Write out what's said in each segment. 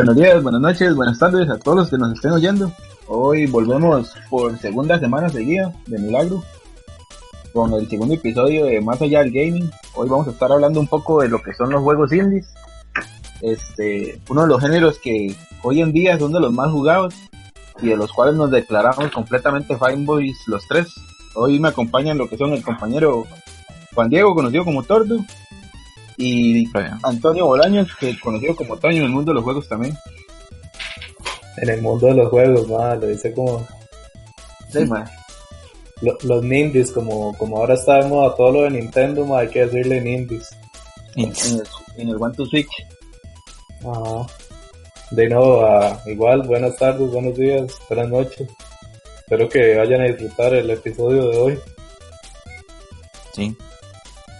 Buenos días, buenas noches, buenas tardes a todos los que nos estén oyendo. Hoy volvemos por segunda semana seguida de Milagro con el segundo episodio de Más allá del gaming. Hoy vamos a estar hablando un poco de lo que son los juegos indies. Este, uno de los géneros que hoy en día son de los más jugados y de los cuales nos declaramos completamente fanboys los tres. Hoy me acompañan lo que son el compañero Juan Diego, conocido como Tordo, y Antonio Bolaños, que conocido como Toño en el mundo de los juegos también. En el mundo de los juegos, lo dice como... Sí, los nindies, como, como ahora está de moda todo lo de Nintendo, hay que decirle nindies. En, el, One to Switch. Ajá. De nuevo, igual, buenas tardes, buenos días, buenas noches. Espero que vayan a disfrutar el episodio de hoy. Sí,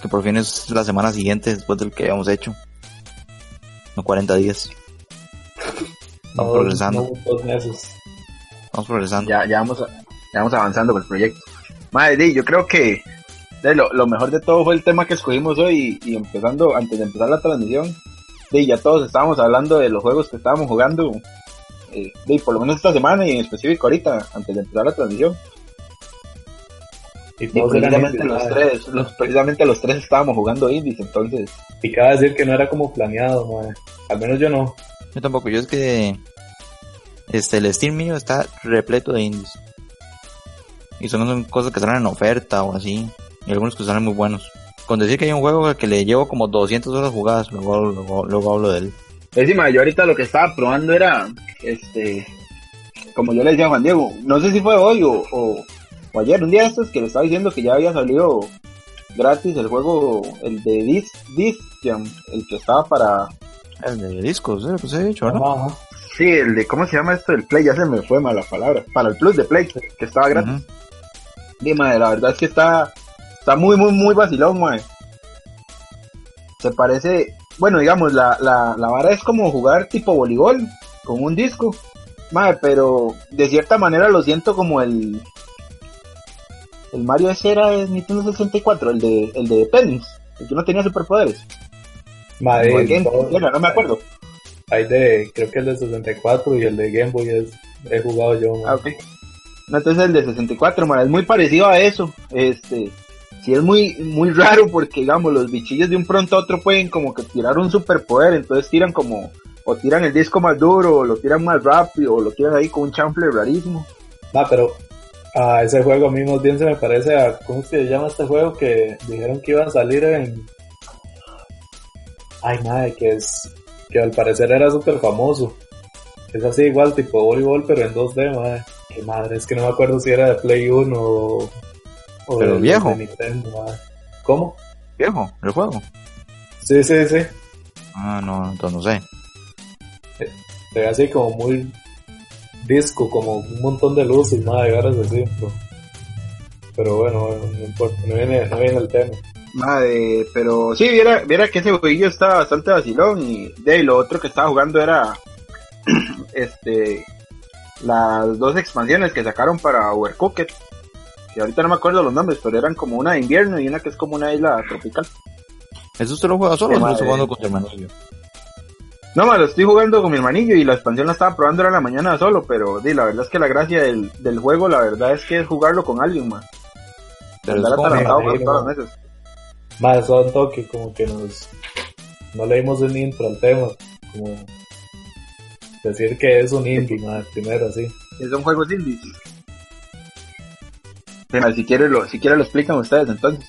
que por fin es la semana siguiente después del que habíamos hecho. No 40 días. Vamos progresando. Vamos progresando. Ya, ya, vamos, ya vamos avanzando con el proyecto. Madre, yo creo que lo, lo, mejor de todo fue el tema que escogimos hoy y, empezando, antes de empezar la transmisión, de, ya todos estábamos hablando de los juegos que estábamos jugando, eh, de, por lo menos esta semana y en específico ahorita, antes de empezar la transmisión. Y, precisamente los tres, los, precisamente los tres estábamos jugando indies, entonces. Y cabe decir que no era como planeado, Al menos yo no. Yo tampoco, yo es que este el Steam mío está repleto de indies. Y son cosas que salen en oferta o así. Y algunos que salen muy buenos. Con decir que hay un juego que le llevo como 200 horas jugadas, luego, luego, hablo de él. Encima, yo ahorita lo que estaba probando era, este, como yo le decía a Juan Diego, no sé si fue hoy o o ayer, un día estos que le estaba diciendo que ya había salido gratis el juego, el de Disc, Disc el que estaba para... El de discos, ¿eh? pues he dicho, ¿no? Sí, el de, ¿cómo se llama esto? El Play, ya se me fue mala palabra. Para el Plus de Play, que estaba gratis. Dime, la verdad es que está, está muy, muy, muy vacilón, mae. Se parece, bueno, digamos, la, la, la vara es como jugar tipo voleibol con un disco. Madre, pero de cierta manera lo siento como el, el Mario ese era de Nintendo 64, el de, el de Penny, el que no tenía superpoderes. Madre, no, no me acuerdo. Hay de, creo que el de 64 y el de Game Boy es, he jugado yo. Ah, ok. No, entonces el de 64, man, es muy parecido a eso. Este, sí es muy, muy raro porque, digamos, los bichillos de un pronto a otro pueden como que tirar un superpoder, entonces tiran como, o tiran el disco más duro, o lo tiran más rápido, o lo tiran ahí con un chanfle rarísimo. Ah, pero a ese juego a mí más bien se me parece a, ¿cómo se llama este juego? Que dijeron que iban a salir en... Ay, madre, que es... Que al parecer era súper famoso. Es así igual, tipo voleibol, pero en 2D, madre. Qué madre, es que no me acuerdo si era de Play 1 o... o pero viejo. ¿Cómo? Viejo, el juego. Sí, sí, sí. Ah, no, entonces no sé. Se ve así como muy disco, como un montón de luces, nada de ganas así. Pero, pero bueno, no importa, no viene, no viene el tema. Madre, pero sí, viera, viera que ese jueguillo estaba bastante vacilón y de lo otro que estaba jugando era este las dos expansiones que sacaron para Overcooked, que ahorita no me acuerdo los nombres, pero eran como una de invierno y una que es como una isla tropical. ¿Eso usted lo juega solo o lo está jugando con su? No, ma, lo estoy jugando con mi hermanillo y la expansión la estaba probando en la mañana solo, pero di, la verdad es que la gracia del, del juego, la verdad es que es jugarlo con alguien, más. Es. Más son toque, como que nos no leímos un intro al tema, como decir que es un indie, primero así. Son juegos indies. Pero si quieren lo, si quieren lo explican ustedes entonces.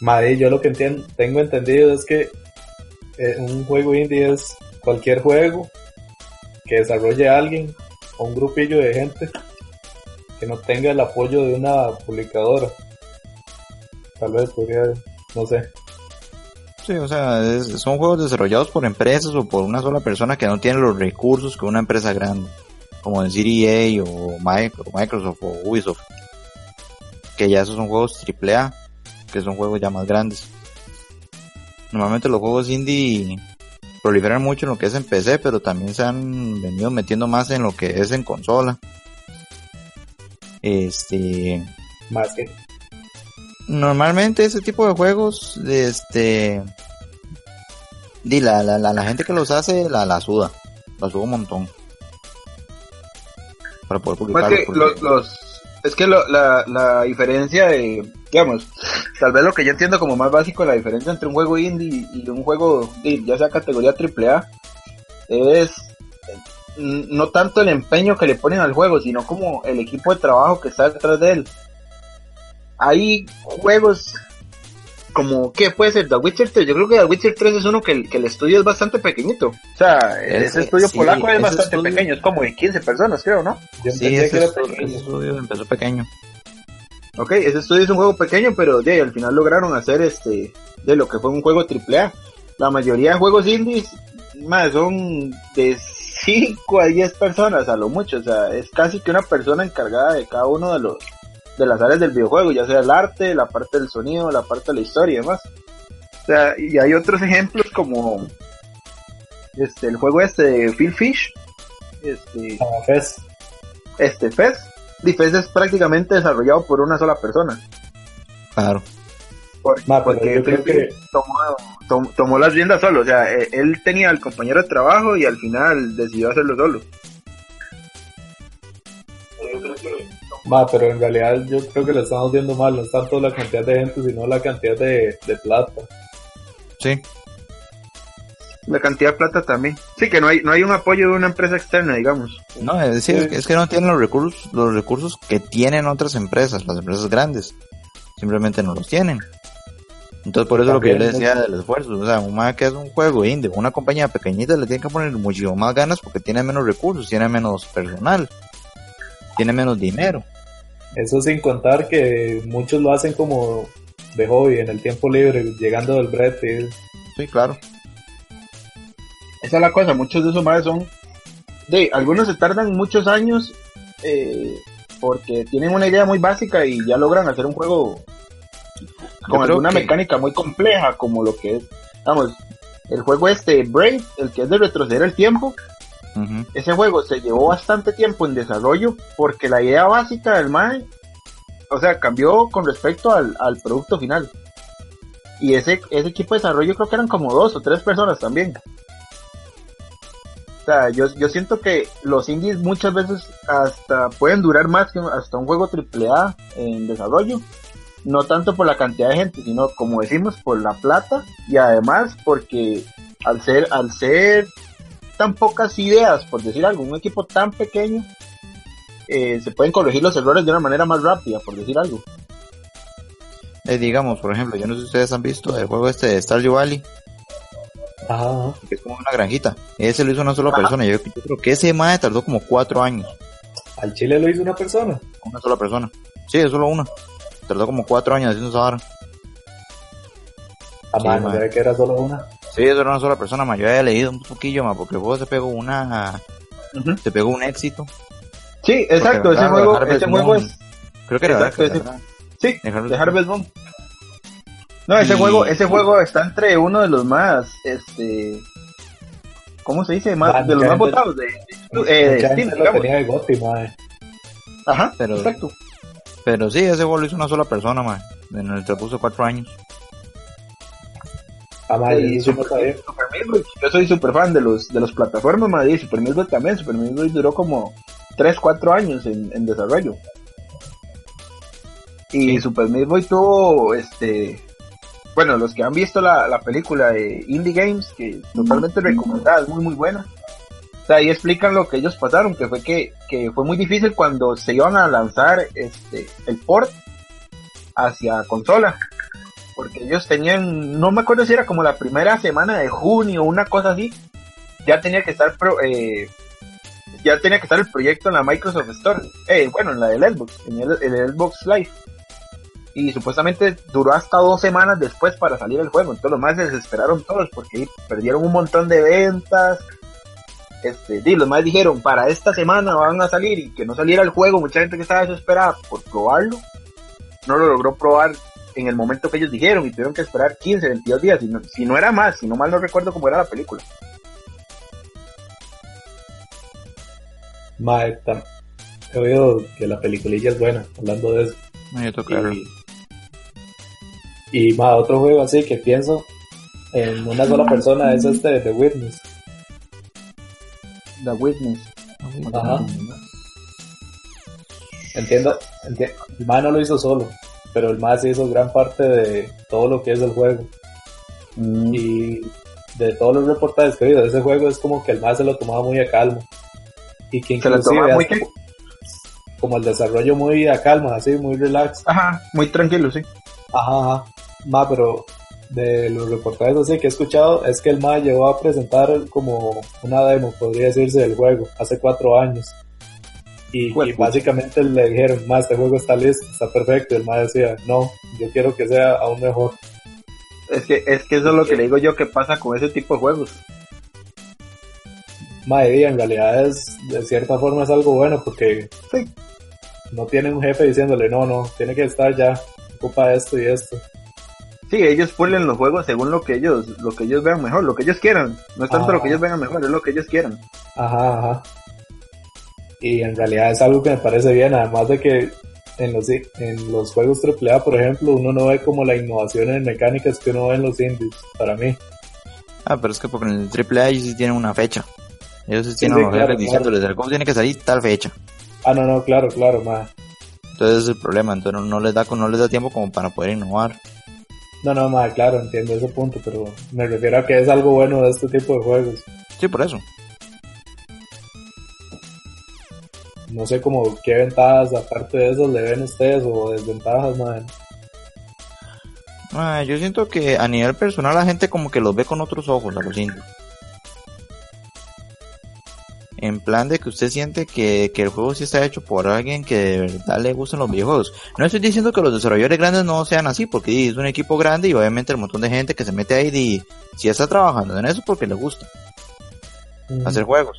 Madre, yo lo que entiendo, tengo entendido es que eh, un juego indie es cualquier juego que desarrolle alguien o un grupillo de gente que no tenga el apoyo de una publicadora. Tal vez podría no sé. Sí, o sea, son juegos desarrollados por empresas o por una sola persona que no tiene los recursos que una empresa grande, como decir EA o Microsoft o Ubisoft, que ya esos son juegos AAA, que son juegos ya más grandes. Normalmente los juegos indie proliferan mucho en lo que es en PC, pero también se han venido metiendo más en lo que es en consola. Este. Más que. Normalmente ese tipo de juegos, este. Di, la, la, la, gente que los hace la, la suda. La suda un montón. Para poder publicar. Es que, los, es que la, la diferencia de, digamos, tal vez lo que yo entiendo como más básico, la diferencia entre un juego indie y un juego, ya sea categoría AAA, es no tanto el empeño que le ponen al juego, sino como el equipo de trabajo que está detrás de él. Hay juegos como, ¿qué puede ser? The Witcher 3. Yo creo que The Witcher 3 es uno que el, que el estudio es bastante pequeñito. O sea, ese, estudio polaco es bastante pequeño, es como de 15 personas, creo, ¿no? sí, ese, estudio, empezó pequeño. Ok, ese estudio es un juego pequeño, pero de, al final lograron hacer este de lo que fue un juego AAA. La mayoría de juegos indies más son de 5 a 10 personas a lo mucho, o sea, es casi que una persona encargada de cada uno de los de las áreas del videojuego, ya sea el arte, la parte del sonido, la parte de la historia y demás. O sea, y hay otros ejemplos como este el juego este de Phil Fish, este ah, Fez. Este Fez, y Fez es prácticamente desarrollado por una sola persona. Claro. porque creo que... tomó, tomó, las riendas solo, o sea, e, él tenía al compañero de trabajo y al final decidió hacerlo solo. Va, pero en realidad yo creo que lo estamos viendo mal, no es tanto la cantidad de gente, sino la cantidad de, plata. Sí. La cantidad de plata también. Sí, que no hay, no hay un apoyo de una empresa externa, digamos. No, es decir, es que no tienen los recursos, los recursos que tienen otras empresas, las empresas grandes. Simplemente no los tienen. Entonces por eso lo que yo le decía del esfuerzo, o sea, un que es un juego indie, una compañía pequeñita le tiene que poner muchísimo más ganas porque tiene menos recursos, tiene menos personal, tiene menos dinero. Eso sin contar que muchos lo hacen como de hobby, en el tiempo libre, llegando del brete. Sí, claro. Esa es la cosa, muchos de esos más son... De, algunos se tardan muchos años eh, porque tienen una idea muy básica y ya logran hacer un juego con alguna mecánica muy compleja como lo que es, vamos, el juego este Brave, el que es de retroceder el tiempo, ese juego se llevó bastante tiempo en desarrollo porque la idea básica del MAE, o sea, cambió con respecto al, producto final. Y ese, equipo de desarrollo creo que eran como dos o tres personas también. O sea, yo, yo siento que los indies muchas veces hasta pueden durar más que hasta un juego AAA en desarrollo. No tanto por la cantidad de gente, sino como decimos, por la plata y además porque al ser, al ser tan pocas ideas, por decir algo, un equipo tan pequeño, eh, se pueden corregir los errores de una manera más rápida, por decir algo. Eh, digamos, por ejemplo, yo no sé si ustedes han visto el juego este de Stardew Valley. Ajá. Que es como una granjita. Ese lo hizo una sola persona. Yo, creo que ese más tardó como cuatro años. ¿Al Chile lo hizo una persona? Una sola persona. Sí, es solo una. Tardó como cuatro años haciendo esa vara. A mano, que era solo una? Sí, eso era una sola persona, más. Yo había leído un poquillo más porque el juego se pegó una. Se pegó un éxito. Sí, exacto, ese juego, ese juego es. Creo que era exacto, Sí, de Harvest, Moon. No, ese juego, ese juego está entre uno de los más, este, ¿cómo se dice? Más, de los más votados de, eh, de Steam, digamos. Tenía de Gotti, Ajá, pero, exacto. Pero sí, ese juego lo hizo una sola persona, man. En el transcurso cuatro años. Ah, Super, yo soy súper fan de los de las plataformas, madre, Super Meat Boy también, Super Meat Boy duró como 3, 4 años en, en desarrollo. Y Super Meat Boy tuvo, este, bueno, los que han visto la, la película de Indie Games, que totalmente recomendada, es muy muy buena. O sea, ahí explican lo que ellos pasaron, que fue que, que fue muy difícil cuando se iban a lanzar este el port hacia consola porque ellos tenían, no me acuerdo si era como la primera semana de junio o una cosa así, ya tenía que estar eh, ya tenía que estar el proyecto en la Microsoft Store, eh, bueno, en la del Xbox, en el, Xbox Live. y supuestamente duró hasta dos semanas después para salir el juego. Entonces los más se desesperaron todos porque perdieron un montón de ventas. Este, y los más dijeron, para esta semana van a salir y que no saliera el juego, mucha gente que estaba desesperada por probarlo, no lo logró probar en el momento que ellos dijeron y tuvieron que esperar 15, 22 días, si no, si no era más, si no mal no recuerdo cómo era la película. Maeta, he oído que la peliculilla es buena, hablando de eso. Y, y más otro juego así que pienso en una sola persona es este de The Witness. The Witness. Ajá. Entiendo, entiendo, el man no lo hizo solo, pero el más hizo gran parte de todo lo que es el juego. Mm. Y de todos los reportajes que he oído de ese juego es como que el más se lo tomaba muy a calma. Y que inclusive muy como el desarrollo muy a calma, así, muy relax. Ajá, muy tranquilo, sí. Ajá, ajá. Ma, pero de los reportajes así que he escuchado es que el MA llegó a presentar como una demo, podría decirse, del juego, hace cuatro años. Y, básicamente le dijeron, más este juego está listo, está perfecto. Y el MA decía, no, yo quiero que sea aún mejor. Es que, es que eso es lo que le digo yo que pasa con ese tipo de juegos. Madre, en realidad es, de cierta forma es algo bueno porque no tiene un jefe diciéndole, no, no, tiene que estar ya, ocupa esto y esto. Sí, ellos pulen los juegos según lo que ellos, lo que ellos vean mejor, lo que ellos quieran. No es tanto lo que ellos vean mejor, es lo que ellos quieran. Ajá, ajá. Y en realidad es algo que me parece bien, además de que en los, en los juegos AAA, por ejemplo, uno no ve como la innovación en mecánicas que uno ve en los indies, para mí. Ah, pero es que porque en el AAA ellos sí tienen una fecha. Ellos sí tienen una fecha diciéndoles, el juego tiene que salir tal fecha. Ah, no, no, claro, claro, más. Entonces es el problema, entonces no les da, no les da tiempo como para poder innovar. No, no, más claro, entiendo ese punto, pero me refiero a que es algo bueno de este tipo de juegos. Sí, por eso. No sé como qué ventajas aparte de eso le ven ustedes o desventajas, madre. Ah, yo siento que a nivel personal la gente como que los ve con otros ojos a los indios en plan de que usted siente que, el juego sí está hecho por alguien que de verdad le gustan los videojuegos. No estoy diciendo que los desarrolladores grandes no sean así, porque es un equipo grande y obviamente el montón de gente que se mete ahí y si está trabajando en eso porque le gusta hacer juegos.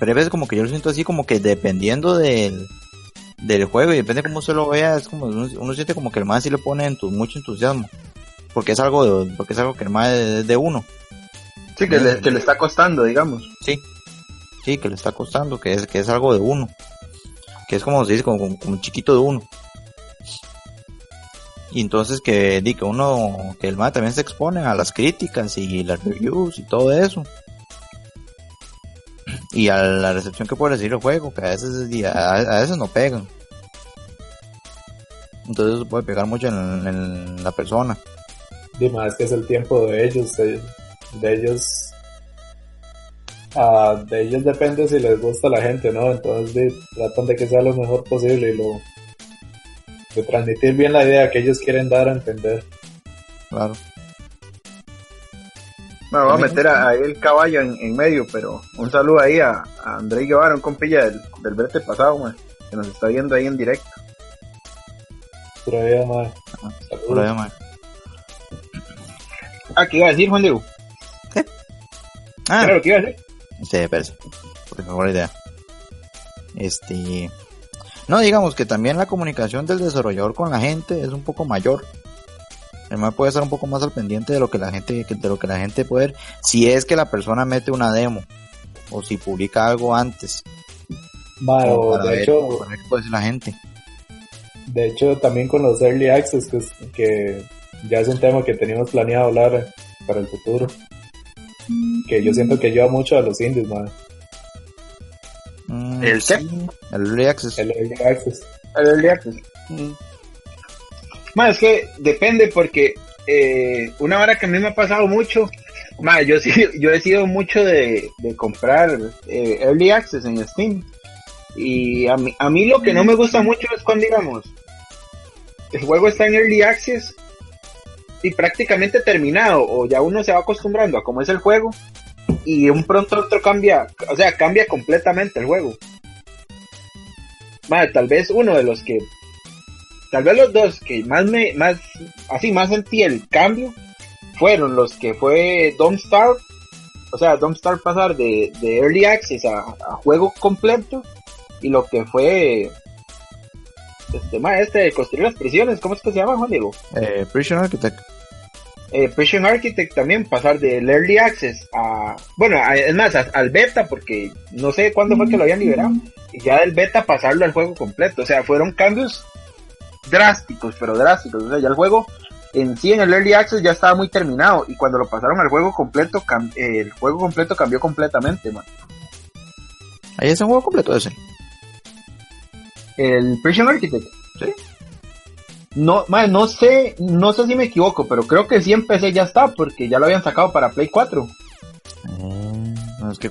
Pero a veces como que yo lo siento así como que dependiendo del, del juego y depende de cómo se lo vea, es como uno, siente como que el más sí le pone mucho entusiasmo. Porque es algo de, porque es algo que el más es de uno. Sí, que le, que le está costando, digamos. Sí, sí, que le está costando, que es, que es algo de uno. Que es como se dice, como, como, chiquito de uno. Y entonces que, di que uno, que el MAE también se expone a las críticas y las reviews y todo eso. Y a la recepción que puede recibir el juego, que a veces, a, veces no pegan. Entonces eso puede pegar mucho en, la persona. Dime, es que es el tiempo de ellos, de ellos uh, de ellos depende si les gusta a la gente, ¿no? Entonces tratan de que sea lo mejor posible y lo de transmitir bien la idea que ellos quieren dar a entender. Claro. Bueno, voy a meter ahí el caballo en, medio, pero un saludo ahí a, André Guevara, un compilla del, del verte pasado, que nos está viendo ahí en directo. Pura vida, man. Pura vida, Ah, ¿qué iba a decir, Juan Diego? Ah. Claro, ¿qué iba a decir? Sí, parece. Por favor, idea. Este. No, digamos que también la comunicación del desarrollador con la gente es un poco mayor. Además puede estar un poco más al pendiente de lo que la gente, de lo que la gente puede ver, si es que la persona mete una demo o si publica algo antes. de hecho, puede la gente. De hecho, también con los early access, que, que ya es un tema que teníamos planeado hablar para el futuro que yo siento que ayuda mucho a los indies, man. Mm, ¿El qué? El Early Access. El Early Access. El Early Access. Mm. Es que depende porque eh, una hora que a mí me ha pasado mucho, más yo, yo he sido mucho de, comprar eh, Early Access en Steam. Y a mí, a mí lo que no me gusta mucho es cuando digamos, el juego está en Early Access y prácticamente terminado o ya uno se va acostumbrando a cómo es el juego y un pronto otro cambia, o sea, cambia completamente el juego. Madre, tal vez uno de los que tal vez los dos que más me, más, así, más sentí el cambio fueron los que fue Don't Star, o sea, Don't Star pasar de, de Early Access a, juego completo, y lo que fue, este, más este, de construir las prisiones, ¿cómo es que se llama, Juan Diego? Eh, Prison Architect. Eh, Prison Architect también pasar del Early Access a, bueno, es más, al beta, porque no sé cuándo fue que lo habían liberado, y ya del beta pasarlo al juego completo, o sea, fueron cambios drásticos, pero drásticos. O sea, ya el juego en sí en el Early Access ya estaba muy terminado y cuando lo pasaron al juego completo, el juego completo cambió completamente, man. Ahí es un juego completo ese. El Prison Architect. Sí. No, man, no sé, no sé si me equivoco, pero creo que sí empecé ya está, porque ya lo habían sacado para Play 4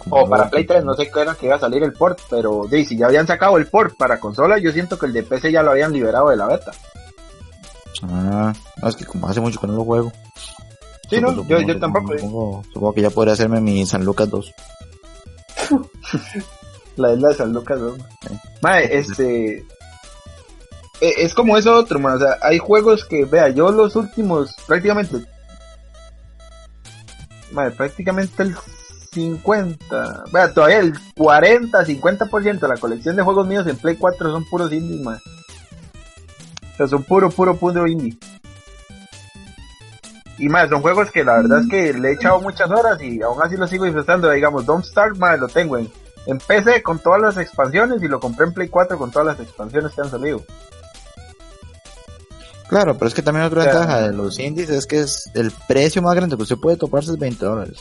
o para Play 3, no sé qué era que iba a salir el port, pero si ya habían sacado el port para consola, yo siento que el de PC ya lo habían liberado de la beta. Ah, es que como hace mucho que no lo juego. Sí, no, yo, tampoco. Supongo, que ya podría hacerme mi San Lucas 2. la isla de San Lucas 2. este... E, es como eso otro, man. O sea, hay juegos que, vea, yo los últimos, prácticamente... Madre, prácticamente el 50, vea, todavía el 40, 50% de la colección de juegos míos en Play 4 son puros indies, man. O sea, son puro, puro, puro indie. Y más, son juegos que la verdad es que le he echado muchas horas y aún así lo sigo disfrutando. Digamos, Don't Start, más lo tengo en, en PC con todas las expansiones y lo compré en Play 4 con todas las expansiones que han salido. Claro, pero es que también otra ventaja de los indies es que es el precio más grande que usted puede toparse es 20 dólares.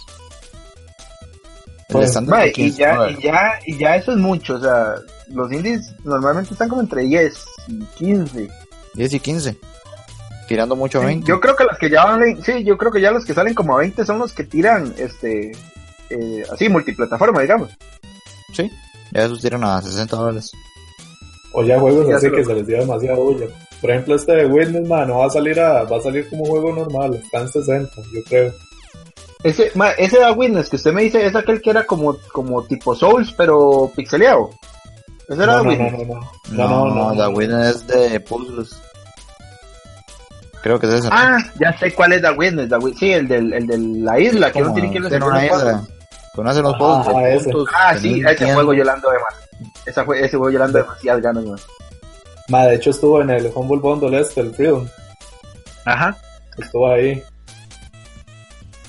Pues, y, ya, y, ya, y ya eso es mucho, o sea, los indies normalmente están como entre 10 y 15. 10 y 15. Tirando mucho a 20. yo creo que los que ya valen, sí, yo creo que ya los que salen como a 20 son los que tiran, este, eh, así, multiplataforma, digamos. Sí, ya esos tiran a 60 dólares. O ya juegos así que se les dio demasiado bulla. Por ejemplo, este de Witness, man, no va a salir a, va a salir como juego normal, está en 60, yo creo. Ese, ma, ese da Witness que usted me dice es aquel que era como, como tipo Souls, pero pixeleado. Ese era no, no, Witness. No, no, no. No, no, Witness es de puzzles. Creo que es ese. Ah, ya sé cuál es Da Witness. sí, el, del, el de la isla, que no tiene que ir a una isla. Conoce los juegos. Ah, ah sí, ese juego yo le ando de más. Ese, ese juego yo le ando demasiadas ganas, man. Ma, de hecho estuvo en el Humble Bundle este, el Freedom. Ajá. Estuvo ahí.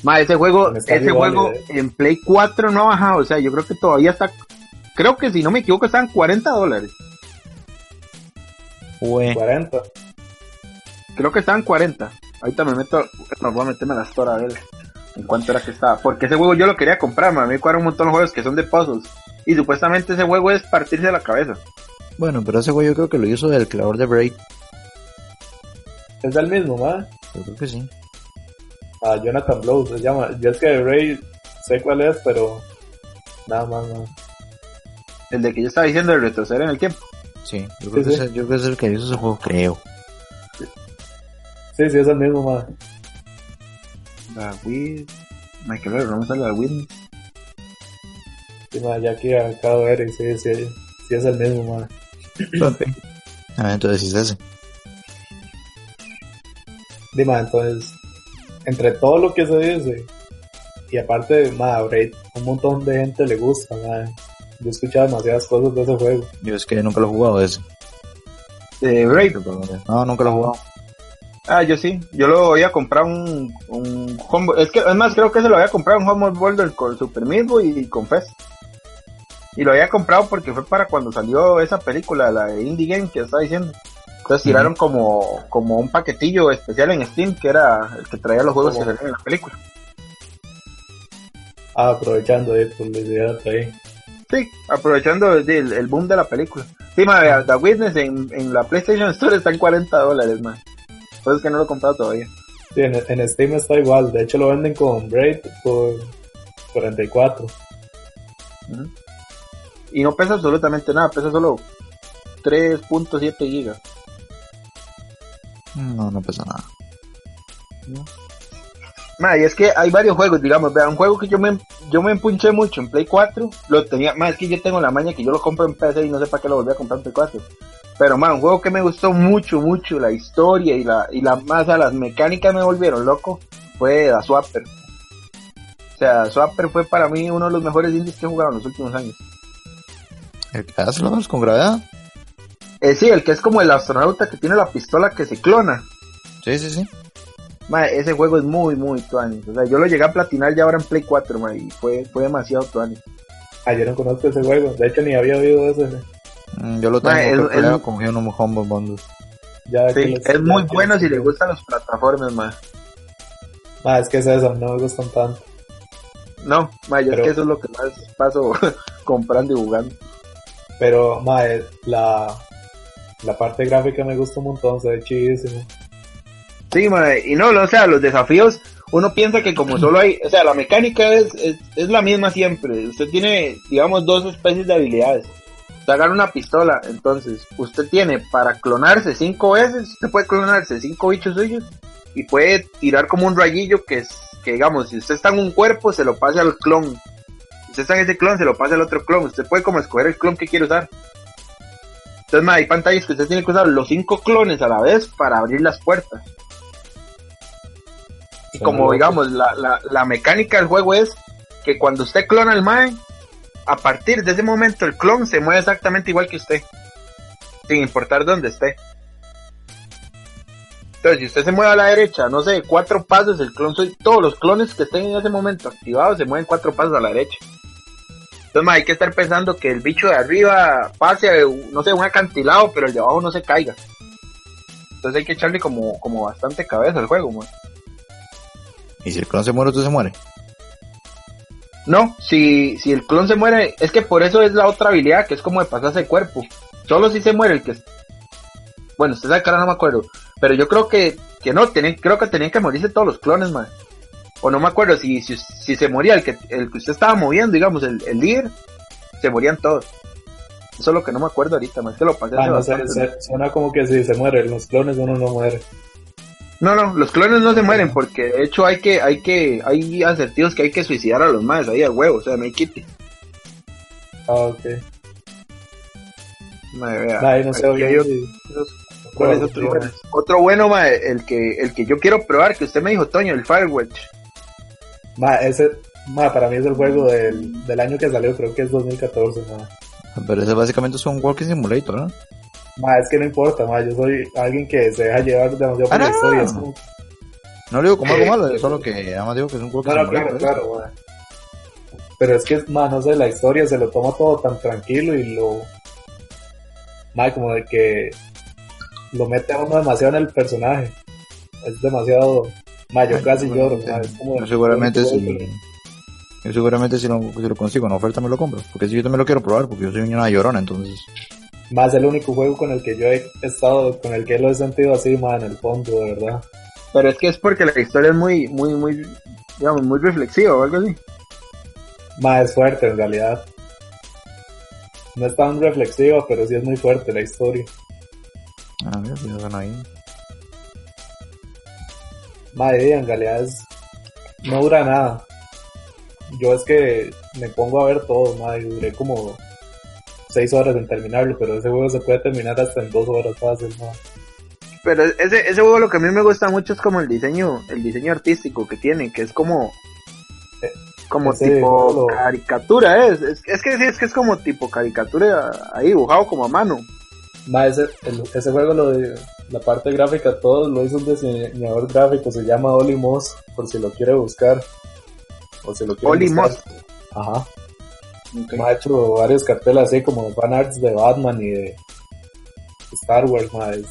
Ma, ese juego, ese juego en Play 4 no ha bajado, o sea, yo creo que todavía está, creo que si no me equivoco están 40 dólares. 40. Creo que están 40. Ahorita me meto, me voy a meterme a la store a ver en cuánto era que estaba. Porque ese juego yo lo quería comprar, me cuadran un montón de juegos que son de puzzles. Y supuestamente ese juego es partirse la cabeza. Bueno, pero ese juego yo creo que lo hizo el creador de Braid. ¿Es el mismo, ma? Yo creo que sí a Jonathan Blow se llama. Yo es que de Ray sé cuál es, pero nada más, nada. El de que yo estaba diciendo de retroceder en el tiempo. Sí, yo creo, que, Es, yo creo que es el que hizo ese juego, creo. Sí, sí, es el mismo, man. David. Michael, vamos a la David. Sí, man, ya aquí acabo de ver, sí, sí, sí es el mismo, man. Ah, entonces sí es ese. Dime, entonces, entre todo lo que se dice, y aparte, madre, un montón de gente le gusta, madre. Yo he escuchado demasiadas cosas de ese juego. Yo es que nunca lo he jugado ese. Eh, Raid. No, nunca lo he jugado. Ah, yo sí. Yo lo voy a comprar un, un Es que, además, creo que se lo había comprado un Home Boulder con Super Meat y con Fest. Y lo había comprado porque fue para cuando salió esa película, la de Indie Game que estaba diciendo. Entonces tiraron como, como un paquetillo especial en Steam que era el que traía los juegos que salían en la película. Ah, aprovechando ahí por la ahí. Sí, aprovechando el, boom de la película. Sí, madre, The Witness en, en la PlayStation Store está en 40 dólares, más. Pues es que no lo he comprado todavía. Sí, en, Steam está igual. De hecho, lo venden con Braid por 44. Y no pesa absolutamente nada, pesa solo 3.7 gigas. No, no pasa nada. ¿No? y es que hay varios juegos, digamos, vean, un juego que yo me, yo me empunché mucho en Play 4, lo tenía, más es que yo tengo la maña que yo lo compro en PC y no sé para qué lo volví a comprar en Play 4. Pero, man, un juego que me gustó mucho, mucho, la historia y la, y la masa, las mecánicas me volvieron loco, fue The Swapper. O sea, Swapper fue para mí uno de los mejores indies que he jugado en los últimos años. ¿El que hace con gravedad? Eh, sí, el que es como el astronauta que tiene la pistola que se clona. Sí, sí, sí. Ma, ese juego es muy, muy tuanis. O sea, yo lo llegué a platinar ya ahora en Play 4, ma, y fue, fue demasiado tuanis. Ah, yo no conozco ese juego. De hecho, ni había oído de ese. Mm, yo lo tengo ma, el, con un Humble Bundle. Ya sí, es muy bueno si le gustan los plataformas, ma. Ma, es que es eso, no me gustan tanto. No, ma, yo es que eso es lo que más paso comprando y jugando. Pero, ma, eh, la, la parte gráfica me gusta un montón, se ve chidísimo. Sí, madre, y no, o sea, los desafíos, uno piensa que como solo hay, o sea, la mecánica es, es, la misma siempre. Usted tiene, digamos, dos especies de habilidades. Usted agarra una pistola, entonces, usted tiene para clonarse cinco veces, usted puede clonarse cinco bichos suyos y puede tirar como un rayillo que es, que digamos, si usted está en un cuerpo, se lo pase al clon. Si usted está en ese clon, se lo pase al otro clon. Usted puede como escoger el clon que quiere usar. Entonces, hay pantallas que usted tiene que usar los cinco clones a la vez para abrir las puertas. Y como digamos, la, la, la, mecánica del juego es que cuando usted clona al Mae, a partir de ese momento el clon se mueve exactamente igual que usted, sin importar dónde esté. Entonces, si usted se mueve a la derecha, no sé, cuatro pasos, el clon soy, todos los clones que estén en ese momento activados se mueven cuatro pasos a la derecha. Entonces, hay que estar pensando que el bicho de arriba pase, no sé, un acantilado, pero el de abajo no se caiga. Entonces hay que echarle como, como bastante cabeza al juego, man. ¿Y si el clon se muere, usted se muere? No, si, si el clon se muere, es que por eso es la otra habilidad, que es como de pasarse el cuerpo. Solo si se muere el que... Bueno, usted sabe que ahora no me acuerdo. Pero yo creo que, que no, creo que tenían que morirse todos los clones, man. O no me acuerdo, si, si, si se moría el que, el que usted estaba moviendo, digamos, el, el líder, se morían todos. Eso es lo que no me acuerdo ahorita, más que lo pasé. Ah, no, suena como que si se mueren los clones uno no muere. No, no, los clones no se mueren porque de hecho hay que, hay que, hay asertivos que hay que suicidar a los más ahí a huevo, o sea, no hay quite. Ah, ok. Madre, vea, no sé, otro, otro bueno, ma, el que, el que yo quiero probar, que usted me dijo, Toño, el Firewatch. Ma, ese, ma, para mí es el juego del, del año que salió, creo que es 2014, ma. Pero ese básicamente es un walking simulator, ¿no? Ma, es que no importa, ma, yo soy alguien que se deja llevar demasiado por la ah, historia. No le digo como algo malo, solo que además digo que es un Claro, claro, ma. Pero es que, ma, no sé, la historia se lo toma todo tan tranquilo y lo... Ma, como de que lo mete a uno demasiado en el personaje. Es demasiado... Ma, yo casi lloro, como... seguramente sí. Yo seguramente si lo, si lo consigo en oferta me lo compro. Porque si yo también lo quiero probar, porque yo soy una llorona, entonces más el único juego con el que yo he estado, con el que lo he sentido así, más en el fondo, de verdad. Pero es que es porque la historia es muy, muy, muy, digamos, muy reflexiva o algo así. Más es fuerte en realidad. No es tan reflexiva, pero sí es muy fuerte la historia. Ah, mira, pues van ahí. Madre, en realidad es, no dura nada. Yo es que me pongo a ver todo, madre, duré como seis horas en terminarlo, pero ese juego se puede terminar hasta en dos horas fácil, ¿no? Pero ese, ese juego lo que a mí me gusta mucho es como el diseño, el diseño artístico que tiene, que es como eh, como tipo caricatura, ¿eh? es, es, que es que es como tipo caricatura ahí dibujado como a mano. Ma, ese, ese juego lo la parte gráfica todo lo hizo un diseñador gráfico, se llama Oli Moss, por si lo quiere buscar. O si lo quiere Oli Moss. Ajá. Me ha hecho varios carteles así como fanarts de Batman y de Star Wars, Es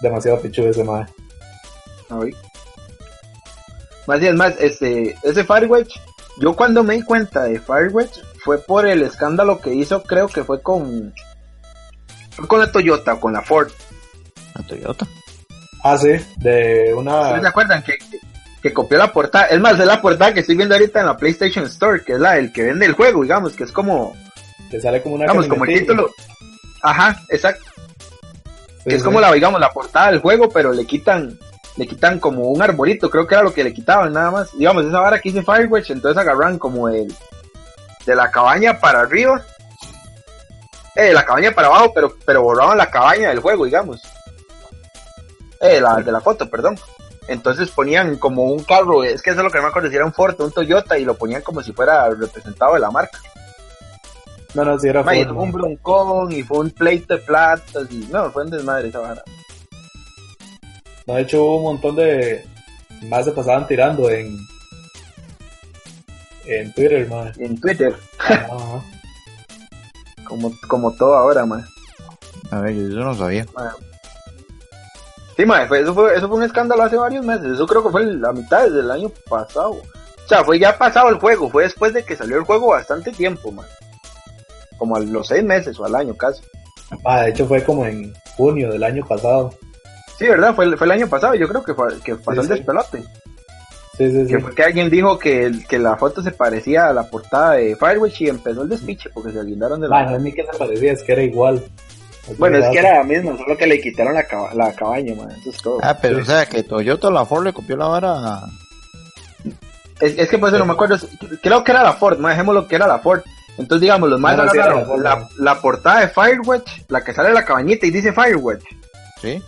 demasiado pichudo ese mae. Más bien, más, este, ese Firewatch, yo cuando me di cuenta de Firewatch fue por el escándalo que hizo, creo que fue con, con la Toyota, con la Ford. ¿La Toyota? Ah, sí, de una... ¿Se acuerdan que, que copió la portada. Es más, es la portada que estoy viendo ahorita en la PlayStation Store, que es la del que vende el juego, digamos, que es como. Que sale como una. Digamos, como el título. Ajá, exacto. que es como la, digamos, la portada del juego, pero le quitan. Le quitan como un arbolito, creo que era lo que le quitaban nada más. Digamos, esa vara que hice Firewatch, entonces agarran como el. De la cabaña para arriba. eh, la cabaña para abajo, pero, pero borraban la cabaña del juego, digamos. Eh, la, de la foto, perdón. Entonces ponían como un carro, es que eso es lo que no me acuerdo si era un Ford, un Toyota, y lo ponían como si fuera representado de la marca. No, no, si era Ford. fue un broncón y fue un pleito de platas, y no, fue un desmadre esa vara. No, de hecho hubo un montón de... Más se pasaban tirando en... En Twitter, más. En Twitter. como, como todo ahora, más. A ver, yo no sabía. Sí, mae, eso, fue, eso fue un escándalo hace varios meses. Eso creo que fue la mitad del año pasado. O sea, fue ya pasado el juego. Fue después de que salió el juego bastante tiempo. Como a los seis meses o al año casi. Ah, de hecho fue como en junio del año pasado. Sí, ¿verdad? Fue, fue el año pasado. Yo creo que, fue, que pasó el despelote. Sí, sí, que fue que alguien dijo que, que la foto se parecía a la portada de Firewatch y empezó el despiche porque se guindaron de la... no es ni que se parecía, es que era igual. Bueno, es que era la misma, solo que le quitaron la, la cabaña, man. Eso es todo. Ah, pero o sea, que Toyota la Ford le copió la vara. Es, es que por eso no me acuerdo. Creo que era la Ford, más dejémoslo que era la Ford. Entonces, digamos, los más agarraron la, la, portada de Firewatch, la que sale en la cabañita y dice Firewatch. Sí.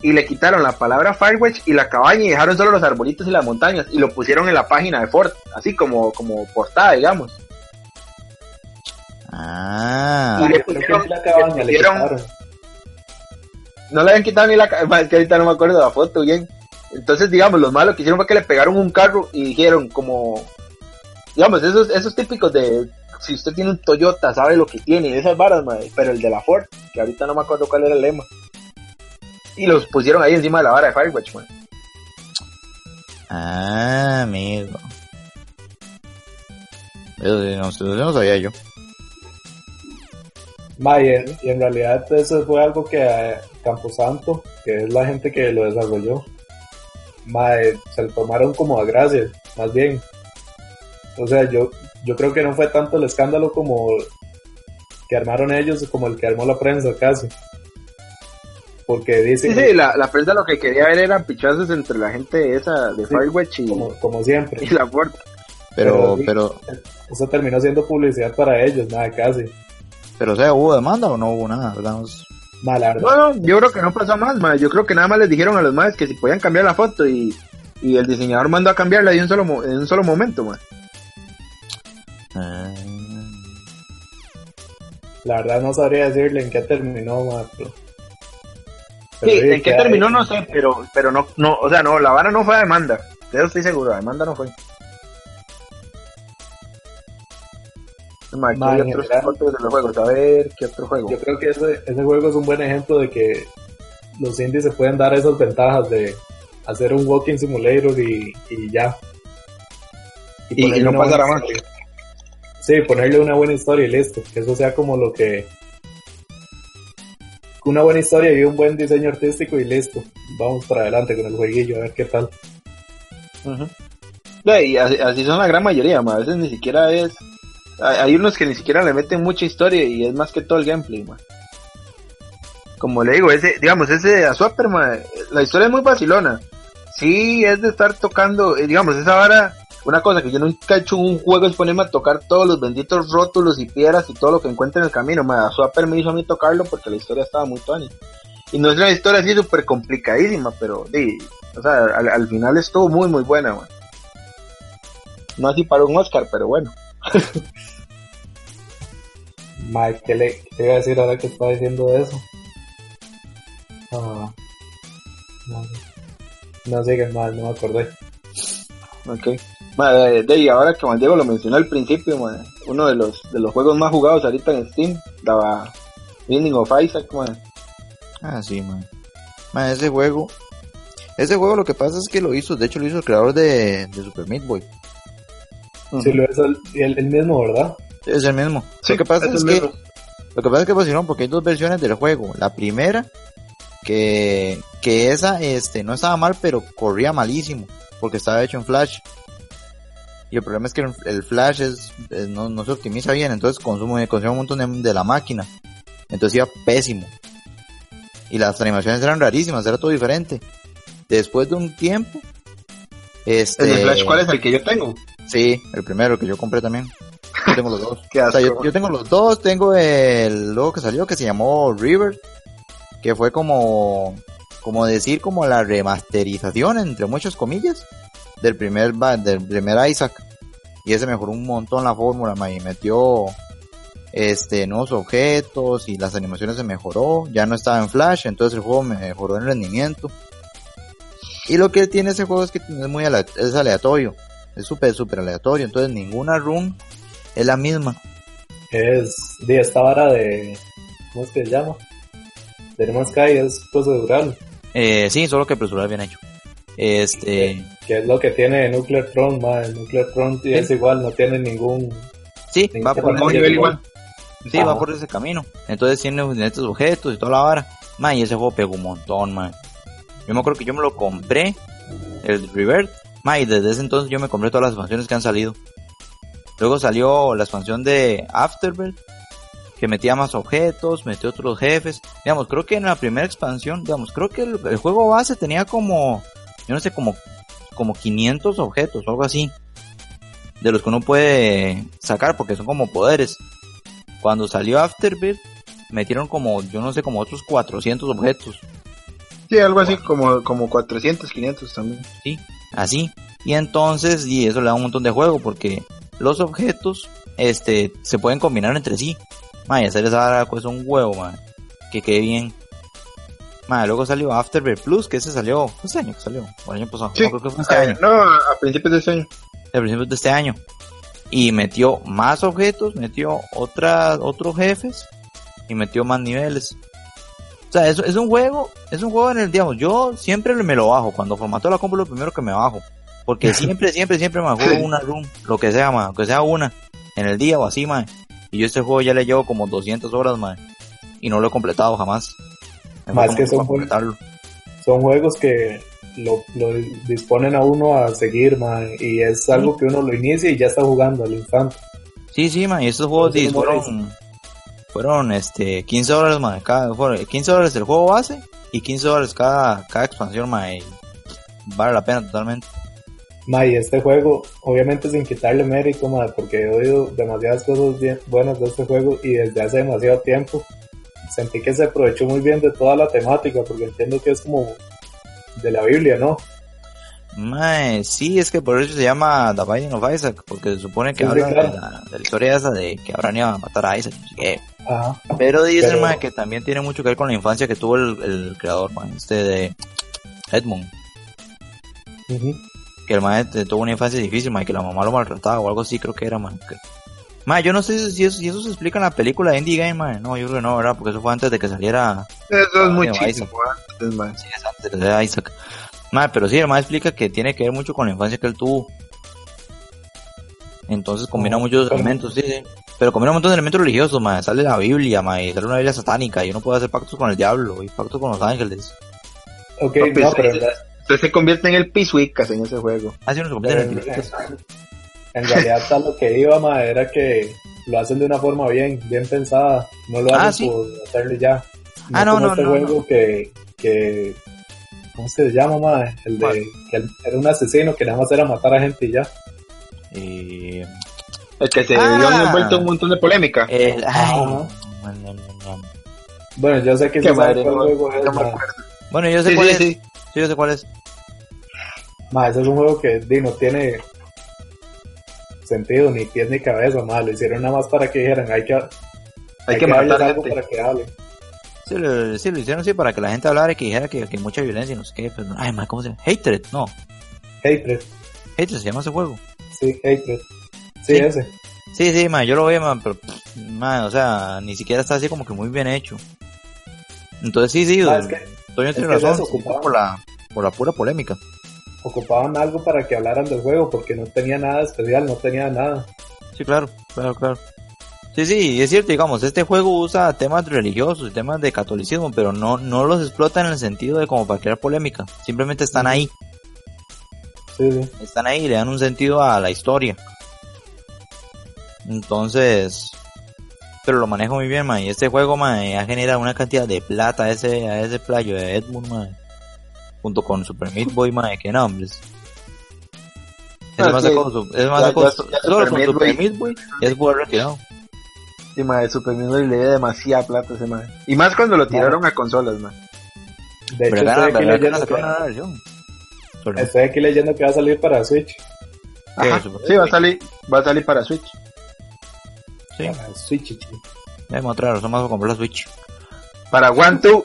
Y le quitaron la palabra Firewatch y la cabaña y dejaron solo los arbolitos y las montañas y lo pusieron en la página de Ford, así como, como portada, digamos. Ah. Y le pusieron, la cabaña, le, No le habían quitado ni la cabaña, es que ahorita no me acuerdo de la foto bien. Entonces, digamos, los malos que hicieron fue que le pegaron un carro y dijeron como, digamos, esos, esos típicos de, si usted tiene un Toyota, sabe lo que tiene, esas varas, madre, pero el de la Ford, que ahorita no me acuerdo cuál era el lema. Y los pusieron ahí encima de la vara de Firewatch, man. Ah, amigo. Eso no, no sabía yo y, en, realidad eso fue algo que eh, Camposanto, que es la gente que lo desarrolló, se lo tomaron como a gracia, más bien. O sea, yo, yo creo que no fue tanto el escándalo como que armaron ellos, como el que armó la prensa casi. Porque dicen... Sí, sí, la, la prensa lo que quería ver eran pichazos entre la gente esa de Firewatch y... Como, siempre. Y la puerta. Pero, pero, Eso terminó siendo publicidad para ellos, nada, casi. Pero, o sea, ¿hubo demanda o no hubo nada? ¿verdad? No, yo creo que no pasó más, ma. Yo creo que nada más les dijeron a los más que si podían cambiar la foto y, y el diseñador mandó a cambiarla en un solo, en un solo momento, ma. Ah. La verdad no sabría decirle en qué terminó, ma. sí, en qué terminó no sé, pero, pero no, no, o sea, no, la vara no fue a demanda. De eso estoy seguro, la demanda no fue. Otros de los juegos? A ver, ¿qué otro juego? Yo creo que ese, ese juego es un buen ejemplo de que los indies se pueden dar esas ventajas de hacer un walking simulator y, y ya. Y, no pasará más. Sí, ponerle una buena historia y listo. Que eso sea como lo que. Una buena historia y un buen diseño artístico y listo. Vamos para adelante con el jueguillo, a ver qué tal. y así, son la gran mayoría, a veces ni siquiera es hay unos que ni siquiera le meten mucha historia y es más que todo el gameplay, man. Como le digo, ese, digamos, ese de Swapper, la historia es muy vacilona. Sí, es de estar tocando, eh, digamos, esa vara, una cosa que yo nunca he hecho un juego es ponerme a tocar todos los benditos rótulos y piedras y todo lo que encuentre en el camino, man. Swapper me hizo a mí tocarlo porque la historia estaba muy tony. Y no es una historia así súper complicadísima, pero, sea, al, final estuvo muy, muy buena. No así para un Oscar, pero bueno. Mike, ¿qué le qué iba a decir ahora que estaba diciendo eso? Ah, no, no sé qué mal, no me acordé. Ok. Madre, de, y ahora que Diego lo mencionó al principio, uno de los de los juegos más jugados ahorita en Steam, daba Binding of Isaac, Ah, sí, man. man. ese juego, ese juego lo que pasa es que lo hizo, de hecho lo hizo el creador de, de Super Meat Boy. Sí, lo es el, mismo, ¿verdad? Es el mismo. lo que pasa es, que lo que pasa es que pusieron porque hay dos versiones del juego. La primera que que esa este no estaba mal, pero corría malísimo porque estaba hecho en Flash. Y el problema es que el, Flash es, no, no, se optimiza bien, entonces consume, consume un montón de, la máquina. Entonces iba pésimo. Y las animaciones eran rarísimas, era todo diferente. Después de un tiempo, este... ¿El Flash cuál es el que yo tengo? Sí, el primero que yo compré también. Yo tengo los dos. yo, tengo los dos, tengo el logo que salió que se llamó River, que fue como, como decir como la remasterización, entre muchas comillas, del primer, del primer Isaac. Y ese mejoró un montón la fórmula, y metió este nuevos objetos y las animaciones se mejoró, ya no estaba en Flash, entonces el juego mejoró en rendimiento. Y lo que tiene ese juego es que es muy es aleatorio, es súper súper aleatorio, entonces ninguna run es la misma. Es de esta vara de ¿cómo es que se llama? De No Sky es procedural. Eh, sí, solo que procedural bien hecho. Este que es lo que tiene Nuclear Throne, Nuclear Throne es igual, no tiene ningún Sí, va por nivel igual. Sí, va por ese camino. Entonces tiene estos objetos y toda la vara. Man, y ese juego pegó un montón, man. Yo me acuerdo que yo me lo compré, el Revert. Man, y desde ese entonces yo me compré todas las expansiones que han salido. Luego salió la expansión de Afterbirth, que metía más objetos, metió otros jefes. Digamos, creo que en la primera expansión, digamos, creo que el, juego base tenía como, yo no sé, como, como 500 objetos o algo así. De los que uno puede sacar porque son como poderes. Cuando salió Afterbirth, metieron como, yo no sé, como otros 400 objetos. Sí, algo así, como, como 400, 500 también. Sí, así. Y entonces, y eso le da un montón de juego, porque los objetos, este, se pueden combinar entre sí. Man, y hacer esa cosa un huevo, man. Que quede bien. Man, luego salió Afterbirth Plus, que ese salió, fue este año que salió, o el año pasado. Sí. No, creo que fue este año. No, a principios de este año. A principios de este año y metió más objetos, metió otras, otros jefes y metió más niveles. O sea, es, es un juego, es un juego en el, digamos, yo siempre me lo bajo, cuando formato la compro lo primero que me bajo, porque siempre, siempre, siempre me juego una room, lo que sea, man, que sea una, en el día o así, man. Y yo este juego ya le llevo como 200 horas, man, y no lo he completado jamás. más que son, son juegos que lo, lo, disponen a uno a seguir, man, y es algo que uno lo inicia y ya está jugando al instante. Sí, sí, man, y estos juegos fueron, fueron este, 15 dólares, man, cada, 15 dólares el juego base y 15 dólares cada, cada expansión, y vale la pena totalmente. Ma, y este juego, obviamente sin quitarle mérito, ma, porque he oído demasiadas cosas bien buenas de este juego y desde hace demasiado tiempo sentí que se aprovechó muy bien de toda la temática, porque entiendo que es como de la Biblia, ¿no? Mae, sí, es que por eso se llama The Binding of Isaac, porque se supone que habla de, la, historia esa de que Abraham iba a matar a Isaac, Pero dice, Mae, que también tiene mucho que ver con la infancia que tuvo el, creador, mae, este de Edmund. Que el mae tuvo una infancia difícil, mae, que la mamá lo maltrataba o algo así, creo que era, mae. mae yo no sé si eso, si eso se explica en la película de Indie Game, mae. No, yo creo que no, ¿verdad? Porque eso fue antes de que saliera. Eso es muy chido, Sí, es antes de Isaac. Madre, pero sí, además explica que tiene que ver mucho con la infancia que él tuvo. Entonces combina muchos elementos, sí, sí. Pero combina un montón de elementos religiosos, madre. Sale la Biblia, madre. Sale una Biblia satánica y uno puede hacer pactos con el diablo y pactos con los ángeles. Ok, no, pues, pero... Usted se convierte en el Pisuicas en ese juego. Ah, sí, uno se convierte en el eh, En realidad, tal lo que iba, madre, era que lo hacen de una forma bien, bien pensada. No lo ah, hacen por hacerle ya. ah, no, no, este juego que, que ¿Cómo se llama, madre? El de. Que era un asesino que nada más era matar a gente y ya. Eh... El que se ah, dio envuelto un montón de polémica. El... Bueno, yo sé que se madre, no, juego es, Bueno, yo sé cuál es. Sí. yo sé cuál es. Más, ese es un juego que di, no tiene sentido, ni pies ni cabeza, más. Lo hicieron nada más para que dijeran, hay que, hay, hay que, que matar algo para que hable. Sí lo, hicieron así para que la gente hablara y que dijera que, que hay mucha violencia y no sé qué. Pero, ay, man, ¿cómo se llama? Hatred, no. Hatred. Hatred se llama ese juego. Sí, Hatred. Sí, ese. Sí, sí, man, yo lo veo, man, pero, man, o sea, ni siquiera está así como que muy bien hecho. Entonces, sí, sí, ah, es que, Toño tiene razón, por la, por la pura polémica. Ocupaban algo para que hablaran del juego, porque no tenía nada especial, no tenía nada. Sí, claro, claro, claro. Sí, sí, es cierto, digamos, este juego usa temas religiosos, temas de catolicismo, pero no, no los explota en el sentido de como para crear polémica, simplemente están ahí. Sí, sí. Están ahí, le dan un sentido a la historia. Entonces, pero lo manejo muy bien, man, y este juego, man, ha generado una cantidad de plata a ese, a ese playo de Edmund, man, junto con Super Meat Boy, man, que nombres. Es más, es más solo con Super Meat Boy es jugar retirado. Sí, madre, Super Meat Boy le dio demasiada plata ese madre. Y más cuando lo tiraron a consolas, man. De hecho, estoy aquí, leyendo que... estoy aquí leyendo que va a salir para Switch. Ajá, sí, va a salir, va a salir para Switch. Sí. Para Switch, sí. Vamos a traer, vamos a comprar la Switch. Para One, Two,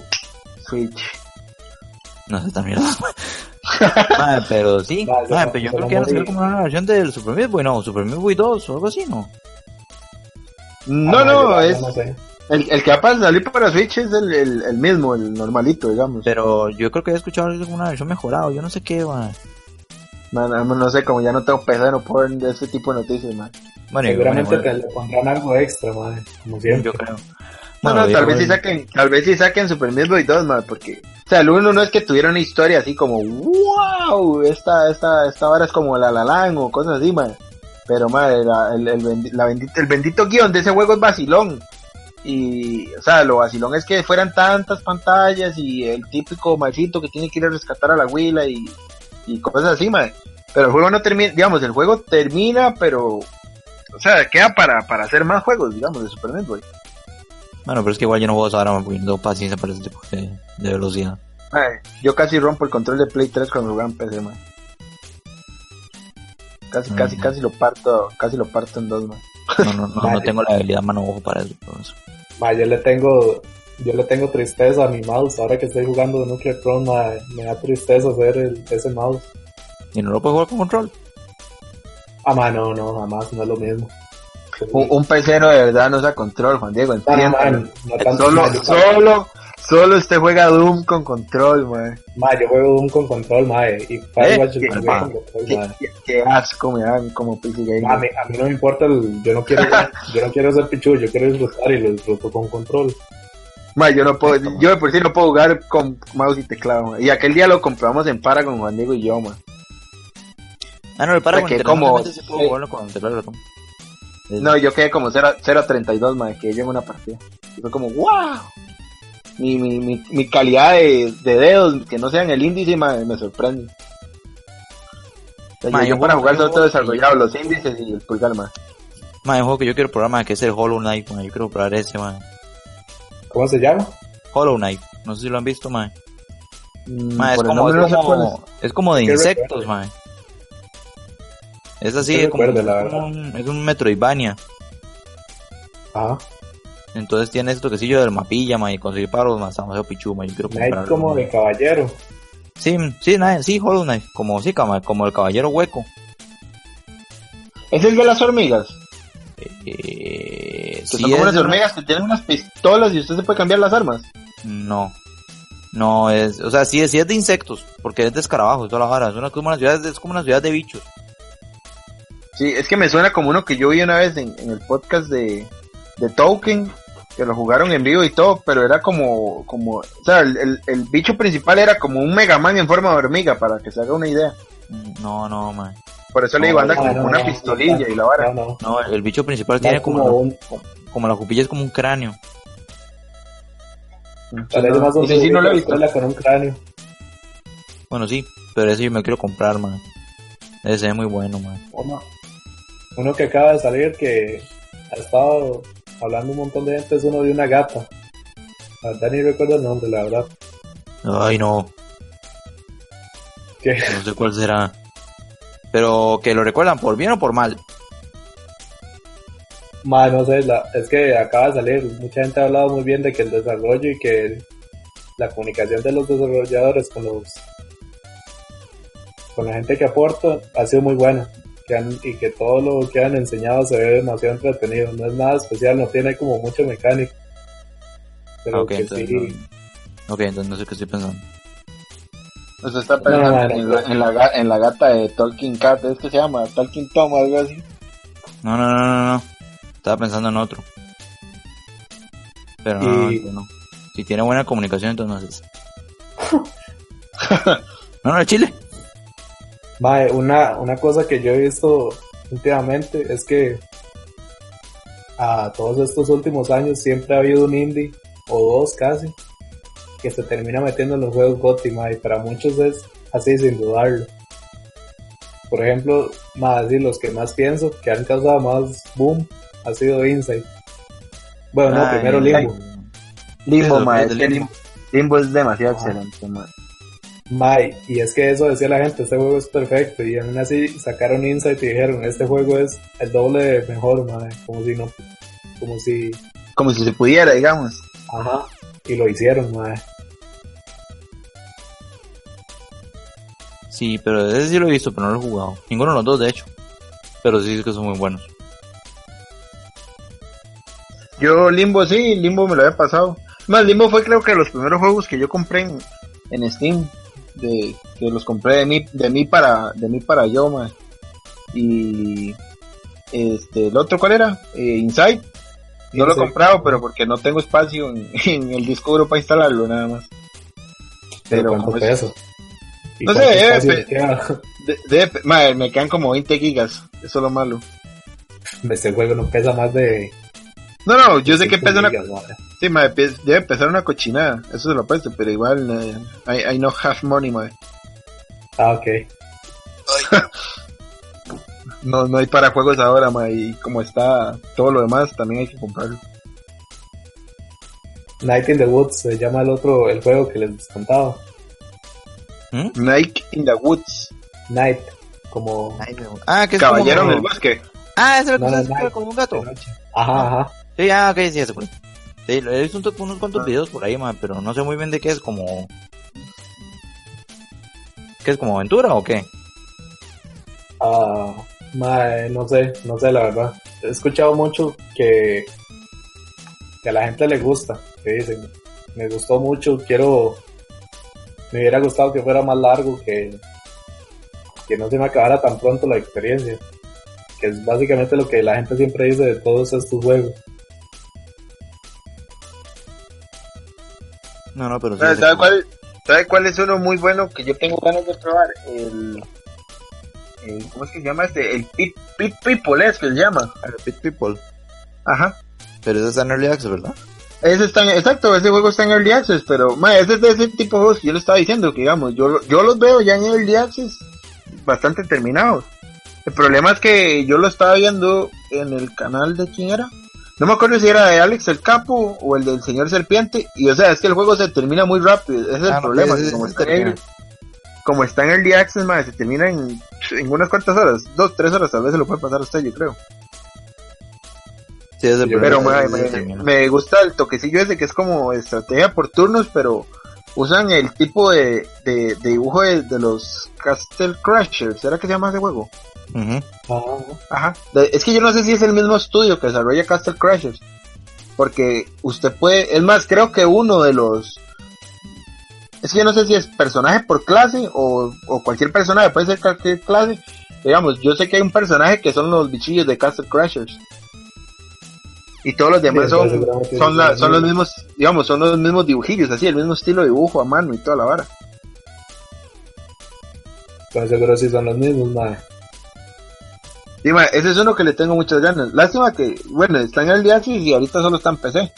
Switch. No sé, también. Madre, pero sí, madre, pero yo creo que van a salir como una versión del Super Meat Boy, no, Super Meat Boy 2 o algo así, ¿no? No, ah, no, es... El, el que va a salir para Switch es el, el, el, mismo, el normalito, digamos. Pero yo creo que he escuchado una versión mejorada, yo no sé qué, man. No, no, no, sé, como ya no tengo PC, no puedo ver de ese tipo de noticias, man. Bueno, Seguramente te le pondrán algo extra, man, como siempre. Yo creo. Bueno, tal vez sí saquen, tal vez sí saquen Super Meat Boy 2, man, porque, o sea, el uno no es que tuviera una historia así como, wow, esta, esta, esta vara es como la la o cosas así, man. Pero, madre, el, el, la bendito, el bendito guion de ese juego es vacilón. Y, o sea, lo vacilón es que fueran tantas pantallas y el típico machito que tiene que ir a rescatar a la huila y, y cosas así, madre. Pero el juego no termina, digamos, el juego termina, pero, o sea, queda para, para hacer más juegos, digamos, de Super Metroid. Bueno, pero es que igual yo no voy a usar ahora no paciencia para ese tipo de, velocidad. yo casi rompo el control de Play 3 cuando jugaba en PC, man. Casi, casi, casi lo parto, casi lo parto en dos, man. No, no, no, no tengo la habilidad mano ojo para eso. yo le tengo, yo le tengo tristeza a mi mouse. Ahora que estoy jugando de Nuclear Throne, me da tristeza hacer el, ese mouse. ¿Y no lo puedes jugar con control? Ah, man, no, no, jamás, no es lo mismo. Un, un pecero de verdad no usa control, Juan Diego, entiendo. solo, solo, solo usted juega Doom con control, man. Ma, yo juego Doom con control, ma, y Firewatch ¿Eh? con control, Qué, asco me dan como PC Gamer. a, mí, a mí no me importa, el, yo no quiero, yo no quiero ser pichu, yo quiero disfrutar y lo disfruto con control. Ma, yo no puedo, yo de por sí no puedo jugar con mouse y teclado, Y aquel día lo compramos en para con Juan Diego y yo, man. Ah, no, el para con como, con teclado no, yo quedé como 0, 0 a 32, madre, que llevo una partida. Y fue como, wow. Mi, mi, mi, mi calidad de, de, dedos, que no sean el índice, madre, me sorprende. yo, para jugar solo todo desarrollado, los índices y el pulgar, madre. Madre, un juego que yo quiero probar, madre, que es el Hollow Knight, madre. Yo quiero probar ese, madre. ¿Cómo se llama? Hollow Knight. No sé si lo han visto, madre. Mm, es, como, es, como, es como de insectos, madre. Es así, es, como, un, es un Metroidvania. Ah. Entonces tiene este toquecillo del mapilla, ma, y conseguir paros más demasiado pichuma. Yo quiero comprar. como de caballero. Sí, sí, sí, Hollow Knight, como sí, como el caballero hueco. ¿Es el de las hormigas? Eh, son como unas hormigas que tienen unas pistolas y usted se puede cambiar las armas. No. No es, o sea, sí, sí es de insectos, porque es de escarabajos, toda la vara. Es, una, como una ciudad, es como una ciudad de bichos. Sí, es que me suena como uno que yo vi una vez en, el podcast de, de Token, que lo jugaron en vivo y todo, pero era como, como, o sea, el, el, bicho principal era como un Mega Man en forma de hormiga, para que se haga una idea. No, no, man. Por eso le digo, anda como una pistolilla y la vara. No, el bicho principal tiene como, un... como, la cupilla es como un cráneo. sí, no lo he visto. con un cráneo. Bueno, sí, pero ese yo me quiero comprar, man. Ese es muy bueno, man uno que acaba de salir que ha estado hablando un montón de gente es uno de una gata. La verdad ni recuerdo el nombre, la verdad. Ay, no. ¿Qué? No sé cuál será. Pero que lo recuerdan por bien o por mal. Ma, no sé, es que acaba de salir. Mucha gente ha hablado muy bien de que el desarrollo y que la comunicación de los desarrolladores con los con la gente que aporta ha sido muy buena y que todo lo que han enseñado se ve demasiado entretenido. No es nada especial, no tiene como mucho mecánico. Pero que entonces, sí. No. Ok, entonces no sé qué estoy pensando. Pues está pensando en, la, en, la, en, la, gata de Tolkien Cat, ¿es que se llama? Tolkien Tom, algo así. No, no, no, no, no. Estaba pensando en otro. Pero no, no, Si tiene buena comunicación, entonces no es no, no, Chile. Mae, una, una cosa que yo he visto últimamente es que a todos estos últimos años siempre ha habido un indie, o dos casi, que se termina metiendo en los juegos GOTY, y para muchos es así sin dudarlo. por ejemplo, más así, los que más pienso que han causado más boom ha sido Insight. Bueno, no, primero Limbo. Limbo, mae, Limbo. es demasiado excelente, mae. Y es que eso decía la gente, este juego es perfecto, y aún así sacaron Insight y dijeron, este juego es el doble mejor, mae, como si no, como si... Como si se pudiera, digamos. Ajá, y lo hicieron, mae. Sí, pero ese sí lo he visto, pero no lo he jugado. Ninguno de los dos, de hecho. Pero sí que son muy buenos. Yo Limbo sí, Limbo me lo había pasado. Más Limbo fue creo que los primeros juegos que yo compré en, Steam. De, que los compré de mí, de mí para, de mí para yo, man. Y este, el otro cuál era? Eh, Inside. No lo he comprado, pero porque no tengo espacio en, el disco duro para instalarlo nada más. Pero, ¿Cuánto peso? No sé, debe, me quedan como 20 gigas, eso es lo malo. Este juego no pesa más de... No, no, yo sé que pesa una... Sí, debe pesar una cochinada, eso se lo puesto, pero igual eh, I, no have money, madre. Ah, ok. no, no hay para juegos ahora, madre, y como está todo lo demás, también hay que comprarlo. Night in the Woods se llama el otro, el juego que les contaba. ¿Mm? Night in the Woods. Night, como. Ah, que es Caballero en el bosque. Ah, es lo que se como un gato. Ajá, ajá. Sí, ah, ok, sí, eso fue. Sí, he visto unos cuantos videos por ahí, man, pero no sé muy bien de qué es como. ¿Qué es como aventura o qué? Ah, no sé, no sé la verdad. He escuchado mucho que, que a la gente le gusta, que dicen, me gustó mucho, quiero me hubiera gustado que fuera más largo, que, que no se me acabara tan pronto la experiencia. Que es básicamente lo que la gente siempre dice de todos estos juegos. No, no, pero... ¿Sabe, cuál, cuál es uno muy bueno que yo tengo ganas de probar? El... ¿Cómo es que se llama este? El Pit, Pit People es que se llama. El Pit People. Ajá. Pero eso está en Early Access, ¿verdad? Ese está exacto, ese juego está en Early Access, pero ma, ese es de ese tipo de juegos que yo le estaba diciendo, que digamos, yo, yo los veo ya en Early Access bastante terminados. El problema es que yo lo estaba viendo en el canal de quién era. No me acuerdo si era de Alex el Capo o el del Señor Serpiente. Y o sea, es que el juego se termina muy rápido. Ese es el ah, problema. como, está en, como, está en, Early Access, ma, se termina en, en unas cuantas horas. Dos, tres horas tal vez se lo puede pasar a usted, yo creo pero me, gusta el toquecillo ese que es como estrategia por turnos, pero usan el tipo de, dibujo de, los Castle Crashers, ¿será que se llama ese juego? Ajá. es que yo no sé si es el mismo estudio que desarrolla Castle Crashers, porque usted puede, es más, creo que uno de los es que yo no sé si es personaje por clase o, o cualquier personaje, puede ser cualquier clase. Digamos, yo sé que hay un personaje que son los bichillos de Castle Crashers y todos los demás son, son, son los mismos, digamos, son los mismos dibujillos, así, el mismo estilo de dibujo a mano y toda la vara. Pues seguro sí son los mismos, madre. Sí, ese es uno que le tengo muchas ganas. Lástima que, bueno, está en el día y ahorita solo está en PC.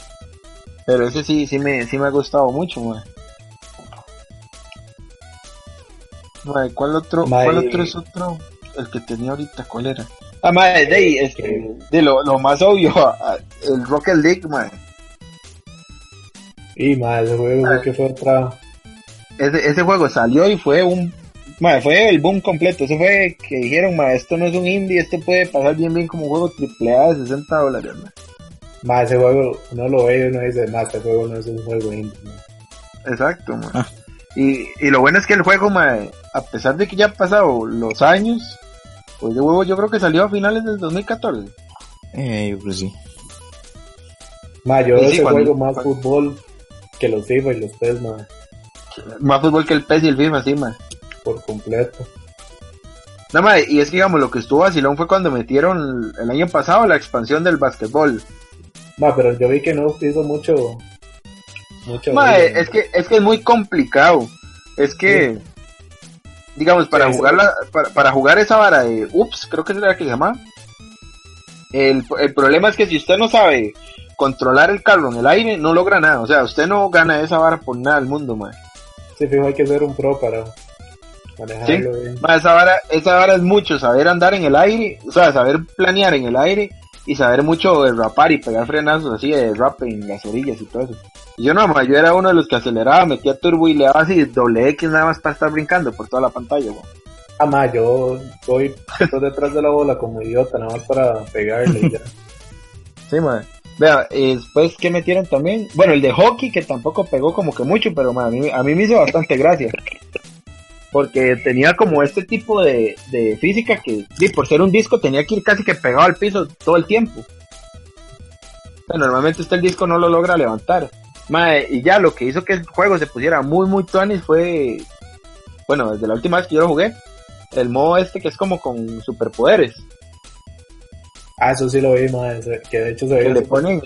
Pero ese sí, sí me, sí me ha gustado mucho, madre. ¿cuál otro, ¿cuál otro es otro? El que tenía ahorita, ¿cuál era? Ah, madre, de, este, de lo, lo, más obvio, el Rocket League, madre. Y madre, ese juego que fue otra. Ese, ese juego salió y fue un. Madre, fue el boom completo. Eso fue que dijeron, madre, esto no es un indie, esto puede pasar bien, bien como un juego AAA de 60 dólares, madre. Madre, ese juego uno lo ve y uno dice, madre, este juego no es un juego indie, madre. Exacto, madre. Ah. Y, y lo bueno es que el juego, madre, a pesar de que ya han pasado los años, pues de huevo yo creo que salió a finales del 2014. Eh, yo creo sí. Ma, yo ese juego más fútbol que los FIFA y los PES, ma. Más fútbol que el PES y el FIFA, sí, ma. Por completo. No, ma, y es que digamos, lo que estuvo vacilón fue cuando metieron el año pasado la expansión del básquetbol. Ma, pero yo vi que no hizo mucho... mucho ma, es, que, es que es muy complicado. Es que digamos, para jugar la, para, jugar esa vara de ups, creo que es la que se llama. El, el problema es que si usted no sabe controlar el carro en el aire, no logra nada. O sea, usted no gana esa vara por nada del mundo, man. Sí, fijo, hay que ser un pro para. Manejarlo esa, vara, esa es mucho, saber andar en el aire, o sea, saber planear en el aire y saber mucho de rapar y pegar frenazos así de rap en las orillas y todo eso. Y yo no, ma, yo era uno de los que aceleraba, metía turbo y le daba así doble X nada más para estar brincando por toda la pantalla, Ah, ma, yo voy detrás de la bola como idiota, nada más para pegarle ya. sí, ma. Vea, después que metieron también, bueno, el de hockey que tampoco pegó como que mucho, pero a, mí, a mí me hizo bastante gracia. Porque tenía como este tipo de, de física que, por ser un disco, tenía que ir casi que pegado al piso todo el tiempo. normalmente este el disco no lo logra levantar. y ya lo que hizo que el juego se pusiera muy, muy tonis fue, bueno, desde la última vez que yo lo jugué, el modo este que es como con superpoderes. Ah, eso sí lo vi, más que de hecho se ve. le ponen.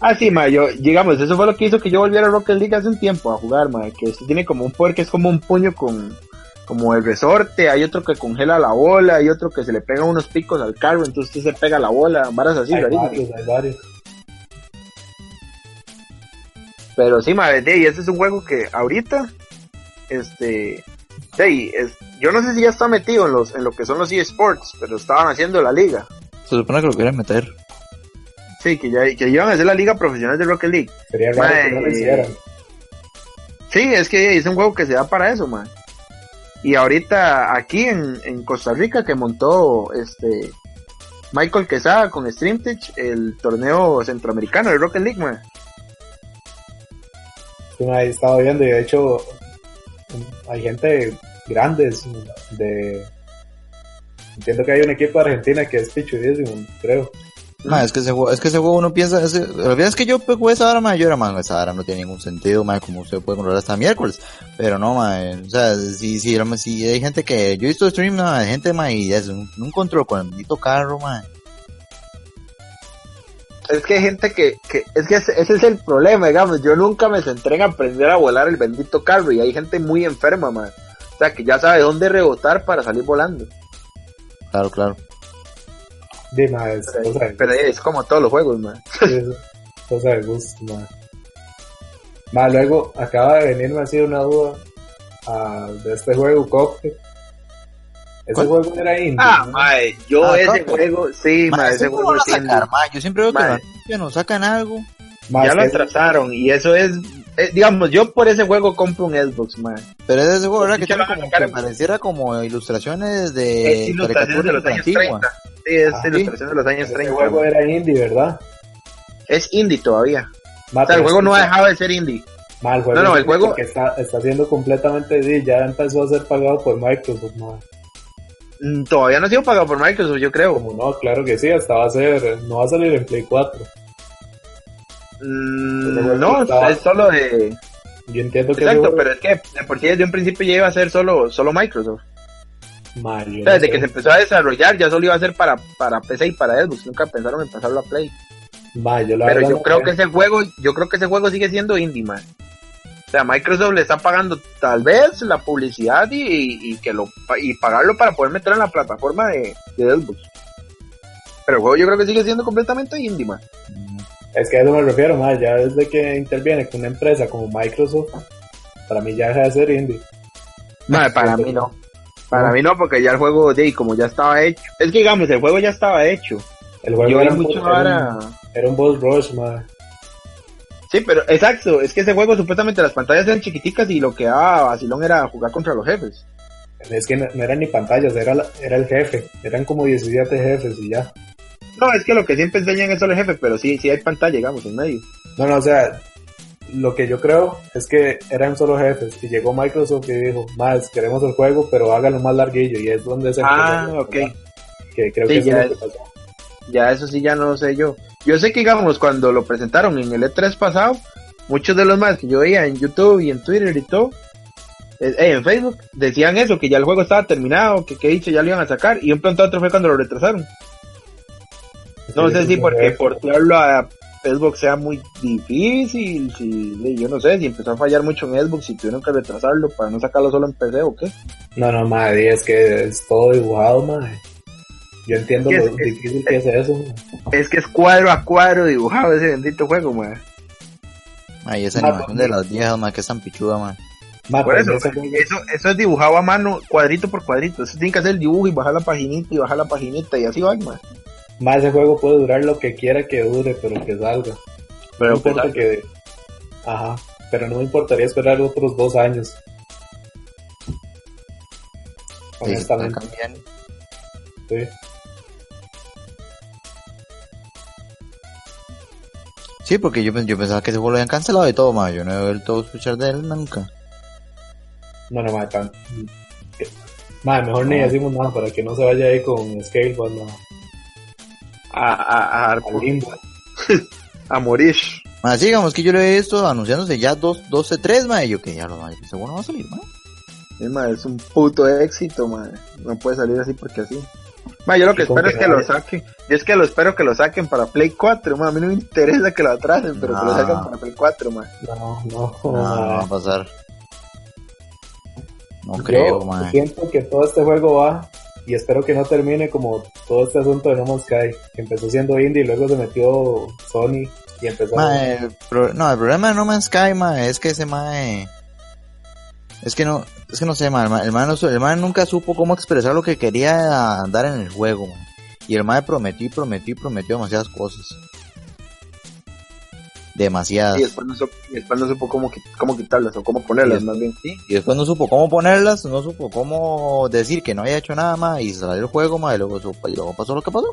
Ah, sí, ma, yo, digamos, eso fue lo que hizo que yo volviera a Rocket League hace un tiempo a jugar, ma, que este tiene como un poder que es como un puño con, como el resorte, hay otro que congela la bola, hay otro que se le pega unos picos al carro, entonces usted se pega la bola, varas así, hay varios, hay varios. Pero sí, ma, y ese es un juego que ahorita, este, sí, es, yo no sé si ya está metido en los, en lo que son los eSports, pero estaban haciendo la liga. Se supone que lo quieren meter. Sí, que ya que iban a hacer la liga profesional de Rocket League. Sería raro que no lo hicieran. Sí, es que es un juego que se da para eso, man. Y ahorita aquí en, en Costa Rica que montó este Michael Quesada con StreamTech el torneo centroamericano de Rocket League, man. Sí, ahí estaba viendo y de hecho hay gente grandes de Entiendo que hay un equipo de Argentina que es pichudísimo, creo. Es que ese juego, es que ese juego uno piensa, ese, la verdad es que yo jugué esa hora, ma, yo era, man, esa hora no tiene ningún sentido, ma, como usted puede controlar hasta miércoles, pero no, ma, o sea, si, si, si hay gente que, yo he visto stream, no, hay gente, ma, y es un, control con el bendito carro, ma. Es que hay gente que, que es que ese, ese, es el problema, digamos, yo nunca me centré en aprender a volar el bendito carro y hay gente muy enferma, ma. O sea, que ya sabe dónde rebotar para salir volando. Claro, claro. Pero, es como todos los juegos, man. de man. luego acaba de venirme así una duda uh, de este juego, Cockpit. Ese juego era indie. Ah, mae, yo ah, ese juego, sí, mae, ese juego es indie. Yo siempre veo que no sacan algo. ya lo atrasaron y eso es eh, digamos, yo por ese juego compro un Xbox, man. Pero es ese juego, ¿verdad? Que, tiene como, que pareciera como ilustraciones de ilustraciones de los años 30. Sí, es ah, ilustración de los años 30. El juego era indie, ¿verdad? Es indie todavía. o sea, el juego no ha dejado de ser indie. Mal, juego no, no, el juego está, está siendo completamente indie, ya empezó a ser pagado por Microsoft, man. Mm, todavía no ha sido pagado por Microsoft, yo creo. Como no, claro que sí, hasta va a ser, no va a salir en Play 4. Mm, no, es solo de. Yo entiendo que. Exacto, pero es que de por sí desde un principio ya iba a ser solo, solo Microsoft. desde que se empezó a desarrollar ya solo iba a ser para, para PC y para Xbox. Nunca pensaron en pasarlo a Play. pero yo creo que ese juego, yo creo que ese juego sigue siendo indie, man. O sea, Microsoft le está pagando tal vez la publicidad y, que lo y pagarlo para poder meter en la plataforma de, de Xbox. Pero el juego yo creo que sigue siendo completamente indie, man. Es que a eso me refiero, más ya desde que interviene con una empresa como Microsoft, para mí ya deja de ser indie. No, para mí no. Para mí no, porque ya el juego, de como ya estaba hecho. Es que digamos, el juego ya estaba hecho. El juego era, mucho era, era, un boss rush, man. Sí, pero exacto, es que ese juego supuestamente las pantallas eran chiquiticas y lo que daba vacilón era jugar contra los jefes. Es que no, eran ni pantallas, era, era el jefe, eran como 17 jefes y ya. No, es que lo que siempre enseñan es solo el jefe, pero sí, sí hay pantalla, digamos, en medio. No, no, o sea, lo que yo creo es que eran solo jefes y llegó Microsoft y dijo, más, queremos el juego, pero háganlo más larguillo y es donde se... Ah, ok. Que creo que ya, eso ya eso sí ya no sé yo. Yo sé que, digamos, cuando lo presentaron en el E3 pasado, muchos de los más que yo veía en YouTube y en Twitter y todo, eh, eh, en Facebook, decían eso, que ya el juego estaba terminado, que que dicho ya lo iban a sacar, y un pronto otro fue cuando lo retrasaron. No sé si porque portearlo a Xbox sea muy difícil, si yo no sé, si empezó a fallar mucho en Xbox y tuvieron que retrasarlo para no sacarlo solo en PC o qué. No, no, madre, es que es todo dibujado, madre. Yo entiendo lo difícil que es eso. Es que es cuadro a cuadro dibujado ese bendito juego, madre. Ay, esa animación de las viejas, madre, que es tan pichuda, madre. por eso, eso, eso, es dibujado a mano, cuadrito por cuadrito. Eso tiene que hacer el dibujo y bajar la paginita y bajar la paginita y así va, más. Más ese juego puede durar lo que quiera que dure, pero que salga. Pero no importa que. Ajá. Pero no me importaría esperar otros dos años. Honestamente. Sí. Sí, porque yo, yo pensaba que ese juego lo habían cancelado y todo, más. Yo no he vuelto a escuchar de él nunca. Bueno, más tan... Madre, mejor ni decimos nada para que no se vaya ahí con Scale cuando... A, a, a, a, a morir. Más digamos que yo lo he visto anunciándose ya 12-3, madre. Yo que ya lo madre, seguro va a salir, madre. Es, es un puto éxito, madre. No puede salir así porque así. Ma, yo lo que espero es que lo saquen. Yo es que lo espero que lo saquen para Play 4, ma. A mí no me interesa que lo atrasen, pero que lo saquen para Play 4, ma. No, no, no, no va a pasar. No creo, man. Siento que todo este juego va y espero que no termine como todo este asunto de No Man's Sky, que empezó siendo indie y luego se metió Sony y empezó. no, el problema de No Man's Sky, ma, es que ese mae. Es que no, es que no sé, ma, el mae, nunca supo cómo expresar lo que quería dar en el juego, Y el mae prometió y prometió y prometió demasiadas cosas demasiadas. Y después no, supo, cómo, cómo quitarlas o cómo ponerlas, más bien. y después no supo cómo ponerlas, no supo cómo decir que no había hecho nada más y salió el juego más y luego, y luego pasó lo que pasó.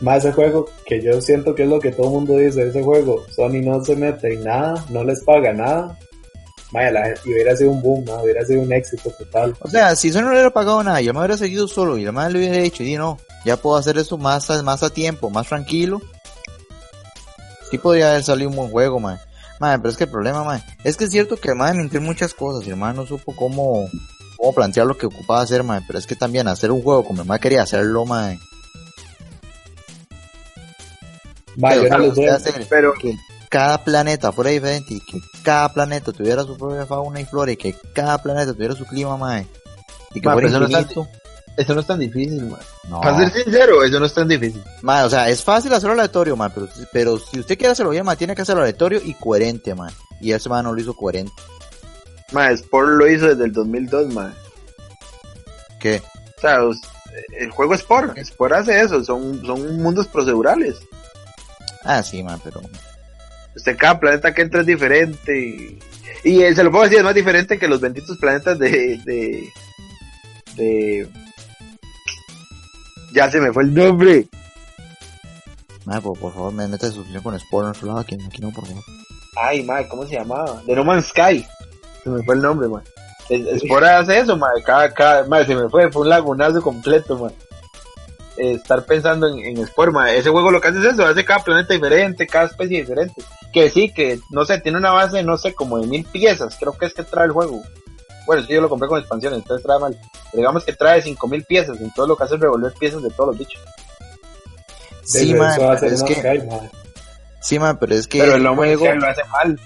Más ese juego que yo siento que es lo que todo el mundo dice, ese juego, Sony no se mete en nada, no les paga nada. Vaya, y hubiera sido un boom, ¿no? hubiera sido un éxito total. O sea, si Sony no le hubiera pagado nada, yo me hubiera seguido solo y además le hubiera dicho, y no, ya puedo hacer eso más, más a tiempo, más tranquilo sí podría haber salido un buen juego, man. Man, pero es que el problema, man, es que es cierto que el man mintió muchas cosas y el no supo cómo, cómo plantear lo que ocupaba hacer, man, pero es que también hacer un juego como el man quería hacerlo, man. Vaya, pero, pero que cada planeta fuera diferente y que cada planeta tuviera su propia fauna y flora y que cada planeta tuviera su clima, man. Y que fuera infinito. Eso no es tan difícil, man. Para ser sincero, eso no es tan difícil. Man, o sea, es fácil hacerlo aleatorio, man, pero, pero si usted quiere hacerlo bien, man, tiene que hacerlo aleatorio y coherente, man. Y ese man no lo hizo coherente. Man, Sport lo hizo desde el 2002, man. ¿Qué? O sea, el juego Sport, Sport hace eso, son, son mundos procedurales. Ah, sí, man, pero... Usted cada planeta que entra es diferente. Y, se lo puedo decir, es más diferente que los benditos planetas de, de, de ya se me fue el nombre. Madre, por, favor, me mete suscripción con Sport en otro lado, aquí, aquí no, por favor. Ay, madre, ¿cómo se llamaba? De No Man's Sky. Se me fue el nombre, madre. Sport hace eso, madre. Cada, cada, madre, se me fue, fue un lagunazo completo, madre. estar pensando en, en Sport, madre. Ese juego lo que hace es eso, hace cada planeta diferente, cada especie diferente. Que sí, que, no sé, tiene una base, no sé, como de mil piezas, creo que es que trae el juego. Bueno, es que yo lo compré con expansiones, entonces trae mal. Digamos que trae 5000 piezas, y todo lo que hace es revolver piezas de todos los bichos. Sí, man, es que... Sí, man, pero es que... Pero el juego lo hace mal.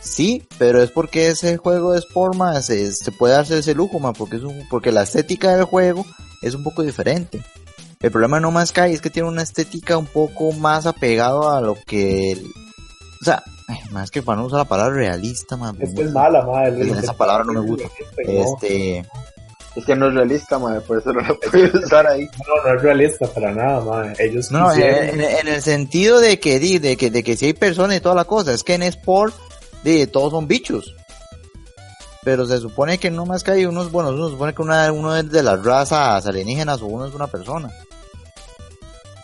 Sí, pero es porque ese juego es forma, se, se puede darse ese lujo, man, porque es un, porque la estética del juego es un poco diferente. El problema de No Man's Sky es que tiene una estética un poco más apegado a lo que, o sea, más que para no usar la palabra realista, man. Es que es mala, madre. Esa palabra no me gusta. Este. Es que no es realista, madre, por eso no la puedes usar ahí. No, no es realista para nada, madre. Ellos No, en, el sentido de que, de, que, de que si hay personas y toda la cosa, es que en Sport, de, todos son bichos. Pero se supone que no más que hay unos, bueno, uno supone que una, uno es de las razas alienígenas o uno es una persona.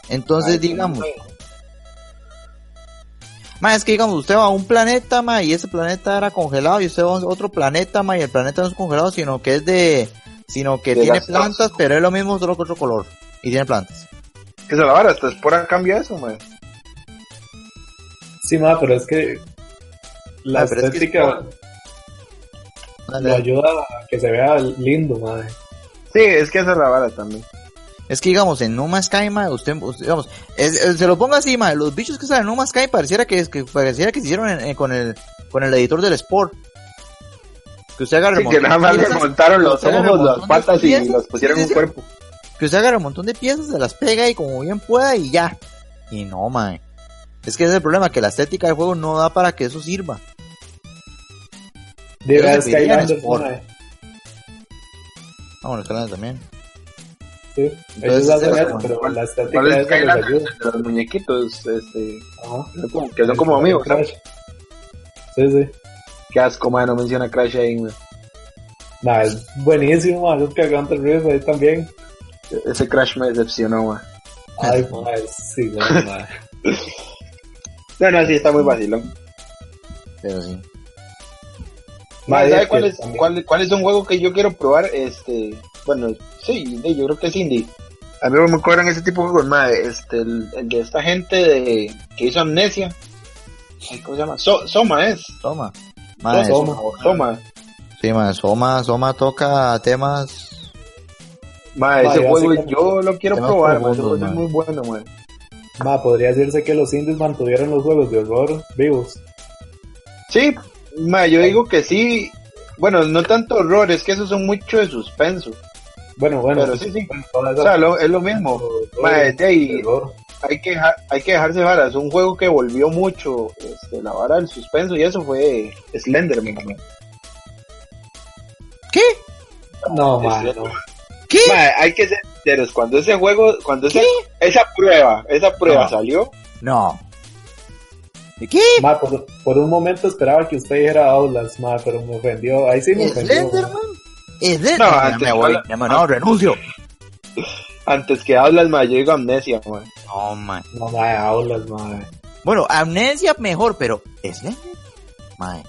Entonces, digamos, Ma, es que digamos, usted va a un planeta, ma, y ese planeta era congelado, y usted va a otro planeta, ma, y el planeta no es congelado, sino que es de, sino que tiene plantas, pero es lo mismo, solo con otro color, y tiene plantas. Que se la vara, hasta es por cambia eso, ma. Sí, ma, pero es que la estética lo ayuda a que se vea lindo, madre. Sí, es que esa es la vara también. Es que digamos, en No Man's Sky, usted, digamos, se lo ponga así, los bichos que salen en No Man's Sky pareciera que, que pareciera que se hicieron con el, con el editor del Sport. Que usted agarre sí, que nada más le montaron los ojos, las patas y los pusieron en un cuerpo. Que usted agarre un montón de piezas, se las pega y como bien pueda y ya. Y no, man. Es que ese es el problema, que la estética del juego no da para que eso sirva. De Skylanders, Ah, bueno, Skylanders también. Sí, hacen eso, pero la estética ¿Cuál es es Skylanders? ayuda. De los muñequitos, este, Ajá. como- que son como amigos. Crash. Sí, sí. Qué asco, man, no menciona Crash ahí, man. Nah, es buenísimo, man. Es que aguanta el riff ahí también. Ese Crash me decepcionó, man. Ay, man, sí, man, man. No, no, sí, está muy vacilón. Pero sí. Madre, ¿sabe cuál es, cuál, cuál es un juego que yo quiero probar? Este, bueno, sí, yo creo que es indie. A mí me cobran ese tipo de juegos, madre. Este, el, el de esta gente de, que hizo Amnesia. Ay, ¿Cómo se llama? So- Soma es. Toma. Mae, Soma. O Soma. Sí, mae, Soma, Soma toca temas. Madre, ese juego yo lo quiero probar, profundos, juego es muy bueno, man. Ma, podría decirse que los indies mantuvieron los juegos de horror vivos. Sí, ma, yo digo que sí. Bueno, no tanto horror, es que esos son mucho de suspenso. Bueno, bueno. Pero sí, sí. O sea, lo- es lo mismo. Ma, de ahí, terror. Hay que, dejar- hay que dejarse varas. Un juego que volvió mucho este, la vara del suspenso y eso fue Slenderman. man. ¿Qué? No, Es- no. ¿Qué? Ma, hay que ser sinceros. Cuando ese juego, cuando esa, esa prueba, esa prueba No. salió, No. ¿De qué? Ma, por, por un momento esperaba que usted dijera Aulas, ma, pero me ofendió. Ahí sí me ofendió. ma. ¿Slenderman? ¿Slenderman? No, me voy. no- Ya me, no, renuncio. antes que hablas, ma, yo digo amnesia, man. No, mae. No, ma, Aulas, ma. Bueno, amnesia mejor, pero ¿Slender? Mae.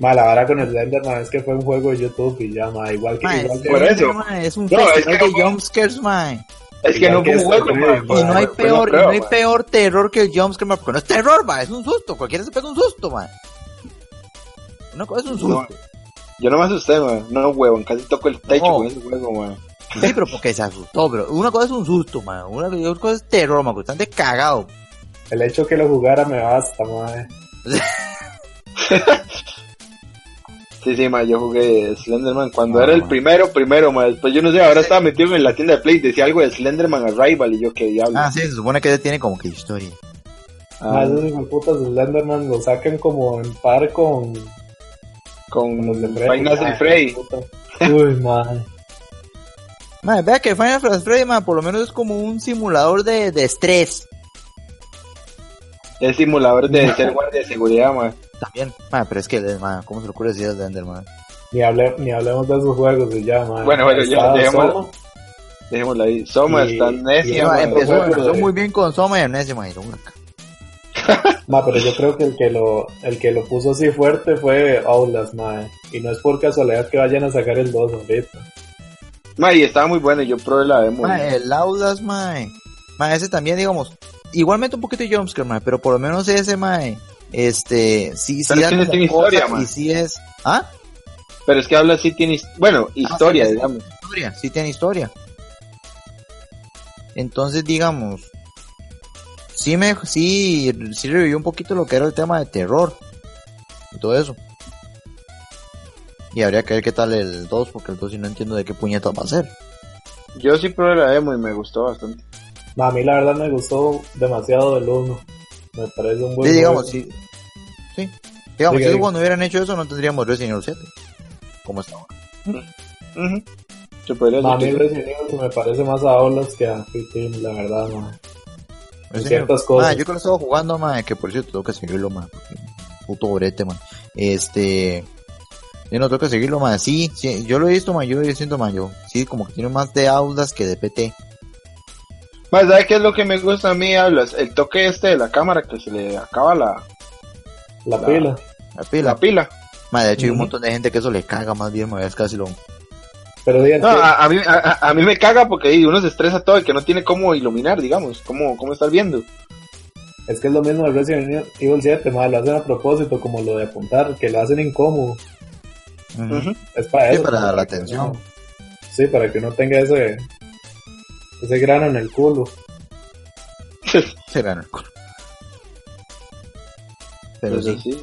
Ma, la vara con el Slenderman es que fue un juego de YouTube y ya, ma, igual que... Igual que Por eso. Es un No, es festival que de no jumpscares. Es que no fue un juego, ma, y no hay peor, no hay ma. peor terror que el jumpscare, mae, porque no es terror, mae, es un susto. Cualquiera se pega un susto. Una cosa es un susto. Yo no me asusté, man. No, huevón, casi toco el techo No. con ese juego, man. Sí, pero porque se asustó, pero una cosa es un susto, mae. Una, cosa es terror, que están de cagado. El hecho que lo jugara me basta, ma. Sí, sí, ma, yo jugué Slenderman cuando Ah, era el primero, primero, ma. Después yo no sé, ahora estaba metido en la tienda de Play, decía algo de Slenderman Arrival y yo, qué diablo. Ah, sí, se supone que tiene como que historia. Ma, Ah, esos de Slenderman lo sacan como en par con... con con los de Freddy. Nights Ah, Freddy. Uy, man. Mae, vea que Final Fantasy Freddy, mae, por lo menos es como un simulador de, de estrés. Es simulador de ser guardia de seguridad, ma. También. Mae, pero es que, mae, ¿cómo se le ocurre decir Slender, mae? Ni, hable, ni hablemos de esos juegos y ya, man. Bueno, bueno, ya, dejémoslo. Soma, Dejémoslo ahí. Soma Y- está necia, Soma ma. empezó, empezó muy bien con Soma y Amnesia, mae. acá. Ma, pero yo creo que el que lo, el que lo puso así fuerte fue Aulas, man. Y no es por casualidad que vayan a sacar el 2 ahorita. Ma, y estaba muy bueno, yo probé la demo. Mae, el Audas, mae. Mae, ese también, digamos, igualmente un poquito de jumpscare, mae, pero por lo menos ese, mae, este, sí, sí da tiene historia, mae. y sí es, ¿ah? Pero es que habla sí tiene, bueno, historia, sí, sí. digamos. Historia, sí tiene historia. Entonces, digamos, sí me, sí, sí revivió un poquito lo que era el tema de terror y todo eso. Y habría que ver qué tal el 2, porque el 2 sí no entiendo de qué puñeta va a ser. Yo sí probé la demo y me gustó bastante. Ma, a mí la verdad me gustó demasiado el 1. Me parece un buen Sí, digamos, sí. Sí. Digamos, Diga, si cuando hubieran hecho eso no tendríamos Resident Evil 7. Como está ahora. Se podría Ma, a mí Resident Evil se me parece más a Aulas que a Fit la verdad, ma. En Resident ciertas cosas. Ah, yo que lo estaba jugando, ma, que por cierto tengo que seguirlo, ma, porque puto brete, ma. Este, yo no tengo que seguirlo, ma. Sí, sí, yo lo he visto, ma, yo lo siento, ma, yo. Sí, como que tiene más de aulas que de PT. Ma, ¿sabes qué es lo que me gusta a mí? Hablas, el toque este de la cámara que se le acaba la, La la- pila. La pila. la pila. Ma, de hecho hay un montón de gente que eso le caga más bien, es casi lo... Pero digan No, que- a, a mí, a, a mí me caga porque ahí uno se estresa todo y que no tiene cómo iluminar, digamos, cómo, cómo estar viendo. Es que es lo mismo de Resident Evil 7, ma, lo hacen a propósito, como lo de apuntar, que lo hacen incómodo. Es para Sí, eso. para como la atención. sí, para que uno tenga ese ese grano en el culo. Se gana el culo. Pero Pero sí. sí.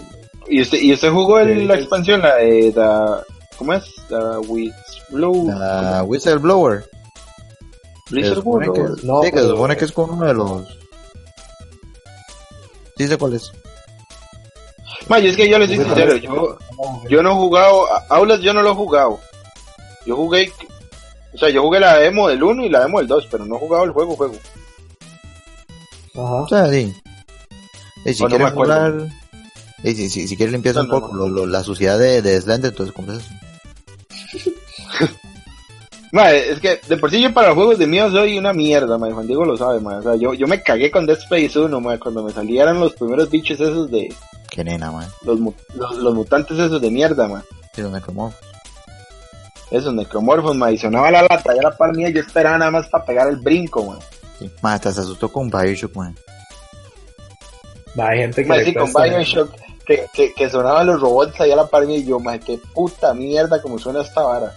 ¿Y usted, y usted jugó el- Sí, la sí. expansión, la de la, ¿cómo es? La Blue La Whistleblower. Se Blizzard supone que, World. No, sí, que se supone que es con uno de los... Sé cuál es. Ma, yo es que yo les soy sincero, yo, yo no he jugado, Aulas yo no lo he jugado. Yo jugué, o sea, yo jugué la demo del 1 y la demo del 2, pero no he jugado el juego, juego. Ajá. O sea, sí. Y si quieres jugar, y si, si, si, quieres limpiar un poco lo, lo, la suciedad de, de Slender, entonces compras eso. Madre, es que de por sí yo para los juegos de miedo soy una mierda, madre. Juan Diego lo sabe, madre. O sea, yo, yo me cagué con Dead Space 1, madre, cuando me salieran los primeros bichos esos de... Qué nena, madre. Los, los, los mutantes esos de mierda, madre. Sí, los necromorfos. Esos necromorfos, madre. Y sonaba la lata, ya era para mí, yo esperaba nada más para pegar el brinco, madre. Sí. Madre, te asustó con Bioshock, madre. Hay gente que... Madre, sí, con Bioshock, que, que, que sonaban los robots allá a la par mía y yo, madre, qué puta mierda como suena esta vara.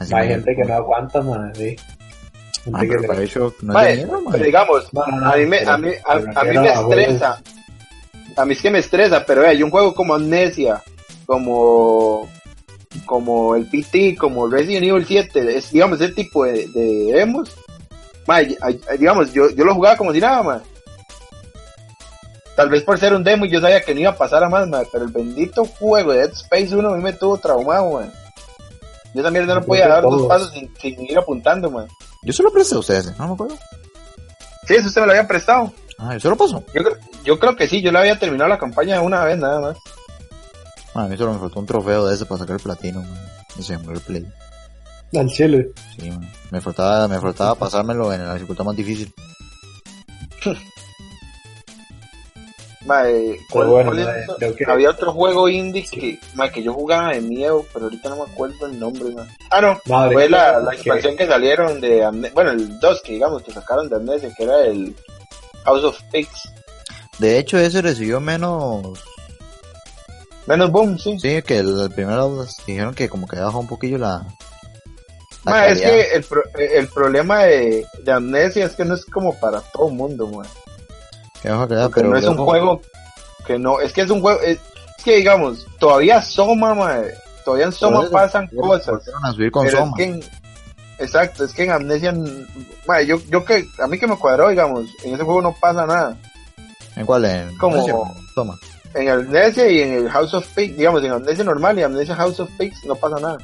Así Hay gente que no aguanta, madre. Ah, pero para eso no madre, digamos, a mí me, a mí, a, mí me estresa. A mí es que me estresa, pero hay un juego como Amnesia, como como el PT, como Resident Evil 7, es, digamos, ese tipo de, de demos, digamos, yo, yo lo jugaba como si nada, más. Tal vez por ser un demo y yo sabía que no iba a pasar a más, madre, pero el bendito juego de Dead Space 1 a mí me tuvo traumado, man. Yo también no podía dar dos pasos sin, sin, ir apuntando, man. Yo se lo presté a ustedes, ¿no me acuerdo? Sí, eso usted me lo había prestado. Ah, ¿yo se lo pasó? Yo, yo creo que sí, yo le había terminado la campaña una vez nada más. a mí solo me faltó un trofeo de ese para sacar el platino, man. Y se me el play. Al chile. Sí, man. Me faltaba, me faltaba pasármelo en la dificultad más difícil. Mae, ¿cuál, bueno, cuál mae, que... Había otro juego indie que, mae, que yo jugaba de miedo, pero ahorita no me acuerdo el nombre. Mae. Ah, no, Madre fue la, la expansión que... que salieron de Amnesia, bueno, el 2 que digamos que sacaron de Amnesia, que era el House of Pigs. De hecho, ese recibió menos. Menos boom, sí. Sí, que el, el primero dijeron que como que bajó un poquillo la. la ma, es que el, pro, el problema de, de Amnesia es que no es como para todo el mundo, mae. Quedar, pero no es un juego que no, es que es un juego, es, es que digamos, todavía Soma, madre, todavía en Soma pasan cosas. A subir con Soma. Es que en, exacto, es que en Amnesia, madre, yo, yo que, a mí que me cuadró, digamos, en ese juego no pasa nada. ¿En cuál? En Como. En Amnesia y en el House of Pigs, digamos, en Amnesia normal y Amnesia House of Pigs no pasa nada.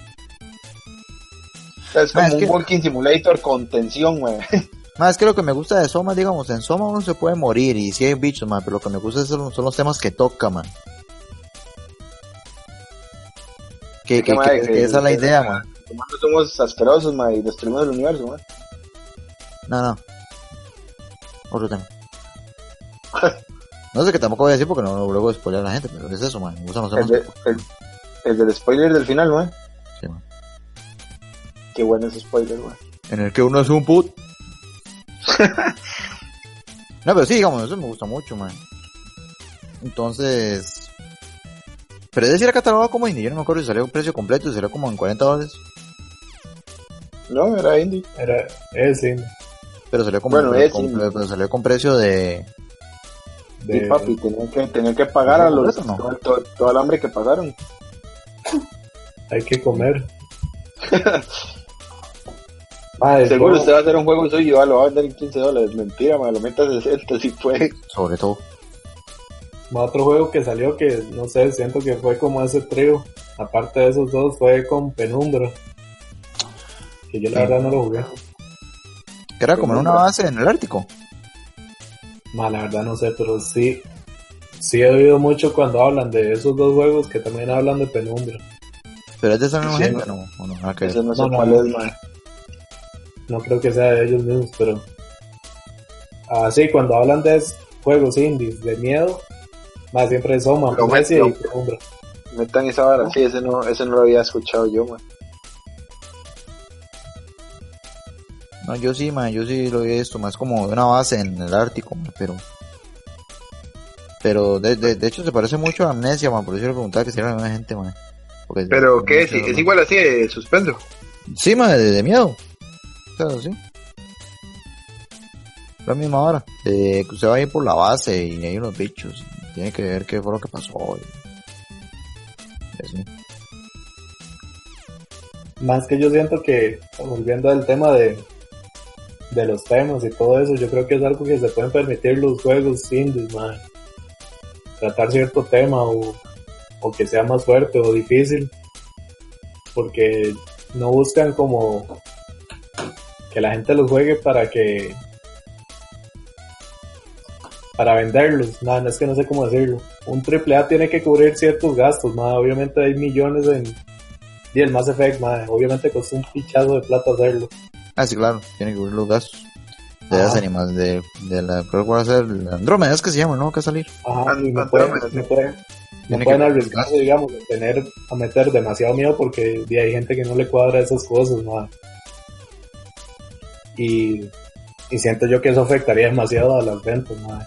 O sea, es como es un que... walking simulator con tensión, güey. Más que lo que me gusta de Soma, digamos, en Soma uno se puede morir y si hay bichos, man, pero lo que me gusta son, son los temas que toca, man. Que, que, que, que esa es la idea, man. Somos asquerosos, man, y destruimos el universo, man. No, no. Otro tema. no sé que tampoco voy a decir porque no luego spoiler a la gente, pero es eso, man. Temas. El, de, el, el del spoiler del final, man. Sí, man. Qué bueno ese spoiler, man. En el que uno es un put. no, pero sí, digamos, eso me gusta mucho, man. Entonces. Pero es decir, era catalogado como indie. Yo no me acuerdo si salió un precio completo, si salió como en 40 dólares. No, era indie. Era, es indie. Pero salió como bueno, es con, pero salió con precio de. de... Sí, papi, tenía que, tenía que pagar a los. No? Todo, todo, todo el hambre que pagaron. Hay que comer. Madre, Seguro usted va a hacer un juego suyo, lo va a vender en 15 dólares. Mentira, me lo meta a 60 si puede. Sobre todo. Otro juego que salió que no sé, siento que fue como ese trío. Aparte de esos dos, fue con Penumbra. Que yo la sí. verdad no lo jugué. Que era como en una base en el Ártico. Ma, la verdad no sé, pero sí. Sí he oído mucho cuando hablan de esos dos juegos que también hablan de Penumbra. Pero es de esa misma sí, gente, ¿no? ¿O no? no, Ese no sé no, cuál no, es, man. No creo que sea de ellos mismos, pero. Así, ah, cuando hablan de juegos indies de miedo, más siempre es Soma, Messi y Penumbra. Metan esa vara, sí, ese no, ese no lo había escuchado yo, man. No, yo sí, man, yo sí lo he visto, más como de una base en el Ártico, man, pero... Pero de, de, de, hecho se parece mucho a Amnesia, man, por eso le preguntaba que si era la misma gente, man. Porque pero, ¿qué es? ¿Es igual así de suspenso? Sí, man, de, de miedo. Claro, sí. La misma hora. Eh, usted va a ir por la base y hay unos bichos. Tiene que ver qué fue lo que pasó. Más que yo siento que, volviendo al tema de, de los temas y todo eso, yo creo que es algo que se pueden permitir los juegos indies, man. tratar cierto tema o, o que sea más fuerte o difícil, porque no buscan como que la gente los juegue para que para venderlos, no, es que no sé cómo decirlo. Un AAA tiene que cubrir ciertos gastos, obviamente hay millones en y el Mass Effect, obviamente costó un pichazo de plata hacerlo. Ah, sí, claro, tiene que cubrir los gastos de las animas de, de la creo que va a ser Andrómeda es que se llama no que salir. Ajá y no pueden, no pueden, no pueden arriesgarse digamos de tener a meter demasiado miedo porque hay gente que no le cuadra esas cosas ¿no? y y siento yo que eso afectaría demasiado a las ventas ¿no?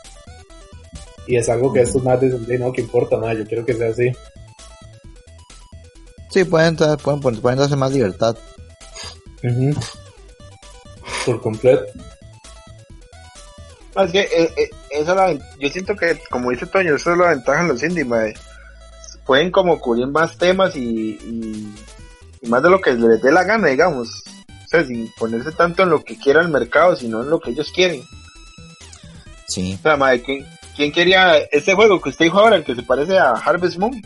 y es algo que estos más dicen no que importa nada yo quiero que sea así. Sí pueden pueden pueden darse más libertad por completo es que eh, eh, eso la, yo siento que, como dice Toño, eso es la ventaja en los indie, Pueden como cubrir más temas y, y, más de lo que les dé la gana, digamos. O sea, sin ponerse tanto en lo que quiera el mercado, sino en lo que ellos quieren. Sí. O sea, madre, ¿quién, quería ese juego que usted dijo ahora, el que se parece a Harvest Moon?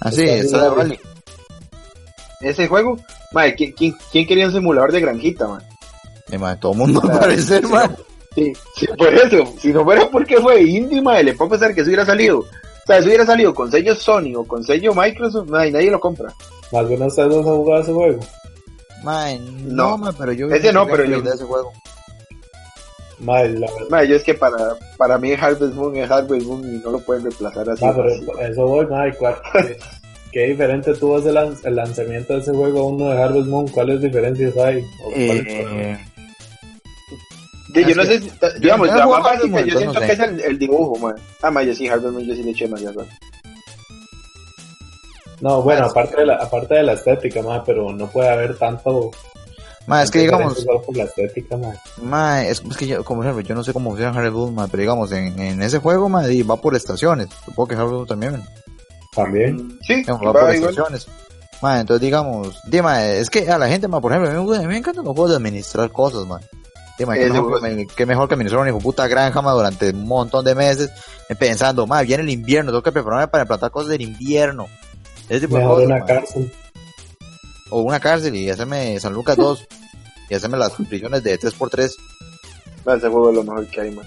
Ah, sí, eso vale. Ese juego, madre, ¿quién, quién, quería un simulador de granjita, man? Eh, todo el mundo parece, man. Sí, por eso, si no fuera porque fue indie, le puedo pensar que eso hubiera salido. O sea, si hubiera salido con sello Sony o con sello Microsoft, nadie, nadie lo compra. ¿Alguno de ustedes dos ha jugado ese juego? no, no pero yo ese no, pero yo de ese juego. la yo es que para, para mí Harvest Moon es Harvest Moon y no lo pueden reemplazar así. No, pero eso voy, madre, ¿qué, diferente tuvo ese el lanzamiento de ese juego a uno de Harvest Moon? ¿Cuáles diferencias hay? Eh, yo no sé, digamos, la más básica, yo siento que es el, dibujo, man. Ah, man, yo sí, Moon, yo sí le eché más No, bueno, aparte de la, aparte de la estética, man, pero no puede haber tanto... Ma, es que digamos... Por la estética, man. Ma, es, es, que yo, como ejemplo, yo no sé cómo funciona Harvest Moon, man, pero digamos, en, en ese juego, man, va por estaciones. Supongo que Harvest Moon también, También. Sí, va, va por estaciones. Ma, entonces digamos, dime, es que a la gente, ma, por ejemplo, a mí, a mí me encantan los juegos de administrar cosas, man. Qué mejor, que, mejor que administrar una puta granja durante un montón de meses pensando, más viene el invierno, tengo que prepararme para implantar cosas del invierno. Ese tipo mejor una cárcel. O una cárcel y hacerme San Lucas 2 y hacerme las prisiones de 3x3. ese juego es lo mejor que hay, man.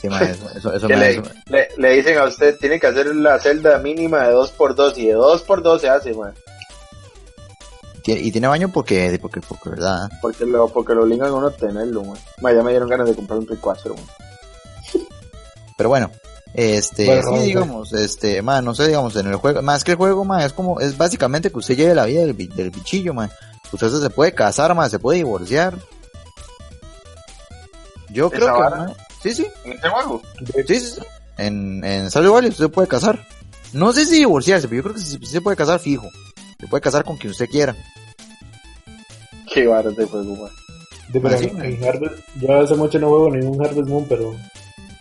Sí, eso, eso, le, le, dicen a usted, tiene que hacer la celda mínima de 2x2 y de 2x2 se hace, man. Y tiene baño porque, porque, porque, ¿verdad? Porque lo, porque lo obligan a uno a tenerlo, man. ya me dieron ganas de comprar un Play 4, Pero bueno, este, sí, digamos, este, man, no sé, digamos, en el juego, más que el juego, man, es como, es básicamente que usted lleve la vida del, del bichillo, man. Usted se puede casar, man, se puede divorciar. Yo creo que, man, sí, sí. ¿En este juego? Sí, sí, sí. En, en Salud Valley usted puede casar. No sé si divorciarse, pero yo creo que sí, se puede casar fijo. Se puede casar con quien usted quiera. Qué barato de juego, man. yo hace mucho no juego ningún Harvest Moon, pero...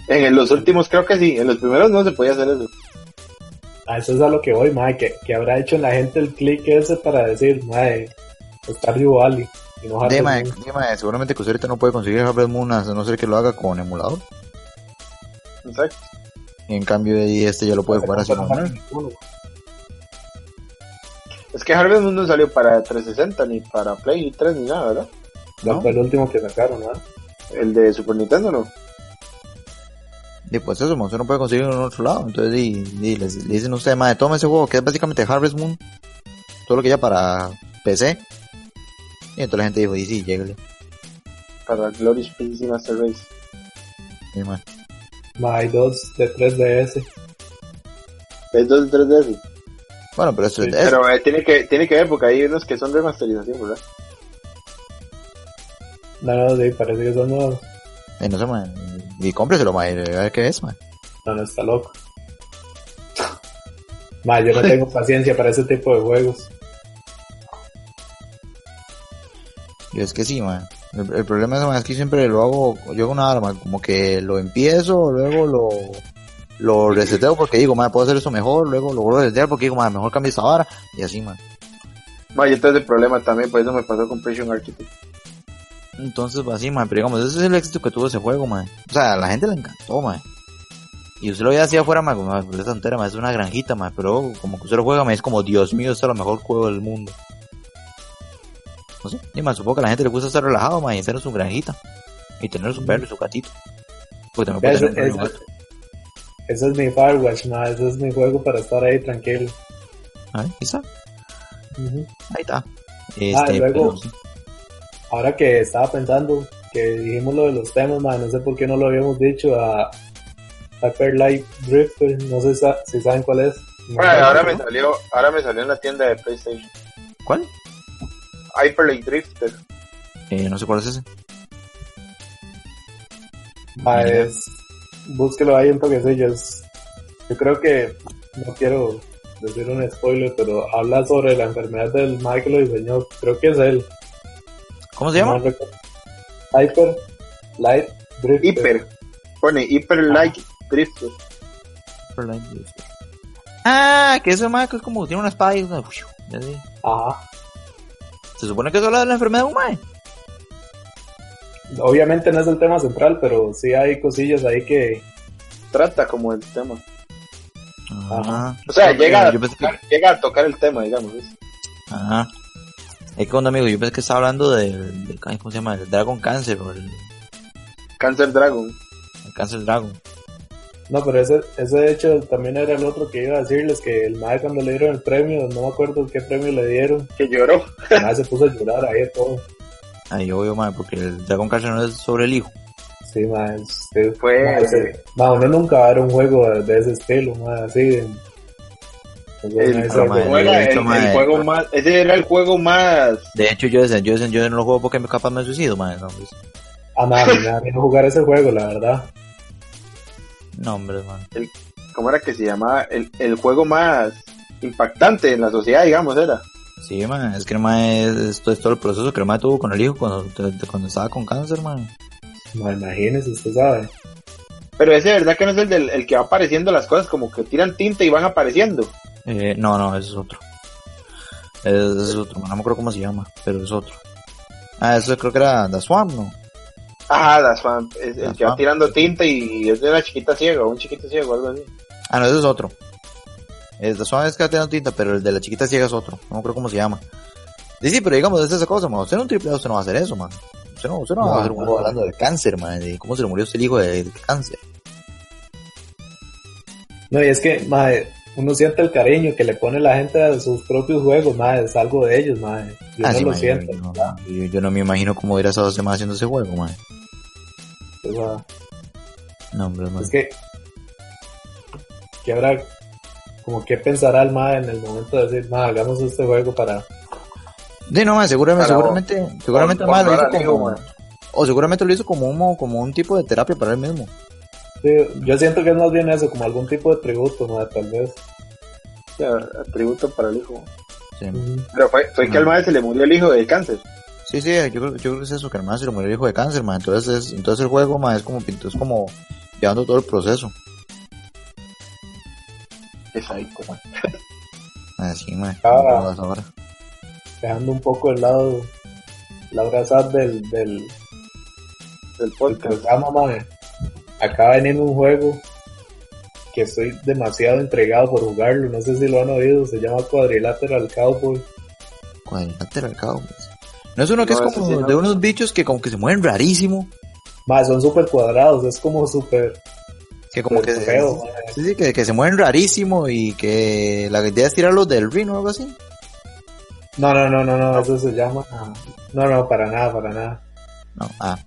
En los últimos creo que sí, en los primeros no se podía hacer eso. A eso es a lo que voy, madre, que, que habrá hecho la gente el clic ese para decir, madre, Stardew Valley. Y no dime, dime, seguramente que usted ahorita no puede conseguir Harvest Moon a no ser que lo haga con emulador. Exacto. Y en cambio este ya lo puede jugar así. Es que Harvest Moon no salió para 360 ni para Play 3 ni nada, ¿verdad? No, fue el último que sacaron, ¿verdad? El de Super Nintendo, ¿no? Y pues eso, usted no puede conseguirlo en otro lado. Entonces, le dicen usted, madre, toma ese juego que es básicamente Harvest Moon. Todo lo que ya para PC. Y entonces la gente dijo, y sí, lléguele. Para Glorious PC Master Race. Sí, man. Hay dos de 3DS. ¿Hay dos de 3DS? Bueno, pero eso es... Pero eh, tiene, que, tiene que ver porque hay unos que son de masterización, ¿verdad? No, no, sí, parece que son nuevos. Eh, no sé, man. Y cómpreselo, man. A ver qué es, man. No, no, está loco. man, yo no tengo paciencia para ese tipo de juegos. Yo es que sí, man. El, problema es, man, es que siempre lo hago, yo hago una arma, como que lo empiezo, luego lo lo reseteo porque digo, madre, puedo hacer eso mejor, luego lo vuelvo a resetear porque digo, madre, mejor cambio esta vara, y así, man. Vaya, este es el problema también, por eso me pasó con Prison Architect. Entonces, pues así, man, pero digamos, ese es el éxito que tuvo ese juego, man. O sea, a la gente le encantó, man. Y usted lo ve así afuera, ma, como, es tontera, ma, es una granjita, ma, pero como que usted lo juega, ma, es como, Dios mío, este es el mejor juego del mundo. No sé, y más supongo que a la gente le gusta estar relajado, ma, y hacer su granjita. Y tener su perro y su gatito. Porque también puede tener un gato. Ese es mi Firewatch, ma, ese es mi juego para estar ahí tranquilo. Ahí está. Ahí está. ah, este, luego, ahora que estaba pensando que dijimos lo de los temas, ma, no sé por qué no lo habíamos dicho a Hyper Light Drifter, no sé si saben cuál es. bueno, ahora me salió, ahora me salió en la tienda de PlayStation. ¿Cuál? Hyper Light Drifter. Eh, no sé cuál es ese. Ah, es, búsquelo ahí un toquecillo. Es, yo creo que no quiero decir un spoiler, pero habla sobre la enfermedad del Michael que lo diseñó. Creo que es él. ¿Cómo se llama? Hyper Light Drifter. Hyper. Pone Hyper Light Drifter. Ah, que ese Michael es como tiene una espada y una... Ajá. Se supone que es habla de la enfermedad de un mae obviamente no es el tema central, pero sí hay cosillas ahí que trata como el tema. Ajá. O sea, llega, a tocar, llega a tocar el tema, digamos. Ajá. Es que un amigo, yo pensé que estaba hablando del, ¿cómo se llama? El Dragon Cancer o el... Cancer Dragon. El Cancer Dragon. No, pero ese, ese de hecho también era el otro que iba a decirles que el mae cuando le dieron el premio, no me acuerdo qué premio le dieron. Que lloró. El se puso a llorar ahí todo. Ahí obvio, madre, porque el Dragon no es sobre el hijo. Sí, madre, fue... Madre, uno nunca va a ver un juego de, ese estilo, madre, así. El, juego más, ese era el juego más. De hecho, yo, yo, yo, no lo juego porque capaz me suicido, madre. No, pues. Ah, madre, me no jugar ese juego, la verdad. No, hombre, man. ¿Cómo era que se llamaba? El, el juego más impactante en la sociedad, digamos, era. Sí, man, es que el es, es, todo el proceso que el mae tuvo con el hijo cuando, cuando estaba con cáncer, man. No, imagínese, usted sabe. Pero ese, ¿verdad que no es el, del, el que va apareciendo las cosas como que tiran tinta y van apareciendo? Eh, no, no, ese es otro. Ese es otro, no me acuerdo cómo se llama, pero es otro. Ah, eso creo que era The Swamp, ¿no? Ah, The Swamp, es, el que va tirando tinta y es de una chiquita ciega, un chiquito ciego, algo así. Ah, no, ese es otro. El de Swan es tiene tinta, pero el de la chiquita ciega es otro. No creo cómo se llama. Sí, sí, pero digamos, es esa cosa, man. Usted no un triple usted no va a hacer eso, man. Usted no, usted no, va a hacer un juego hablando de cáncer, man. De cómo se le murió este hijo de, cáncer. No, y es que, madre, uno siente el cariño que le pone la gente a sus propios juegos, madre. Es algo de ellos, madre. Yo ah, no lo siento. Yo, no me imagino cómo hubiera estado más haciendo ese juego, madre. Pues, no, hombre, Es que, que habrá como qué pensará el MAE en el momento de decir, MAE, hagamos este juego para... Sí, no, MAE, seguramente, seguramente, seguramente el MAE lo hizo como... o seguramente lo hizo como un, como un tipo de terapia para él mismo. Sí, yo siento que es más bien eso, como algún tipo de tributo, tal vez. Sí, tributo para el hijo. Sí. Pero fue, fue que al MAE se le murió el hijo de cáncer. Sí, sí, yo creo, yo creo que es eso, que al MAE se le murió el hijo de cáncer, MAE. Entonces, es, entonces el juego, MAE, es como, es como llevando todo el proceso Así, man. Ahora, dejando un poco el lado, la abrazada del, del, del podcast. Acaba de venir un juego que estoy demasiado entregado por jugarlo. No sé si lo han oído. Se llama Quadrilateral Cowboy. Quadrilateral Cowboy. ¿No es uno que es como de unos bichos que como que se mueven rarísimo? Más, son súper cuadrados. Es como súper que como que, feo, sí, sí, que, que, se mueven rarísimo y que la idea es tirarlos del ring o algo así. No, no, no, no, no, eso se llama. No, no, para nada, para nada. No, ah.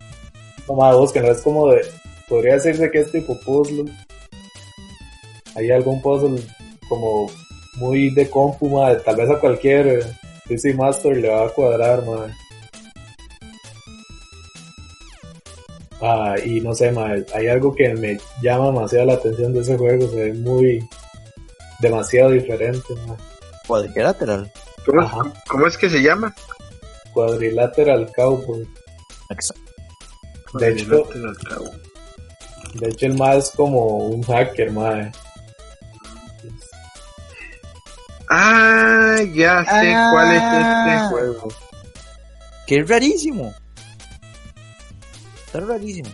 No más no es como de. Podría decirse que es tipo puzzle. Hay algún puzzle como muy de compu, madre. Tal vez a cualquier PC Master le va a cuadrar, madre. Ah, y no sé, hay algo que me llama demasiado la atención de ese juego, se ve muy demasiado diferente. Cuadrilateral. ¿Cómo, es que se llama? Cuadrilateral Cowboy. Exacto. De hecho, de hecho el más es como un hacker, madre. Ah, ya sé cuál es este ah. juego. Que es rarísimo. Está rarísimo.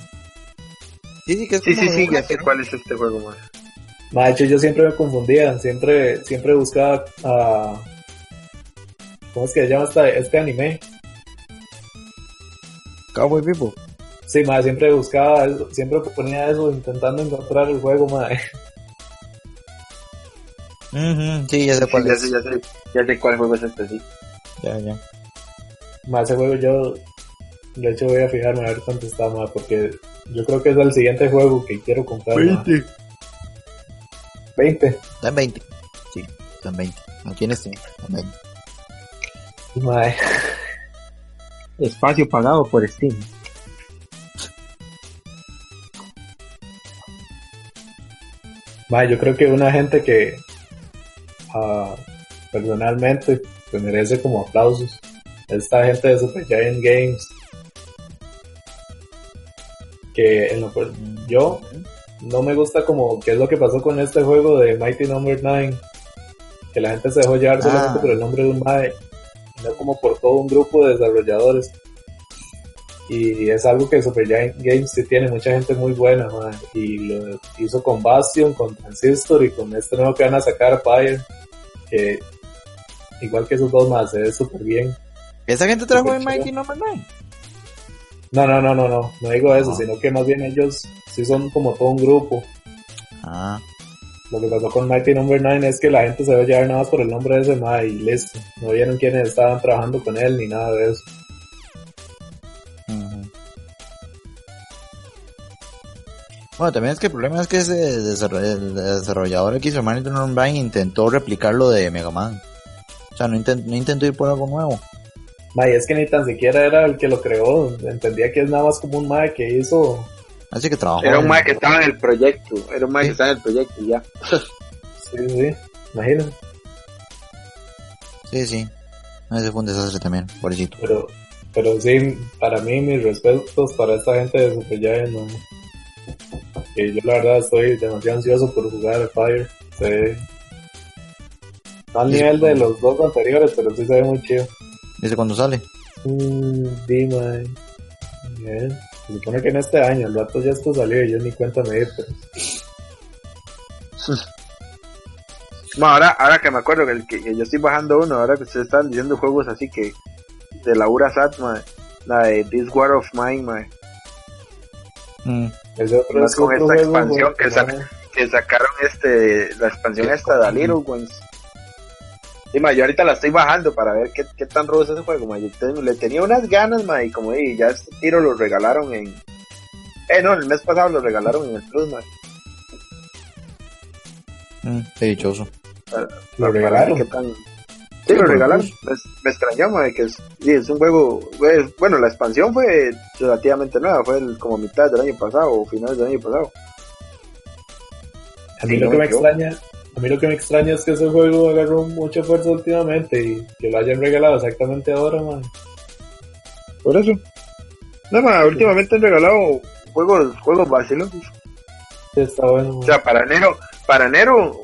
Sí, sí, que es sí, sí, sí, ya sé cuál es este juego, más. Macho, yo siempre me confundía, siempre, siempre buscaba a... ¿Cómo es que se llama este, este anime? Cowboy Vivo. Sí, madre, siempre buscaba eso, siempre ponía eso intentando encontrar el juego, madre. sí, ya sé cuál es. Ya sé, ya, sé, cuál juego es este, sí. Ya, ya. Más ese juego yo, de hecho voy a fijarme a ver cuánto está, madre, porque yo creo que es el siguiente juego que quiero comprar. 20. 20. Está en 20. Sí, está en 20. Aquí en este, está en 20. Madre. Espacio pagado por Steam. yo creo que una gente que uh, personalmente se merece como aplausos esta gente de Super Giant Games que en lo yo no me gusta como qué es lo que pasó con este juego de Mighty Number no. 9 que la gente se dejó llevar solamente ah. por el nombre de un MAE no como por todo un grupo de desarrolladores y es algo que Super Giant Games sí tiene mucha gente muy buena, y lo hizo con Bastion, con Transistor y con este nuevo que van a sacar, Fire, que igual que esos dos más, se ve súper bien. ¿Esa gente trabajó en Mighty No. 9? No, no, no, no, no, no digo eso, sino que más bien ellos sí son como todo un grupo. Ah. Lo que pasó con Mighty Number 9 es que la gente se ve llevar nada más por el nombre de ese ma y listo. No vieron quiénes estaban trabajando con él ni nada de eso. Bueno, también es que el problema es que ese el desarrollador que hizo Manhattan Online intentó replicar lo de Mega Man. O sea, no, intentó ir por algo nuevo. May, es que ni tan siquiera era el que lo creó. Entendía que es nada más como un Mae que hizo. Así que trabajó. Era un Mae que estaba en el proyecto. Era un Mae que estaba en el proyecto y ya. sí, sí. Imagínate. Sí, sí. Ese fue un desastre también, pobrecito. Pero, pero sí, para mí, mis respetos para esta gente de Super ¿no? que yo la verdad estoy demasiado ansioso por jugar el Fire. Se no al nivel de los dos anteriores, pero sí se ve muy chido. ¿Desde cuándo sale? Mmm, dime. Bien. Se supone que en este año, el dato ya está salido y yo ni cuenta me di, pero... ahora, ahora que me acuerdo que, que, yo estoy bajando uno, ahora que ustedes están diciendo juegos así que de Laura Sat, la de This War of Mine, man. Mm. Más con esta expansión que, que, sacaron este la expansión esta de Little Ones. Y yo ahorita la estoy bajando para ver qué, qué tan rudo es ese juego, le tenía unas ganas, ma, y como y ya este tiro lo regalaron en eh no, el mes pasado lo regalaron en el Plus, ma. Mm, qué dichoso. lo regalaron. Sí, lo regalaron. Me, extrañó, que es, es un juego. bueno, la expansión fue relativamente nueva, fue como mitad del año pasado o finales del año pasado. A mí lo que me extraña, a mí lo que me extraña es que ese juego agarró mucha fuerza últimamente y que lo hayan regalado exactamente ahora, man. Por eso. No, man, últimamente han regalado juegos, juegos vacilos. Sí, está bueno. O sea, para enero, para enero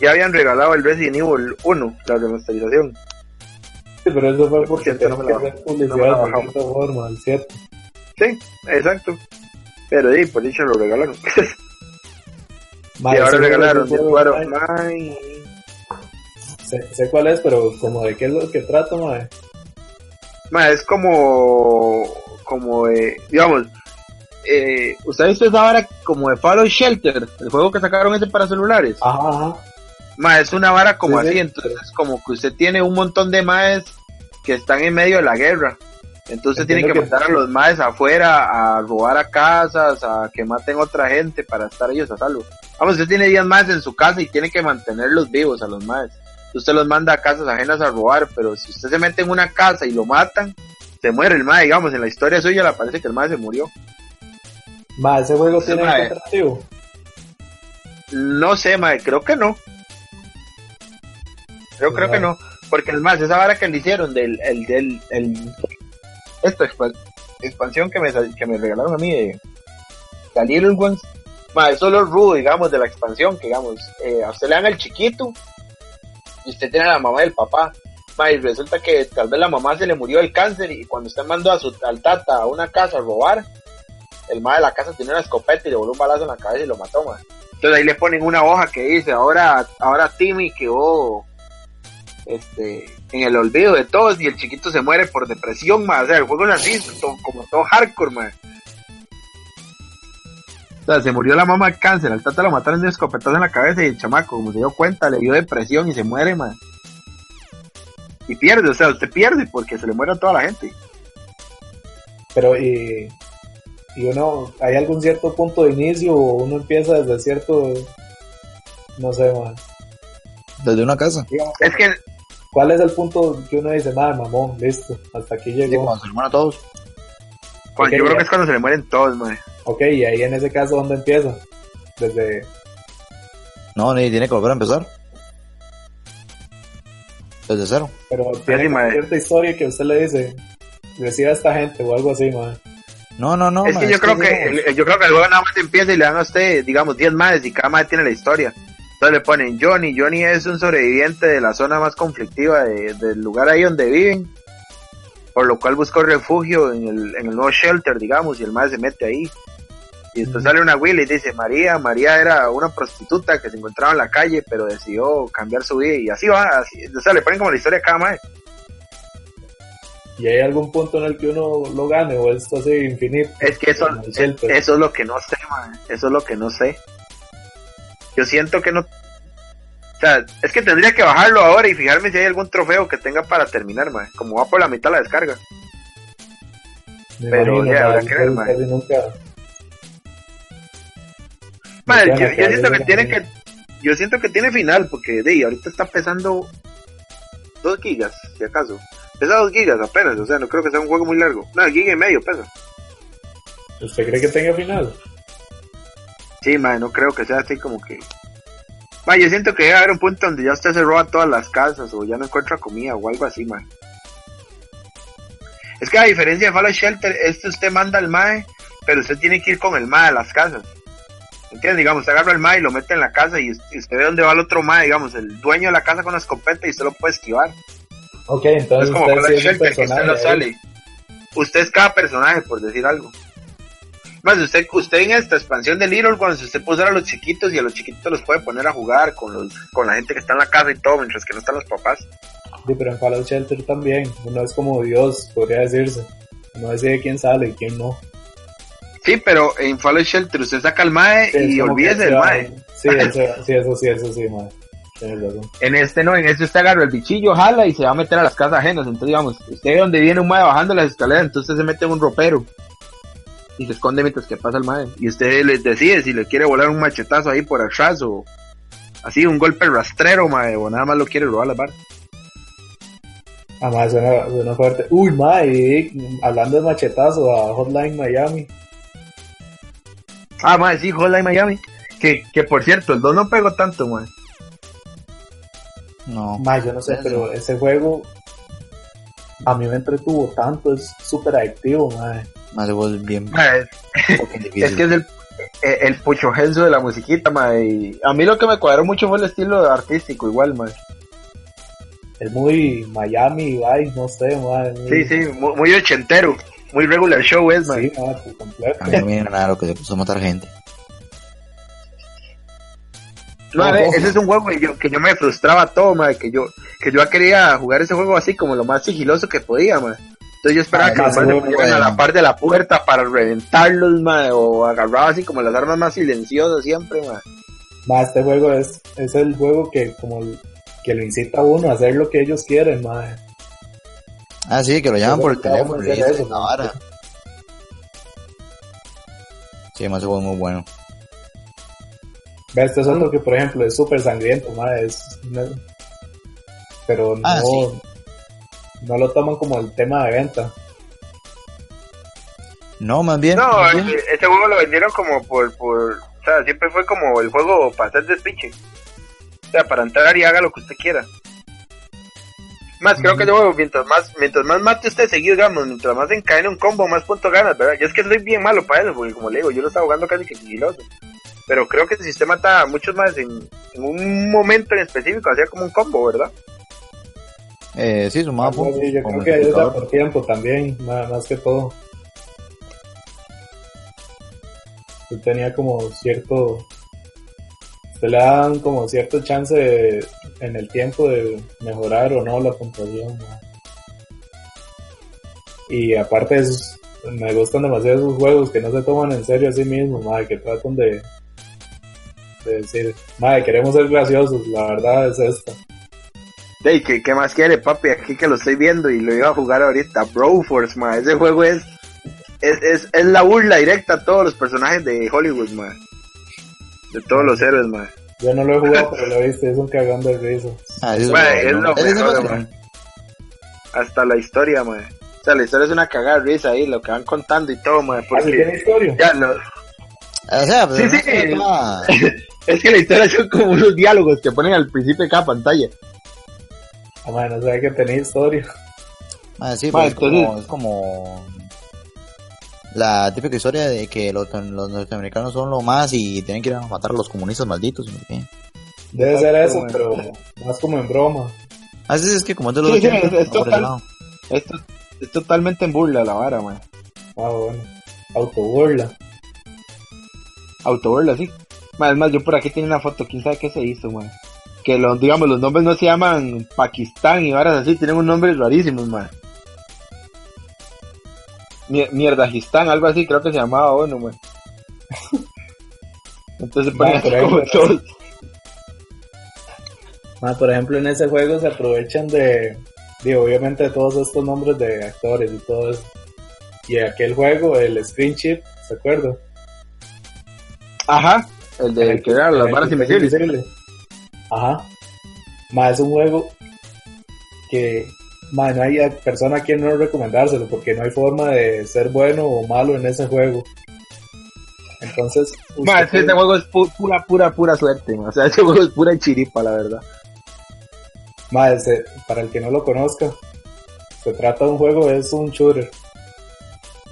ya habían regalado el Resident Evil 1, la remasterización. Sí, pero eso fue porque no me que publicidad de cierta forma, ¿cierto? Sí, exacto. Pero sí, por dicho lo regalaron. y ahora regalaron of Mine. Sé, sé, cuál es, pero como de qué es lo que trata, mae. Ma, es como, como de, digamos, eh, ¿usted ha visto esa vara como de Fallout Shelter? El juego que sacaron ese para celulares. Ajá, ajá. Ma, es una vara como así, entonces como que usted tiene un montón de maes que están en medio de la guerra. Entonces tiene que, mandar a los maes afuera a robar a casas, a que maten a otra gente para estar ellos a salvo. Vamos, usted tiene 10 maes en su casa y tiene que mantenerlos vivos a los maes. Usted los manda a casas ajenas a robar, pero si usted se mete en una casa y lo matan, se muere el mae, digamos, en la historia suya le parece que el mae se murió. Ma, ese juego tiene un No sé, mae, creo que no. Yo creo que no, porque es más, esa vara que le hicieron del, el, del, el, esta expansión que me, que me regalaron a mí de, de Little Ones, es solo rudo, digamos, de la expansión, que digamos, eh, a usted le dan el chiquito y usted tiene a la mamá y el papá. y resulta que tal vez la mamá se le murió el cáncer y cuando usted mandó a su al tata a una casa a robar, el mae de la casa tiene una escopeta y le voló un balazo en la cabeza y lo mató, mae. Entonces ahí le ponen una hoja que dice, ahora, ahora Timmy este, en el olvido de todos y el chiquito se muere por depresión, mae. O sea, el juego es así, como todo hardcore, mae. O sea, se murió la mamá de cáncer, al tata lo mataron de un escopetazo en la cabeza y el chamaco, como se dio cuenta, le dio depresión y se muere, man. Y pierde, o sea, usted pierde porque se le muere a toda la gente. Pero, y, y uno, ¿hay algún cierto punto de inicio o uno empieza desde cierto, no sé, man? Desde una casa. es que... ¿Cuál es el punto que uno dice, madre, mamón, listo, hasta aquí llegó? Sí, cuando se le mueren a todos. yo creo que es cuando se le mueren todos, man. Ok, y ahí en ese caso, ¿dónde empieza? Desde... No, ni tiene que volver a empezar. Desde cero. Pero tiene cierta historia que usted le dice, decía a esta gente o algo así, madre. No, no, no. Es que yo creo que, yo creo que el juego nada más empieza y le dan a usted, digamos, 10 madres y cada madre tiene la historia. Entonces le ponen Johnny. Johnny es un sobreviviente de la zona más conflictiva del lugar ahí donde viven. Por lo cual buscó refugio en el, en el nuevo shelter, digamos, y el madre se mete ahí. Y después sale una Willy y dice, María, María era una prostituta que se encontraba en la calle, pero decidió cambiar su vida y así va, así, o sea, le ponen como la historia a cada madre. ¿Y hay algún punto en el que uno lo gane o esto así infinito? Es que eso, eso es lo que no sé, eso es lo que no sé. Yo siento que no... O sea, es que tendría que bajarlo ahora y fijarme si hay algún trofeo que tenga para terminar, man. como va por la mitad la descarga. pero ya, habrá que ver, Nunca yo, siento que tiene que, yo siento que tiene final, porque de ahorita está pesando 2 gigas, si acaso. Pesa 2 gigas apenas, o sea, no creo que sea un juego muy largo. No, giga y medio pesa. ¿Usted cree que tenga final? Sí, madre, no creo que sea así como que... Madre, yo siento que debe haber un punto donde ya usted se roba todas las casas o ya no encuentra comida o algo así, madre. Es que a diferencia de Fallout Shelter, este usted manda al MAE, pero usted tiene que ir con el MAE a las casas. ¿Entiendes? Digamos, usted agarra el MAE y lo mete en la casa y usted ve dónde va el otro MAE, digamos, el dueño de la casa con la escopeta y usted lo puede esquivar. Ok, entonces es como usted, usted no sale. Usted es cada personaje, por decir algo. Más, usted, usted en esta expansión de Little Ones, usted puede usar a los chiquitos y a los chiquitos los puede poner a jugar con los, con la gente que está en la casa y todo, mientras que no están los papás. Sí, pero en Fallout Shelter también, uno es como Dios, podría decirse. No decide quién sale y quién no. Sí, pero en Fallout Shelter usted saca el MAE y olvídese del MAE. Sí, eso, sí, eso sí, eso sí, MAE. En este no, en este usted agarra el bichillo, jala y se va a meter a las casas ajenas. Entonces, digamos, usted ve donde viene un mae bajando las escaleras, entonces se mete en un ropero y se esconde mientras que pasa el mae. Y usted les decide si le quiere volar un machetazo ahí por atrás o así, un golpe rastrero, mae, o nada más lo quiere robar la barra. Ah, mae, suena, suena fuerte. Uy, mae, hablando de machetazo a Hotline Miami. Ah, madre, sí, Hotline Miami. Que, que por cierto, el 2 no pegó tanto, madre. No. Más, yo no sé, pero ese juego a mí me entretuvo tanto, es súper adictivo, madre. Más de bien. es, que es el, el pucho de la musiquita, madre. a mí lo que me cuadró mucho fue el estilo artístico, igual, madre. Es muy Miami, ay, no sé, madre. Sí, sí, muy ochentero. Muy regular show es, man. Sí, completo. A mí me raro que se puso a matar gente. No, ese es un juego que yo, que yo me frustraba todo, man, que yo, que yo quería jugar ese juego así como lo más sigiloso que podía, man. Entonces yo esperaba que los manes a la par de la puerta para reventarlos, man, o agarraba así como las armas más silenciosas siempre, man. Más este juego es, es el juego que como que lo incita a uno a hacer lo que ellos quieren, man. Ah, sí, que lo llaman por el teléfono y eso, la vara. Sí, más juego muy bueno. Ve, este es otro que, por ejemplo, es súper sangriento, madre, es... Pero ah, no, no lo toman como el tema de venta. No, más bien. No, Este, juego lo vendieron como por, por... O sea, siempre fue como el juego para hacer despiche. O sea, para entrar y haga lo que usted quiera. Más, creo que yo, mientras más, mientras más mate usted seguido, digamos, mientras más encadene un combo, más puntos ganas, ¿verdad? Yo es que soy bien malo para eso, porque como le digo, yo lo estaba jugando casi que sigiloso. Pero creo que el sistema está muchos más en, un momento en específico, hacía como un combo, ¿verdad? Eh, sí, sumaba puntos. Sí, yo creo que ayuda por tiempo también, más, más que todo. tenía como cierto, se le dan como cierto chance en el tiempo de mejorar o no la puntuación. Y aparte es, me gustan demasiado esos juegos que no se toman en serio a sí mismos, que tratan de, de decir, madre, queremos ser graciosos, la verdad es esta. Hey, ¿qué, ¿qué, más quiere, papi? Aquí que lo estoy viendo y lo iba a jugar ahorita. Broforce, ma. Ese juego es, es, es, es, la burla directa a todos los personajes de Hollywood, ma. De todos los héroes, ma. Yo no lo he jugado, pero lo viste, es un cagón de risa. Ah, es, es lo mejor, Hasta la historia, ma. O sea, la historia es una cagada de risa ahí, lo que van contando y todo, ma. Porque ¿Ah, tiene historia? Ya, lo... O sea, pues, sí, sí. es que la historia son como unos diálogos que ponen al principio de cada pantalla. Ah, no sé que tenía historia. Ah, sí, pues es, como, es como la típica historia de que los, los, norteamericanos son lo más y tienen que ir a matar a los comunistas malditos. Debe ser eso, pero más como en broma. Así ah, es que como es de los sí, sí, es, es, total, es, es, totalmente en burla la vara, man. Ah, bueno. Autoburla. Autoburla, sí. Más, más, yo por aquí tengo una foto, quién sabe qué se hizo, man que los, digamos, los nombres no se llaman Pakistán y varas así, tienen un nombre rarísimo, man. Mierdajistán, algo así, creo que se llamaba bueno, man. Entonces ponen como todos. por ejemplo, en ese juego se aprovechan de, digo, obviamente de todos estos nombres de actores y todo eso. Y aquel juego, el Screen Chip, ¿se acuerda? Ajá, el de que eran las varas invisibles. Ajá. Más es un juego que más no hay persona a quien no recomendárselo porque no hay forma de ser bueno o malo en ese juego. Entonces, más este juego es pura, pura, pura suerte. O sea, ese juego es pura chiripa, la verdad. Más, para el que no lo conozca, se trata de un juego, es un shooter.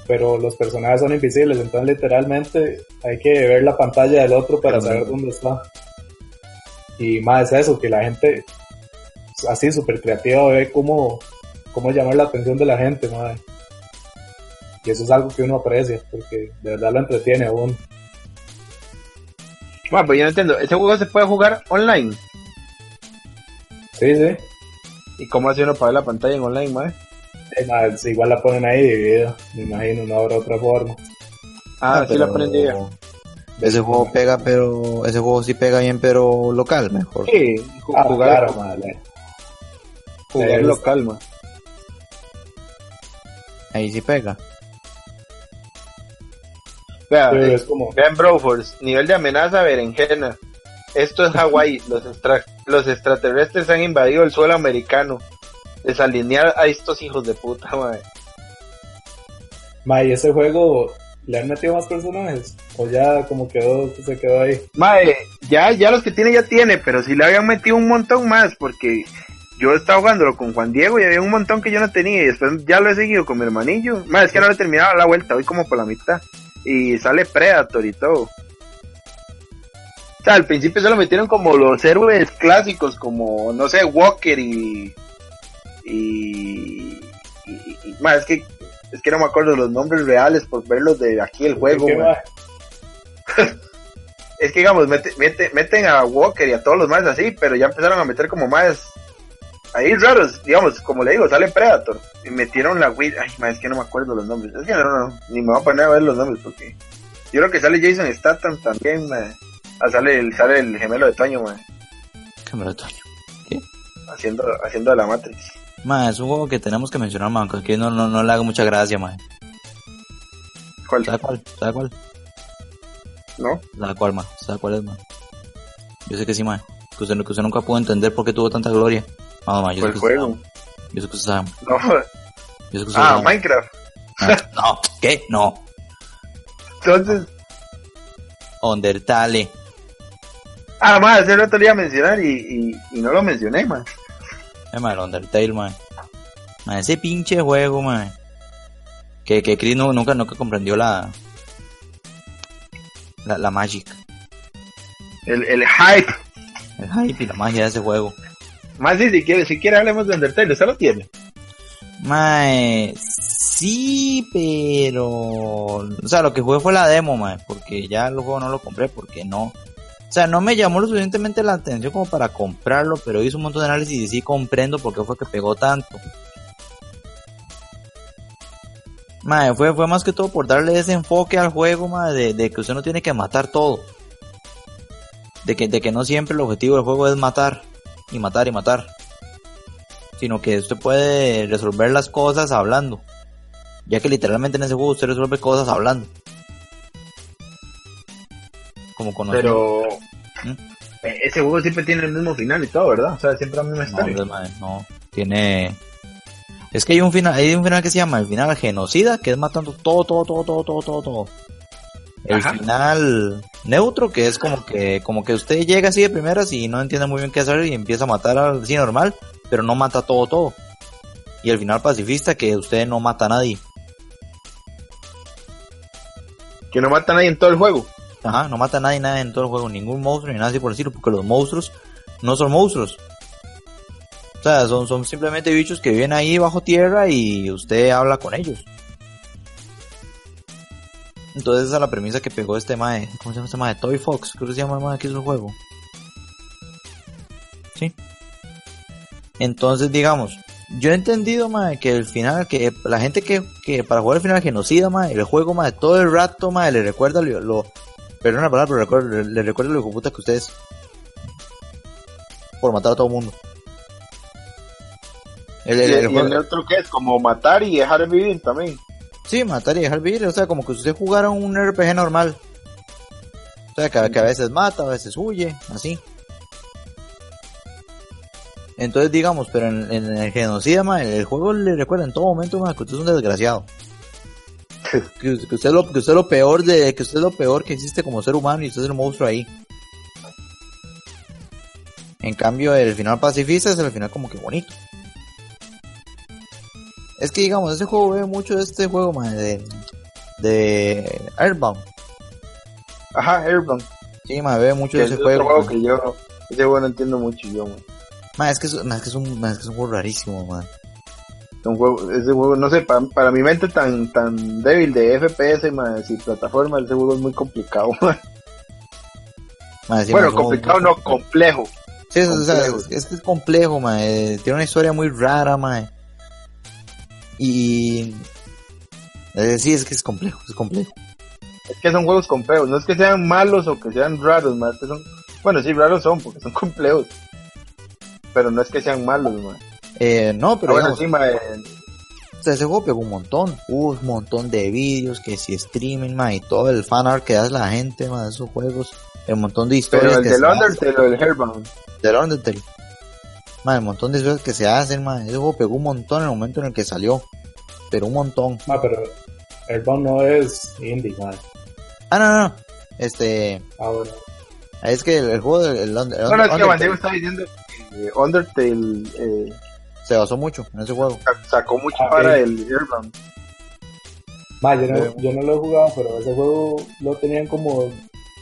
Pero los personajes son invisibles, entonces literalmente hay que ver la pantalla del otro para saber dónde está. Y más es eso, que la gente así súper creativa ve cómo, cómo llamar la atención de la gente, madre. Y eso es algo que uno aprecia, porque de verdad lo entretiene a uno. Bueno, pues yo no entiendo, ¿ese juego se puede jugar online? Sí, sí. ¿Y cómo hace uno para ver la pantalla en online, madre? Eh, igual la ponen ahí dividida, me imagino, no habrá otra forma. Ah, ah sí la aprendí. Ese juego pega, pero ese juego sí pega bien, pero local mejor. Sí, ah, jugar, Jugar local, más. Ahí sí pega. Vea, es como... vean Broforce, nivel de amenaza berenjena. Esto es Hawái, los, los extraterrestres han invadido el suelo americano. Desalinear a estos hijos de puta, madre. Ma, ese juego ¿Le han metido más personajes? ¿O ya como quedó, se quedó ahí? Mae, ya, ya los que tiene ya tiene, pero si le habían metido un montón más, porque yo estaba jugándolo con Juan Diego y había un montón que yo no tenía y después ya lo he seguido con mi hermanillo. Mae, es que no le he terminado la vuelta, voy como por la mitad. Y sale Predator y todo. O sea, al principio se lo metieron como los héroes clásicos, como, no sé, Walker y... Y... y, más, es que es que no me acuerdo los nombres reales por verlos de aquí el juego. es que digamos, meten a Walker y a todos los más así, pero ya empezaron a meter como más ahí raros, digamos, como le digo, sale Predator y metieron la Wii, ay, es que no me acuerdo los nombres, es que no, no, ni me voy a poner a ver los nombres porque yo creo que sale Jason Statham también, Ah, sale el, sale el gemelo de Toño, man. Gemelo de Toño. ¿Qué? Haciendo, haciendo la Matrix. Ma, es un juego que tenemos que mencionar, man, que no, no, no le hago mucha gracia, man. ¿Cuál? ¿Sabe cuál? ¿Sabe cuál? ¿No? ¿Sabe cuál, man? ¿Sabe cuál es, man? Yo sé que sí, man. Que usted, que usted nunca pudo entender por qué tuvo tanta gloria. No, man, yo sé que juego? Yo sé que usted sabe. No. Yo sé que usted ah, sabe. Minecraft. Ah, no, ¿qué? No. Entonces. Undertale. Ah, más, ese rato le iba a mencionar y, y, y no lo mencioné, man. Es el Undertale, man. man. Ese pinche juego, man. Que, que Chris nunca, nunca comprendió la, la, la magic. El, el hype. El hype y la magia de ese juego. Más si, si quiere, si quiere hablemos de Undertale, ¿usted lo tiene? Mae, Sí, pero... O sea, lo que jugué fue la demo, mae, porque ya el juego no lo compré, porque no... O sea, no me llamó lo suficientemente la atención como para comprarlo, pero hice un montón de análisis y sí comprendo por qué fue que pegó tanto. Mae, fue, fue más que todo por darle ese enfoque al juego, mae, de, de que usted no tiene que matar todo. De que, de que no siempre el objetivo del juego es matar, y matar y matar. Sino que usted puede resolver las cosas hablando. Ya que literalmente en ese juego usted resuelve cosas hablando. Como Pero... ¿Mm? E, ese juego siempre tiene el mismo final y todo, ¿verdad? O sea, siempre la misma historia. No, no, tiene es que hay un final, hay un final que se llama el final genocida, que es matando todo, todo, todo, todo, todo, todo, todo. El final neutro, que es como que, como que usted llega así de primeras y no entiende muy bien qué hacer y empieza a matar así normal, pero no mata todo, todo. Y el final pacifista, que usted no mata a nadie. Que no mata a nadie en todo el juego. Ajá, no mata a nadie, nada en todo el juego, ningún monstruo ni nada así por decirlo, porque los monstruos no son monstruos, o sea, son, son simplemente bichos que viven ahí bajo tierra y usted habla con ellos. Entonces esa es la premisa que pegó este mae. ¿Cómo se llama este mae? Toy Fox, creo que se llama el mae que hizo el juego. Sí. Entonces, digamos, yo he entendido, mae, que el final, que la gente que, que para jugar el final genocida, mae, el juego, mae, todo el rato, mae, le recuerda lo, lo perdón la palabra, pero recuerda, le, recuerda lo que puta que ustedes por matar a todo el mundo. El, el, otro que es como matar y dejar vivir también. Sí, matar y dejar vivir, o sea, como que usted jugara un RPG normal. O sea, que, a veces mata, a veces huye, así. Entonces, digamos, pero en, el genocida, el juego le recuerda en todo momento que usted es un desgraciado. Que, usted es lo, que usted lo peor de, que usted es lo peor que existe como ser humano y usted es un monstruo ahí. En cambio, el final pacifista es el final como que bonito. Es que digamos, ese juego ve mucho de este juego, man, de, de Airbound. Ajá, Airbound. Sí, man, ve mucho de ese juego. juego que yo, ese juego no entiendo mucho yo, man. es que es, man, es, que es, un, man, es que es un juego rarísimo, man. Un juego, ese juego, no sé, para, para mi mente tan, tan débil de FPS, man, y plataforma, ese juego es muy complicado, man. bueno, complicado no, complejo. Sí, es, es, que es complejo, man. Eh, tiene una historia muy rara, man. Y eh, sí, es que es complejo, es complejo. Es que son juegos complejos, no es que sean malos o que sean raros, más que son, bueno, sí, raros son porque son complejos, pero no es que sean malos, man. Eh, no, pero ah, o sea, ese juego pegó un montón, un montón de vídeos, que si streaming, man, y todo el fan art que hace la gente, man, de esos juegos, un montón de historias. Pero el del Undertale o el Airbound. Del Undertale. Man, un montón de cosas que se hacen, man. Ese juego pegó un montón en el momento en el que salió. Pero un montón. Ah, pero Airbound no es indie, man. Ah, no, no. Este. Ah, bueno. Es que el, juego del. El, no, no, es que Bandeo está diciendo que Undertale. Eh, se basó mucho en ese juego. Sacó mucho ah, para el Airbound. Ma, yo, no, yo no lo he jugado, pero ese juego lo tenían como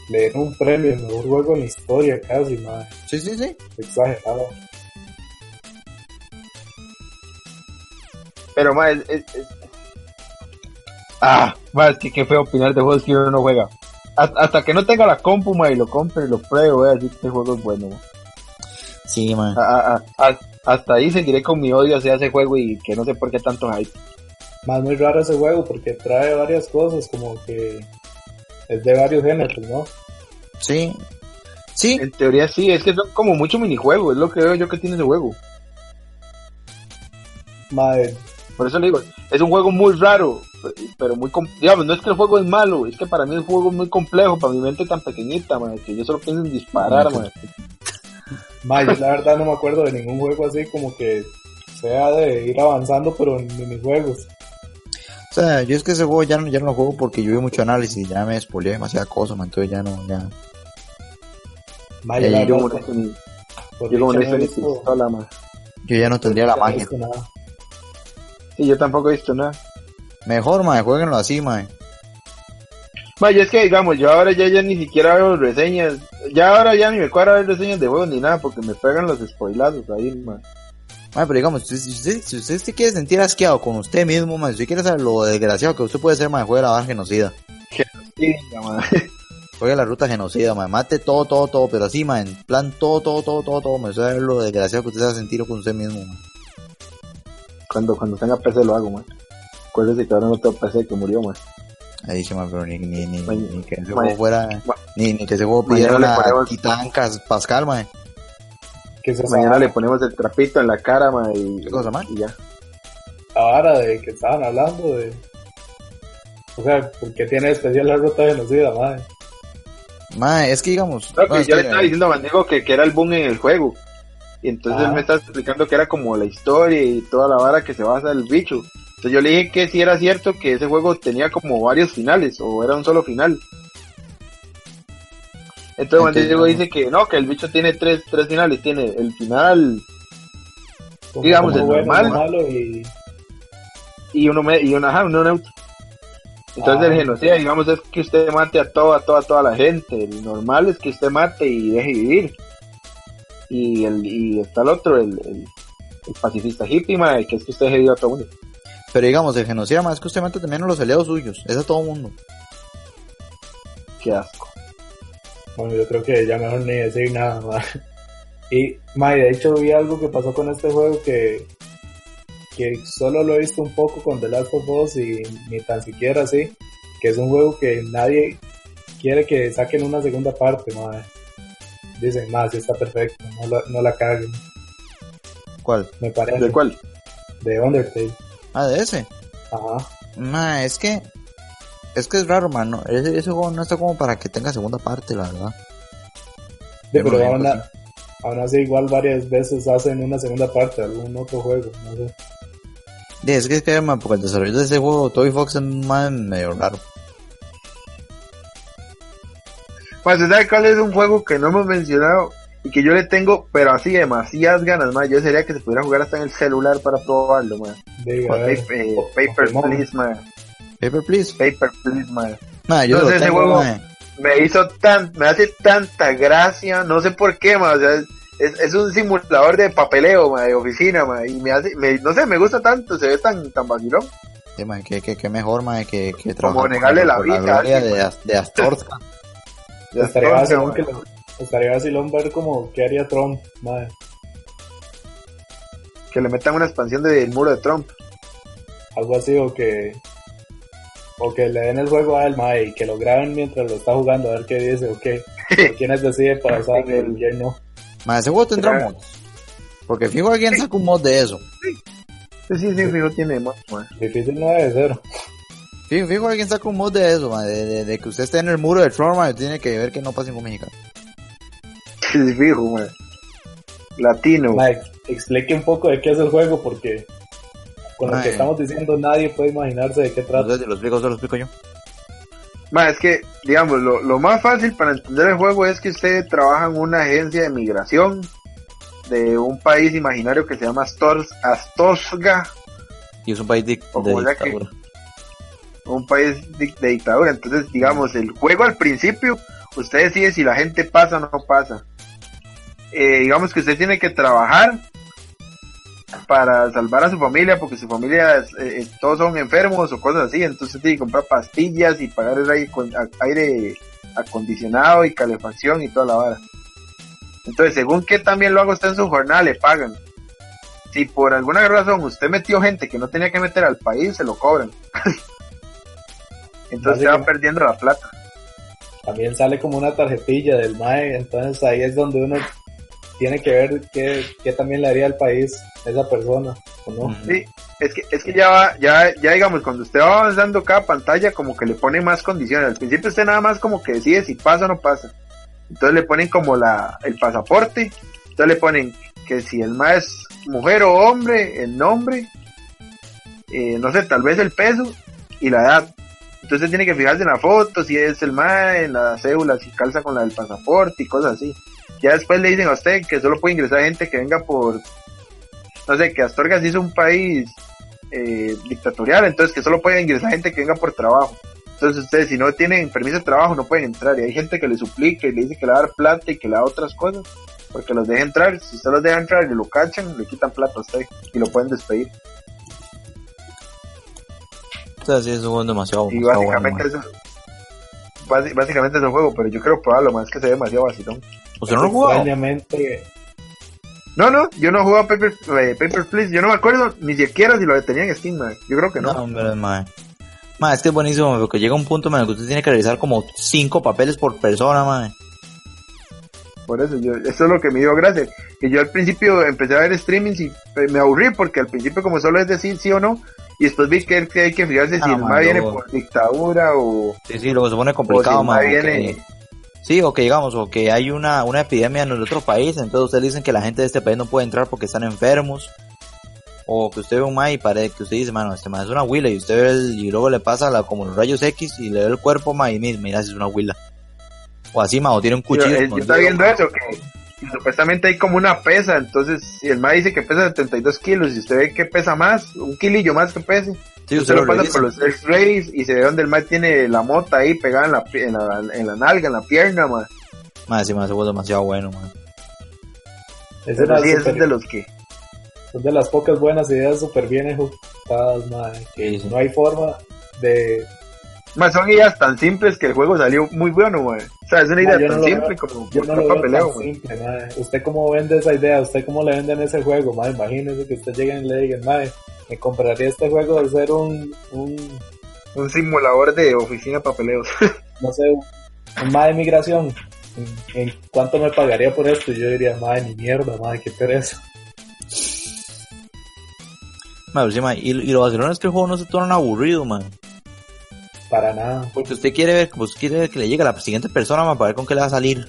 le dieron un premio, el mejor juego en la historia casi, madre. Sí, sí, sí. Exagerado. Pero más, es, Ah, más que qué feo opinar de juegos que uno no juega. Hasta, que no tenga la compu, ma, y lo compre y lo pruebe, voy a decir que este juego es bueno, Sí, man. Hasta ahí seguiré con mi odio hacia ese juego y que no sé por qué tanto hype. Más muy raro ese juego porque trae varias cosas, como que es de varios géneros, ¿no? Sí. Sí. En teoría sí, es que son como mucho minijuegos, es lo que veo yo que tiene ese juego. Madre, por eso le digo, es un juego muy raro, pero muy, digamos, no es que el juego es malo, es que para mí el juego es muy complejo, para mi mente tan pequeñita, man, que yo solo pienso en disparar, man. Yo la verdad no me acuerdo de ningún juego así como que sea de ir avanzando, pero en minijuegos. O sea, yo es que ese juego ya no, ya no lo juego porque yo vi mucho análisis, ya me spoileé demasiada cosa, man, entonces ya no, ya. Vaya, yo, como yo, yo, yo ya no tendría la magia. Y yo tampoco he visto nada. Mejor, mae, jueguenlo así, mae. Vaya, es que digamos, yo ahora ya, ya ni siquiera veo reseñas. Ya ahora ya ni me cuadra ver reseñas de juegos ni nada porque me pegan los spoilazos ahí, mae. Mae, pero digamos, si usted, si usted se quiere sentir asqueado con usted mismo, mae, si usted quiere saber lo desgraciado que usted puede ser, mae, juegue la barra genocida. Genocida, mae. Juegue la ruta genocida, mae, mate todo, todo, todo, pero así, mae, en plan todo, todo, todo, todo, todo, mae, saber lo desgraciado que usted se va a sentir con usted mismo, mae. Cuando, cuando tenga PC lo hago, mae. Acuérdese que ahora no tengo PC, que murió, mae. Ahí mae, pero ni, ni, ni, ni que ese juego fuera, ni, ni que ese juego pidiera una ponemos... Titancas Pascal, mae. Que Mañana le ponemos el trapito en la cara, ma, y, ¿Qué cosa, man? y ya. Ahora de que estaban hablando de... O sea, ¿por qué tiene especial la ruta genocida, madre? Mae, es que digamos... No, que no, yo le estaba diciendo a Mandigo que, que era el boom en el juego. Y entonces ah. él me estaba explicando que era como la historia y toda la vara que se basa el bicho. Entonces yo le dije que si era cierto que ese juego tenía como varios finales o era un solo final. Entonces Juan Diego dice que no, que el bicho tiene tres, tres finales. Tiene el final, como digamos, el bueno, normal. Malo y... y uno, me, y uno, ajá, uno neutro. Entonces ah, el genocidio, digamos, es que usted mate a toda, toda, toda la gente. El normal es que usted mate y deje vivir. Y, el, y está el otro, el, el, el pacifista hippie, madre, que es que usted deje vivir a todo el mundo. Pero digamos, el genocidio más es que usted mate también a los aliados suyos. Es a todo el mundo. Qué asco. Bueno, yo creo que ya mejor ni decir nada más. Y, May, de hecho vi algo que pasó con este juego que, que solo lo he visto un poco con The Last of Us y ni tan siquiera así, que es un juego que nadie quiere que saquen una segunda parte, madre. Dicen, más, está perfecto, no la, no la caguen. ¿Cuál? Me parece. ¿De cuál? De Undertale. Ah, de ese. Ajá. Ma, es que es que es raro, mano. Ese, ese juego no está como para que tenga segunda parte, la verdad. Sí, pero aún, a, aún, así igual varias veces hacen una segunda parte, algún otro juego, no sé. Sí, es que es que, man, porque el desarrollo de ese juego, Toy Fox es man, medio raro. Pues, ¿sabes cuál es un juego que no hemos mencionado? Y que yo le tengo, pero así demasiadas ganas, más. Yo sería que se pudiera jugar hasta en el celular para probarlo, man. Paper, eh, paper Please, man. Paper Please. Paper Please, man. Nah, yo sé, tengo, ese juego man. me hizo tan, me hace tanta gracia, no sé por qué, man. O sea, es, es un simulador de papeleo, man, de oficina, man. Y me hace, me, no sé, me gusta tanto, se ve tan, tan vacilón. Sí, man, que, que, que mejor, man, que, que Como negarle la vida. La gloria de, de estaría vacilón que lo, estaría vacilón ver como qué haría Trump, madre. Que le metan una expansión del muro de Trump. Algo así, o que o que le den el juego a él, mae, y que lo graben mientras lo está jugando, a ver qué dice, o qué. ¿Quiénes deciden pasar el quién no? Mae, ese juego tendrá mods. Porque fijo alguien saca un mod de eso. Sí, sí, sí, fijo tiene mod, mae. Difícil no debe ser. Fijo, fijo alguien saca un mod de eso, mae, de, de, de, que usted esté en el muro de Trump, mae, tiene que ver que no pase ningún mexicano. Sí, fijo, mae. Latino. Mae, explique un poco de qué es el juego, porque con lo que estamos diciendo nadie puede imaginarse de qué trata. Entonces, lo explico, se lo explico yo. Ma, es que, digamos, lo, lo más fácil para entender el juego es que usted trabaja en una agencia de migración de un país imaginario que se llama Astor, Astorga, Y es un país de que- dictadura. un país di- de dictadura. Entonces, digamos, el juego al principio, usted decide si la gente pasa o no pasa. Eh, digamos que usted tiene que trabajar para salvar a su familia, porque su familia es- eh, todos son enfermos o cosas así, entonces tiene que comprar pastillas y pagar el aire, aire acondicionado y calefacción y toda la vara. Entonces, según que también lo haga usted en su jornada, le pagan. Si por alguna razón usted metió gente que no tenía que meter al país, se lo cobran. Entonces se va perdiendo la plata. También sale como una tarjetilla del MAE, entonces ahí es donde uno tiene que ver qué, qué también le haría al país esa persona, ¿o no? Sí, es que, es que ya va, ya, ya digamos, cuando usted va avanzando cada pantalla, como que le pone más condiciones. Al principio usted nada más como que decide si pasa o no pasa. Entonces le ponen como la, el pasaporte, entonces le ponen que si el más es mujer o hombre, el nombre, eh, no sé, tal vez el peso y la edad. Entonces tiene que fijarse en la foto, si es el MAE, en la cédula, si calza con la del pasaporte y cosas así. Ya después le dicen a usted que solo puede ingresar gente que venga por, no sé, que Astorga sí es un país eh, dictatorial, entonces que solo puede ingresar gente que venga por trabajo. Entonces ustedes si no tienen permiso de trabajo no pueden entrar y hay gente que le suplica y le dice que le va a dar plata y que le da otras cosas porque los deja entrar. Si usted los deja entrar y lo cachan, le quitan plata a usted y lo pueden despedir. Sea, sí, es un juego demasiado, y básicamente eso, básicamente es un juego, pero yo creo probarlo más que se ve demasiado vacilón. ¿Usted no lo jugó? No, no, yo no jugaba Paper, eh, Paper Please, yo no me acuerdo ni siquiera si lo tenía en Steam, Yo creo que no. No, hombre, man. Man, es que es buenísimo, porque llega un punto en que usted tiene que realizar como cinco papeles por persona, man. Por eso, yo, eso es lo que me dio gracia. Que yo al principio empecé a ver streamings y me aburrí porque al principio como solo es decir sí o no, y después vi que, hay que fijarse si ah, el MAE viene por dictadura o... Sí, sí, luego se pone complicado, si Viene... Sí, o que digamos, o que hay una, una epidemia en el otro país, entonces ustedes dicen que la gente de este país no puede entrar porque están enfermos. O que usted ve un mae y parece que usted dice, mano, este mae es una huila y usted ve el, y luego le pasa la, como los rayos X y le ve el cuerpo mae y mira, mira, es una huila. O así, mae, o tiene un cuchillo. Yo, yo viendo eso, que supuestamente hay como una pesa, entonces si el mae dice que pesa 72 kilos y usted ve que pesa más, un kilillo más que pese, Sí, usted, lo, pasa por los X-rays y se ve donde el mal tiene la mota ahí pegada en la, en la, en la nalga, en la pierna, man. Más, sí, más, se demasiado bueno, man. Es, de, sí, es de los que. Son de las pocas buenas ideas súper bien ejecutadas, man. Que no hay forma de. Más son ideas tan simples que el juego salió muy bueno, man. O sea, es una idea tan simple como yo no lo papeleo, tan simple, man. ¿Usted cómo vende esa idea? ¿Usted cómo le venden ese juego, man? Imagínese que usted llegue y le diga, man me compraría este juego de ser un, un, un simulador de oficina de papeleos. no sé, un más de migración. ¿En, cuánto me pagaría por esto? Yo diría, madre, ni mierda, madre, qué pereza. Madre, sí, y, y lo vacilón es que el juego no se torna aburrido, man. Para nada. Porque usted quiere ver, pues quiere ver que le llegue a la siguiente persona, man, para ver con qué le va a salir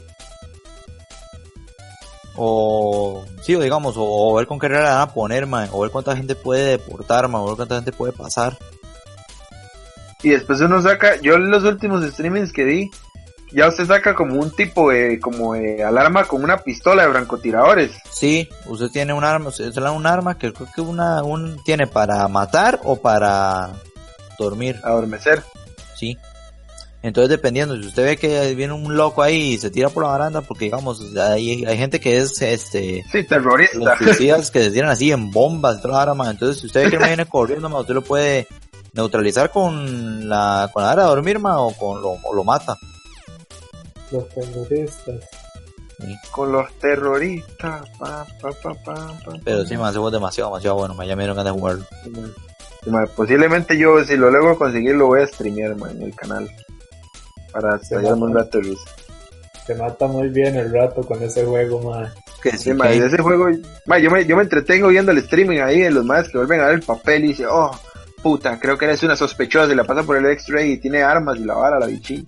o sí, o digamos, o, ver con qué regla van a poner, o ver cuánta gente puede deportar, o ver cuánta gente puede pasar. Y después uno saca, yo en los últimos streamings que di, ya usted saca como un tipo de, como de alarma con una pistola de francotiradores. Sí, usted tiene un arma, usted tiene un arma que creo que una, un, tiene para matar o para dormir. Adormecer. Sí. Entonces, dependiendo, si usted ve que viene un loco ahí y se tira por la baranda, porque digamos, hay, hay gente que es este. Sí, terrorista. Los suicidas que se tiran así en bombas y toda la Entonces, si usted ve que no viene corriendo, usted lo puede neutralizar con la, con la de dormir, o, con, lo, lo mata. Los terroristas. Con los terroristas. Pa, pa, pa, Pero sí, me hace demasiado, demasiado bueno. Ya me dieron ganas de jugarlo. posiblemente yo, si lo logro conseguir, lo voy a streamear en el canal para estallarme un rato Luis. Se mata muy bien el rato con ese juego, man. Que sí, man, ese juego, man, yo, me, yo me entretengo viendo el streaming ahí de los más que vuelven a ver el papel y dice, oh, puta, creo que eres una sospechosa y la pasa por el X-Ray y tiene armas y la vara, la bichi.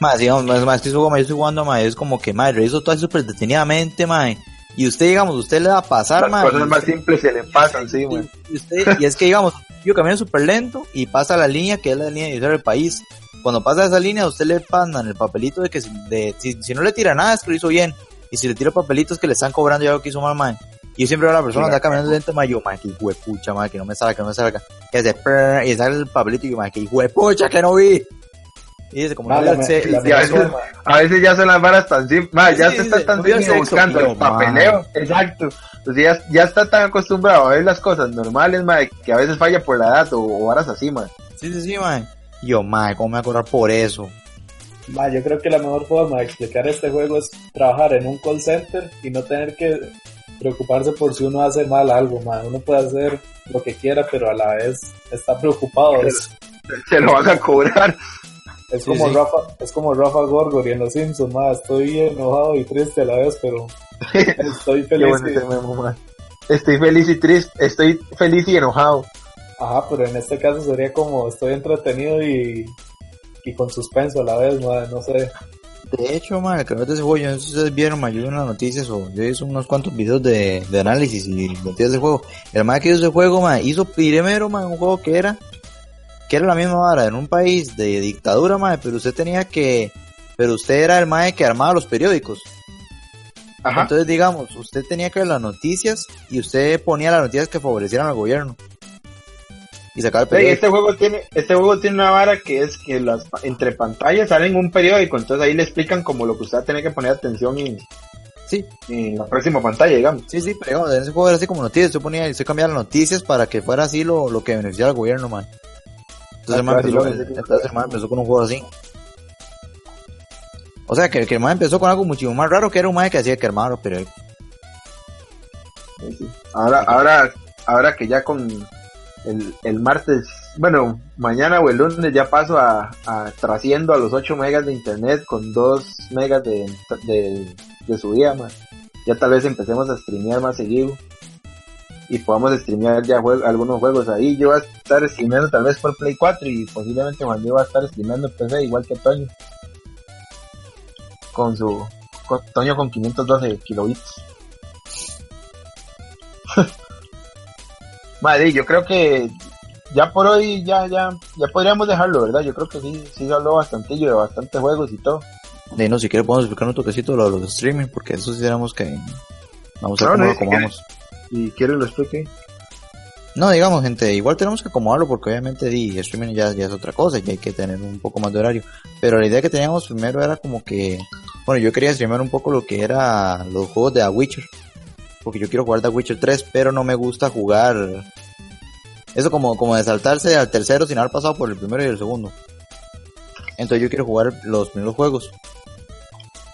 Más, digamos, más, más que eso, yo estoy jugando, man, es como que, man, reviso todo súper detenidamente, man. Y usted, digamos, usted le va a pasar, Las cosas más simples se le pasan, sí, man. Y, usted, y es que, digamos, yo camino súper lento y pasa la línea que es la línea de del país cuando pasa esa línea, usted le en el papelito de que de, si, no le tira nada es que lo hizo bien. Y si le tira papelitos que le están cobrando ya lo que hizo mal, man. Y yo siempre veo a la persona anda caminando lento, man, yo, man, que hijo de pucha, man, que no me salga, que no me salga. Y hace, y sale el papelito y yo, man, que hijo de pucha, que no vi. Y dice, como no, a, veces, a veces ya son las varas tan simples, man, ya se está tan simple buscando el papeleo. Exacto. Pues ya, ya está tan acostumbrado a ver las cosas normales, man, que a veces falla por la edad o, o varas así, man. Sí, sí, sí, yo, madre, ¿cómo me voy a cobrar por eso? Ma, yo creo que la mejor forma de explicar este juego es trabajar en un call center y no tener que preocuparse por si uno hace mal algo, ma. Uno puede hacer lo que quiera, pero a la vez está preocupado. Se, lo van a cobrar. Es como Rafa, es como Rafa Gorgori en Los Simpsons, ma. Estoy enojado y triste a la vez, pero estoy feliz. estoy feliz y triste, estoy feliz y enojado. Ajá, pero en este caso sería como estoy entretenido y, y con suspenso a la vez, no sé. De hecho, madre, que de ese juego, yo no sé si ustedes vieron, me unas noticias o yo hice unos cuantos videos de, de análisis y noticias del juego. El madre que hizo ese juego, madre, hizo primero, madre, un juego que era, que era la misma vara, en un país de dictadura, madre, pero usted tenía que, pero usted era el madre que armaba los periódicos. Ajá. Entonces, digamos, usted tenía que ver las noticias y usted ponía las noticias que favorecieran al gobierno y sacar el Este juego tiene, este juego tiene una vara que es que las entre pantallas salen un periódico, entonces ahí le explican como lo que usted tiene que poner atención y, Sí. En la próxima pantalla, digamos. Sí, sí, pero digamos, en ese juego era así como noticias. Yo ponía, yo cambiaba las noticias para que fuera así lo, lo que beneficiara al gobierno, man. Entonces, ah, empezó, entonces el man empezó con un juego así. O sea, que, que el man empezó con algo muchísimo más raro que era un man que hacía que armaba los periódicos. Ahora, ahora, ahora que ya con el, el martes, bueno, mañana o el lunes ya paso a, a trasciendo a los 8 megas de internet con 2 megas de, de, de subida más. Ya tal vez empecemos a streamear más seguido y podamos streamear ya algunos juegos ahí. Yo voy a estar streameando tal vez por Play 4 y posiblemente Juan Diego va a estar streameando PC igual que Toño. Con su con, Toño con 512 kilobits. Madre, yo creo que ya por hoy ya ya ya podríamos dejarlo, ¿verdad? Yo creo que sí, sí se habló bastante de bastantes juegos y todo. De no, si quiere podemos explicar un toquecito lo de los streaming, porque eso sí tenemos que vamos a ver cómo lo ¿Y quiere lo explique? No, digamos, gente, igual tenemos que acomodarlo porque obviamente di, streaming ya, ya es otra cosa y hay que tener un poco más de horario. Pero la idea que teníamos primero era como que, bueno, yo quería streamar un poco lo que era los juegos de The Witcher porque yo quiero jugar The Witcher 3, pero no me gusta jugar eso como, como de saltarse al tercero sin haber pasado por el primero y el segundo. Entonces yo quiero jugar los primeros juegos.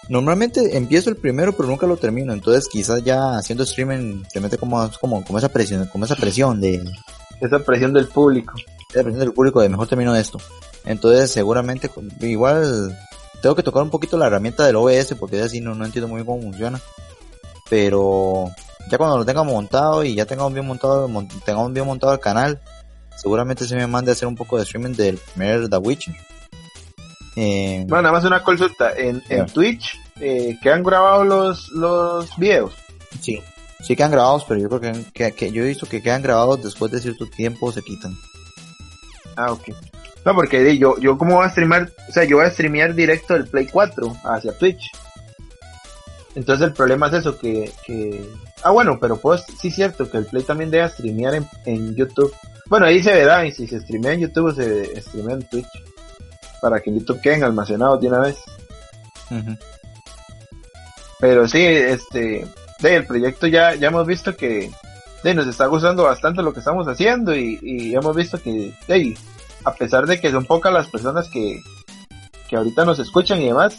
Normalmente empiezo el primero pero nunca lo termino, entonces quizás ya haciendo streaming se mete como, como, como esa presión, como esa presión de... Esa presión del público. Esa presión del público de mejor termino esto. Entonces seguramente igual tengo que tocar un poquito la herramienta del OBS porque así no, no entiendo muy bien cómo funciona pero ya cuando lo tenga montado y ya tengamos bien montado, tengamos bien montado el canal, seguramente se me mande a hacer un poco de streaming del primer The Witcher. Eh, bueno, nada más una consulta, en, en Twitch eh, quedan grabados los, los videos. Sí, sí quedan grabados, pero yo creo que, que, yo he visto que quedan grabados después de cierto tiempo se quitan. Ah, ok. No, porque yo, yo como voy a streamar, o sea, yo voy a streamear directo del Play 4 hacia Twitch. Entonces el problema es eso, que, que... Ah, bueno, pero pues sí es cierto que el Play también debe streamear en, en YouTube. Bueno, ahí se verá, y si se streamea en YouTube, se streamea en Twitch. Para que en YouTube queden almacenados de una vez. Pero sí, este... De, el proyecto ya, ya hemos visto que de, nos está gustando bastante lo que estamos haciendo y, y hemos visto que de, a pesar de que son pocas las personas que, que ahorita nos escuchan y demás,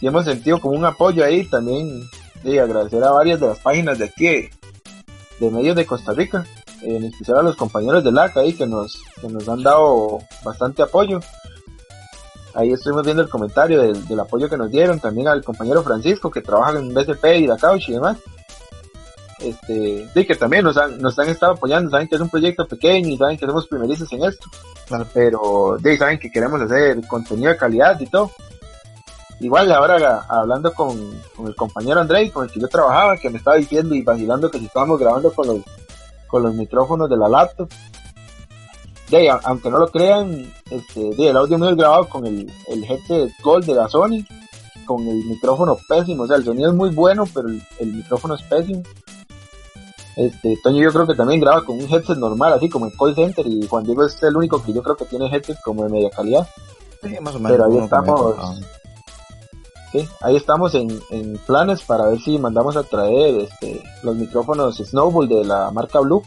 y hemos sentido como un apoyo ahí también de agradecer a varias de las páginas de aquí de medios de Costa Rica en especial a los compañeros de LAC ahí que nos, que nos han dado bastante apoyo. Ahí estuvimos viendo el comentario del, apoyo que nos dieron también al compañero Francisco que trabaja en BCP y la Couch y demás. Este sí que también nos han, nos han estado apoyando saben que es un proyecto pequeño y saben que somos primerizos en esto pero de, saben que queremos hacer contenido de calidad y todo Igual ahora hablando con, el compañero André, con el que yo trabajaba, que me estaba diciendo y vacilando que si estábamos grabando con los, con los micrófonos de la laptop. De, aunque no lo crean, este, de, el audio mío es grabado con el, el headset Gold de la Sony, con el micrófono pésimo, o sea, el sonido es muy bueno, pero el, micrófono es pésimo. Este, Toño yo creo que también graba con un headset normal, así como en call center, y Juan Diego es el único que yo creo que tiene headset como de media calidad. Pero ahí estamos, Sí, ahí estamos en, en, planes para ver si mandamos a traer este, los micrófonos Snowball de la marca Blue.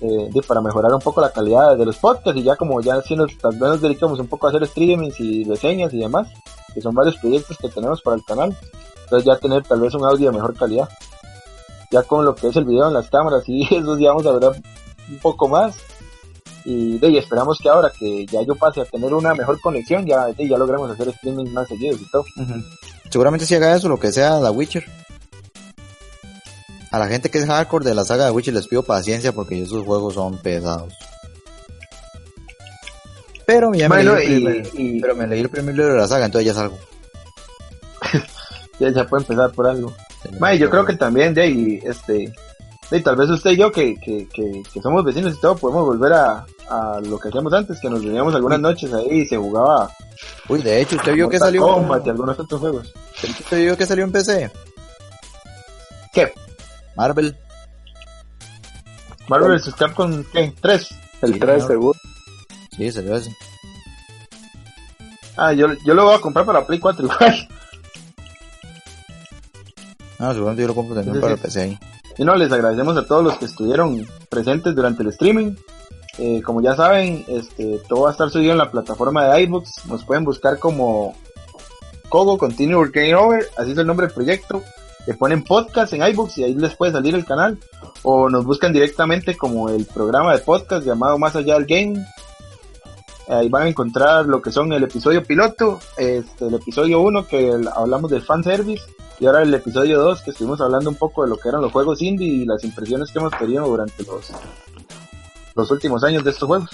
Eh, para mejorar un poco la calidad de los podcasts y ya como ya si nos, tal vez nos dedicamos un poco a hacer streamings y reseñas y demás, que son varios proyectos que tenemos para el canal. Entonces ya tener tal vez un audio de mejor calidad. Ya con lo que es el video en las cámaras y eso ya vamos a ver un poco más y de esperamos que ahora que ya yo pase a tener una mejor conexión, ya, ya logremos hacer streaming más seguidos y todo. Seguramente si haga eso, lo que sea The Witcher. A la gente que es hardcore de la saga de Witcher les pido paciencia porque esos juegos son pesados. Pero ya me, leí, el primer, pero me leí el primer libro de la saga, entonces ya salgo. ya, ya puede empezar por algo. yo creo que también de ahí, este, y tal vez usted y yo, que, que, que, somos vecinos y todo, podemos volver a, a lo que hacíamos antes, que nos reuníamos algunas noches ahí y se jugaba. Uy, de hecho, usted vio que salió. Combat y algunos otros juegos. ¿Usted vio que salió en PC? ¿Qué? Marvel. Marvel vs. Capcom, ¿qué? ¿3? El 3 seguro. Sí, salió así. Ah, yo, yo lo voy a comprar para Play 4 igual. Ah, seguramente yo lo compro también para el PC ahí. Y no, les agradecemos a todos los que estuvieron presentes durante el streaming. Eh, como ya saben, este, todo va a estar subido en la plataforma de iBooks. Nos pueden buscar como Kogo Continue Game Over, así es el nombre del proyecto. Le ponen podcast en iBooks y ahí les puede salir el canal. O nos buscan directamente como el programa de podcast llamado Más Allá del Game. Ahí van a encontrar lo que son el episodio piloto, este, el episodio 1 que hablamos del fanservice y ahora el episodio 2 que estuvimos hablando un poco de lo que eran los juegos indie y las impresiones que hemos tenido durante los, los últimos años de estos juegos.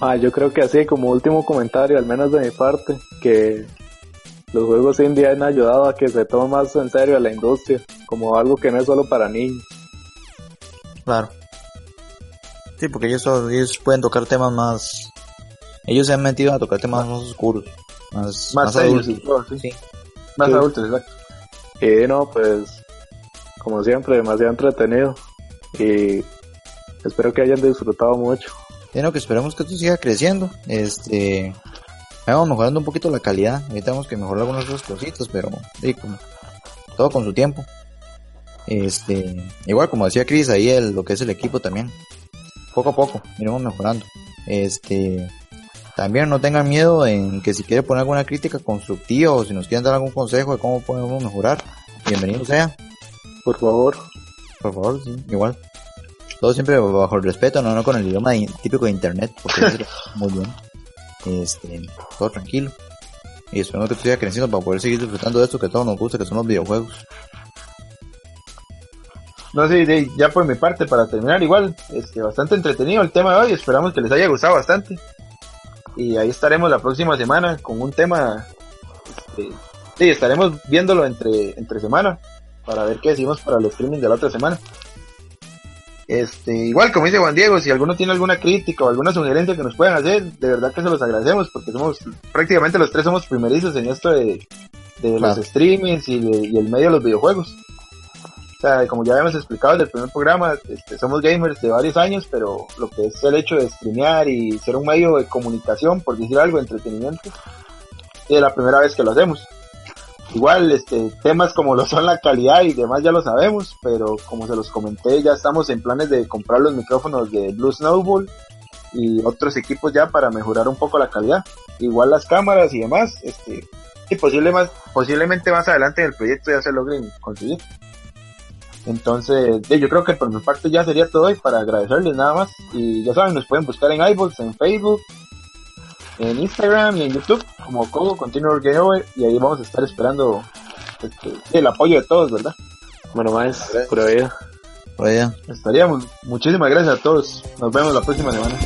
Ah, yo creo que así como último comentario, al menos de mi parte, que los juegos indie han ayudado a que se tome más en serio a la industria, como algo que no es solo para niños. Claro. Sí, porque ellos, ellos pueden tocar temas más... Ellos se han metido a tocar temas más oscuros, más, más, adultos. sí. Más adultos, exacto. Y no, pues, como siempre, demasiado entretenido. Y espero que hayan disfrutado mucho. Bueno, que esperemos que esto siga creciendo. Este, vamos mejorando un poquito la calidad. Ahorita tenemos que mejorar algunas otras cositas, pero todo con su tiempo. Este, igual como decía Chris, ahí el, lo que es el equipo también. Poco a poco, iremos mejorando. Este, también no tengan miedo en que si quieren poner alguna crítica constructiva o si nos quieren dar algún consejo de cómo podemos mejorar, bienvenido sea. Por favor. Por favor, sí, igual. Todo siempre bajo el respeto, no, no con el idioma típico de internet, porque es muy bien. Este, todo tranquilo. Y esperamos que esto siga creciendo para poder seguir disfrutando de esto que a todos nos gusta, que son los videojuegos. No sé, ya por mi parte, para terminar igual, este, bastante entretenido el tema de hoy, esperamos que les haya gustado bastante. Y ahí estaremos la próxima semana con un tema. Este, sí, estaremos viéndolo entre, entre semana para ver qué decimos para el streaming de la otra semana. Este, igual como dice Juan Diego, si alguno tiene alguna crítica o alguna sugerencia que nos puedan hacer, de verdad que se los agradecemos porque somos prácticamente los tres somos primerizos en esto de, los streamings y, y el medio de los videojuegos sea, como ya habíamos explicado desde el primer programa, este, somos gamers de varios años, pero lo que es el hecho de streamear y ser un medio de comunicación, por decir algo, entretenimiento, es la primera vez que lo hacemos. Igual, este, temas como lo son la calidad y demás ya lo sabemos, pero como se los comenté, ya estamos en planes de comprar los micrófonos de Blue Snowball y otros equipos ya para mejorar un poco la calidad. Igual las cámaras y demás, este, y posible más, posiblemente más adelante en el proyecto ya se logren conseguir. Entonces, yo creo que por mi parte ya sería todo y para agradecerles nada más. Y ya saben, nos pueden buscar en iBooks, en Facebook, en Instagram y en YouTube como Cogo Continuous Game Over y ahí vamos a estar esperando este, el apoyo de todos, ¿verdad? Bueno, más, por ahí. Por Estaríamos. Muchísimas gracias a todos. Nos vemos la próxima semana.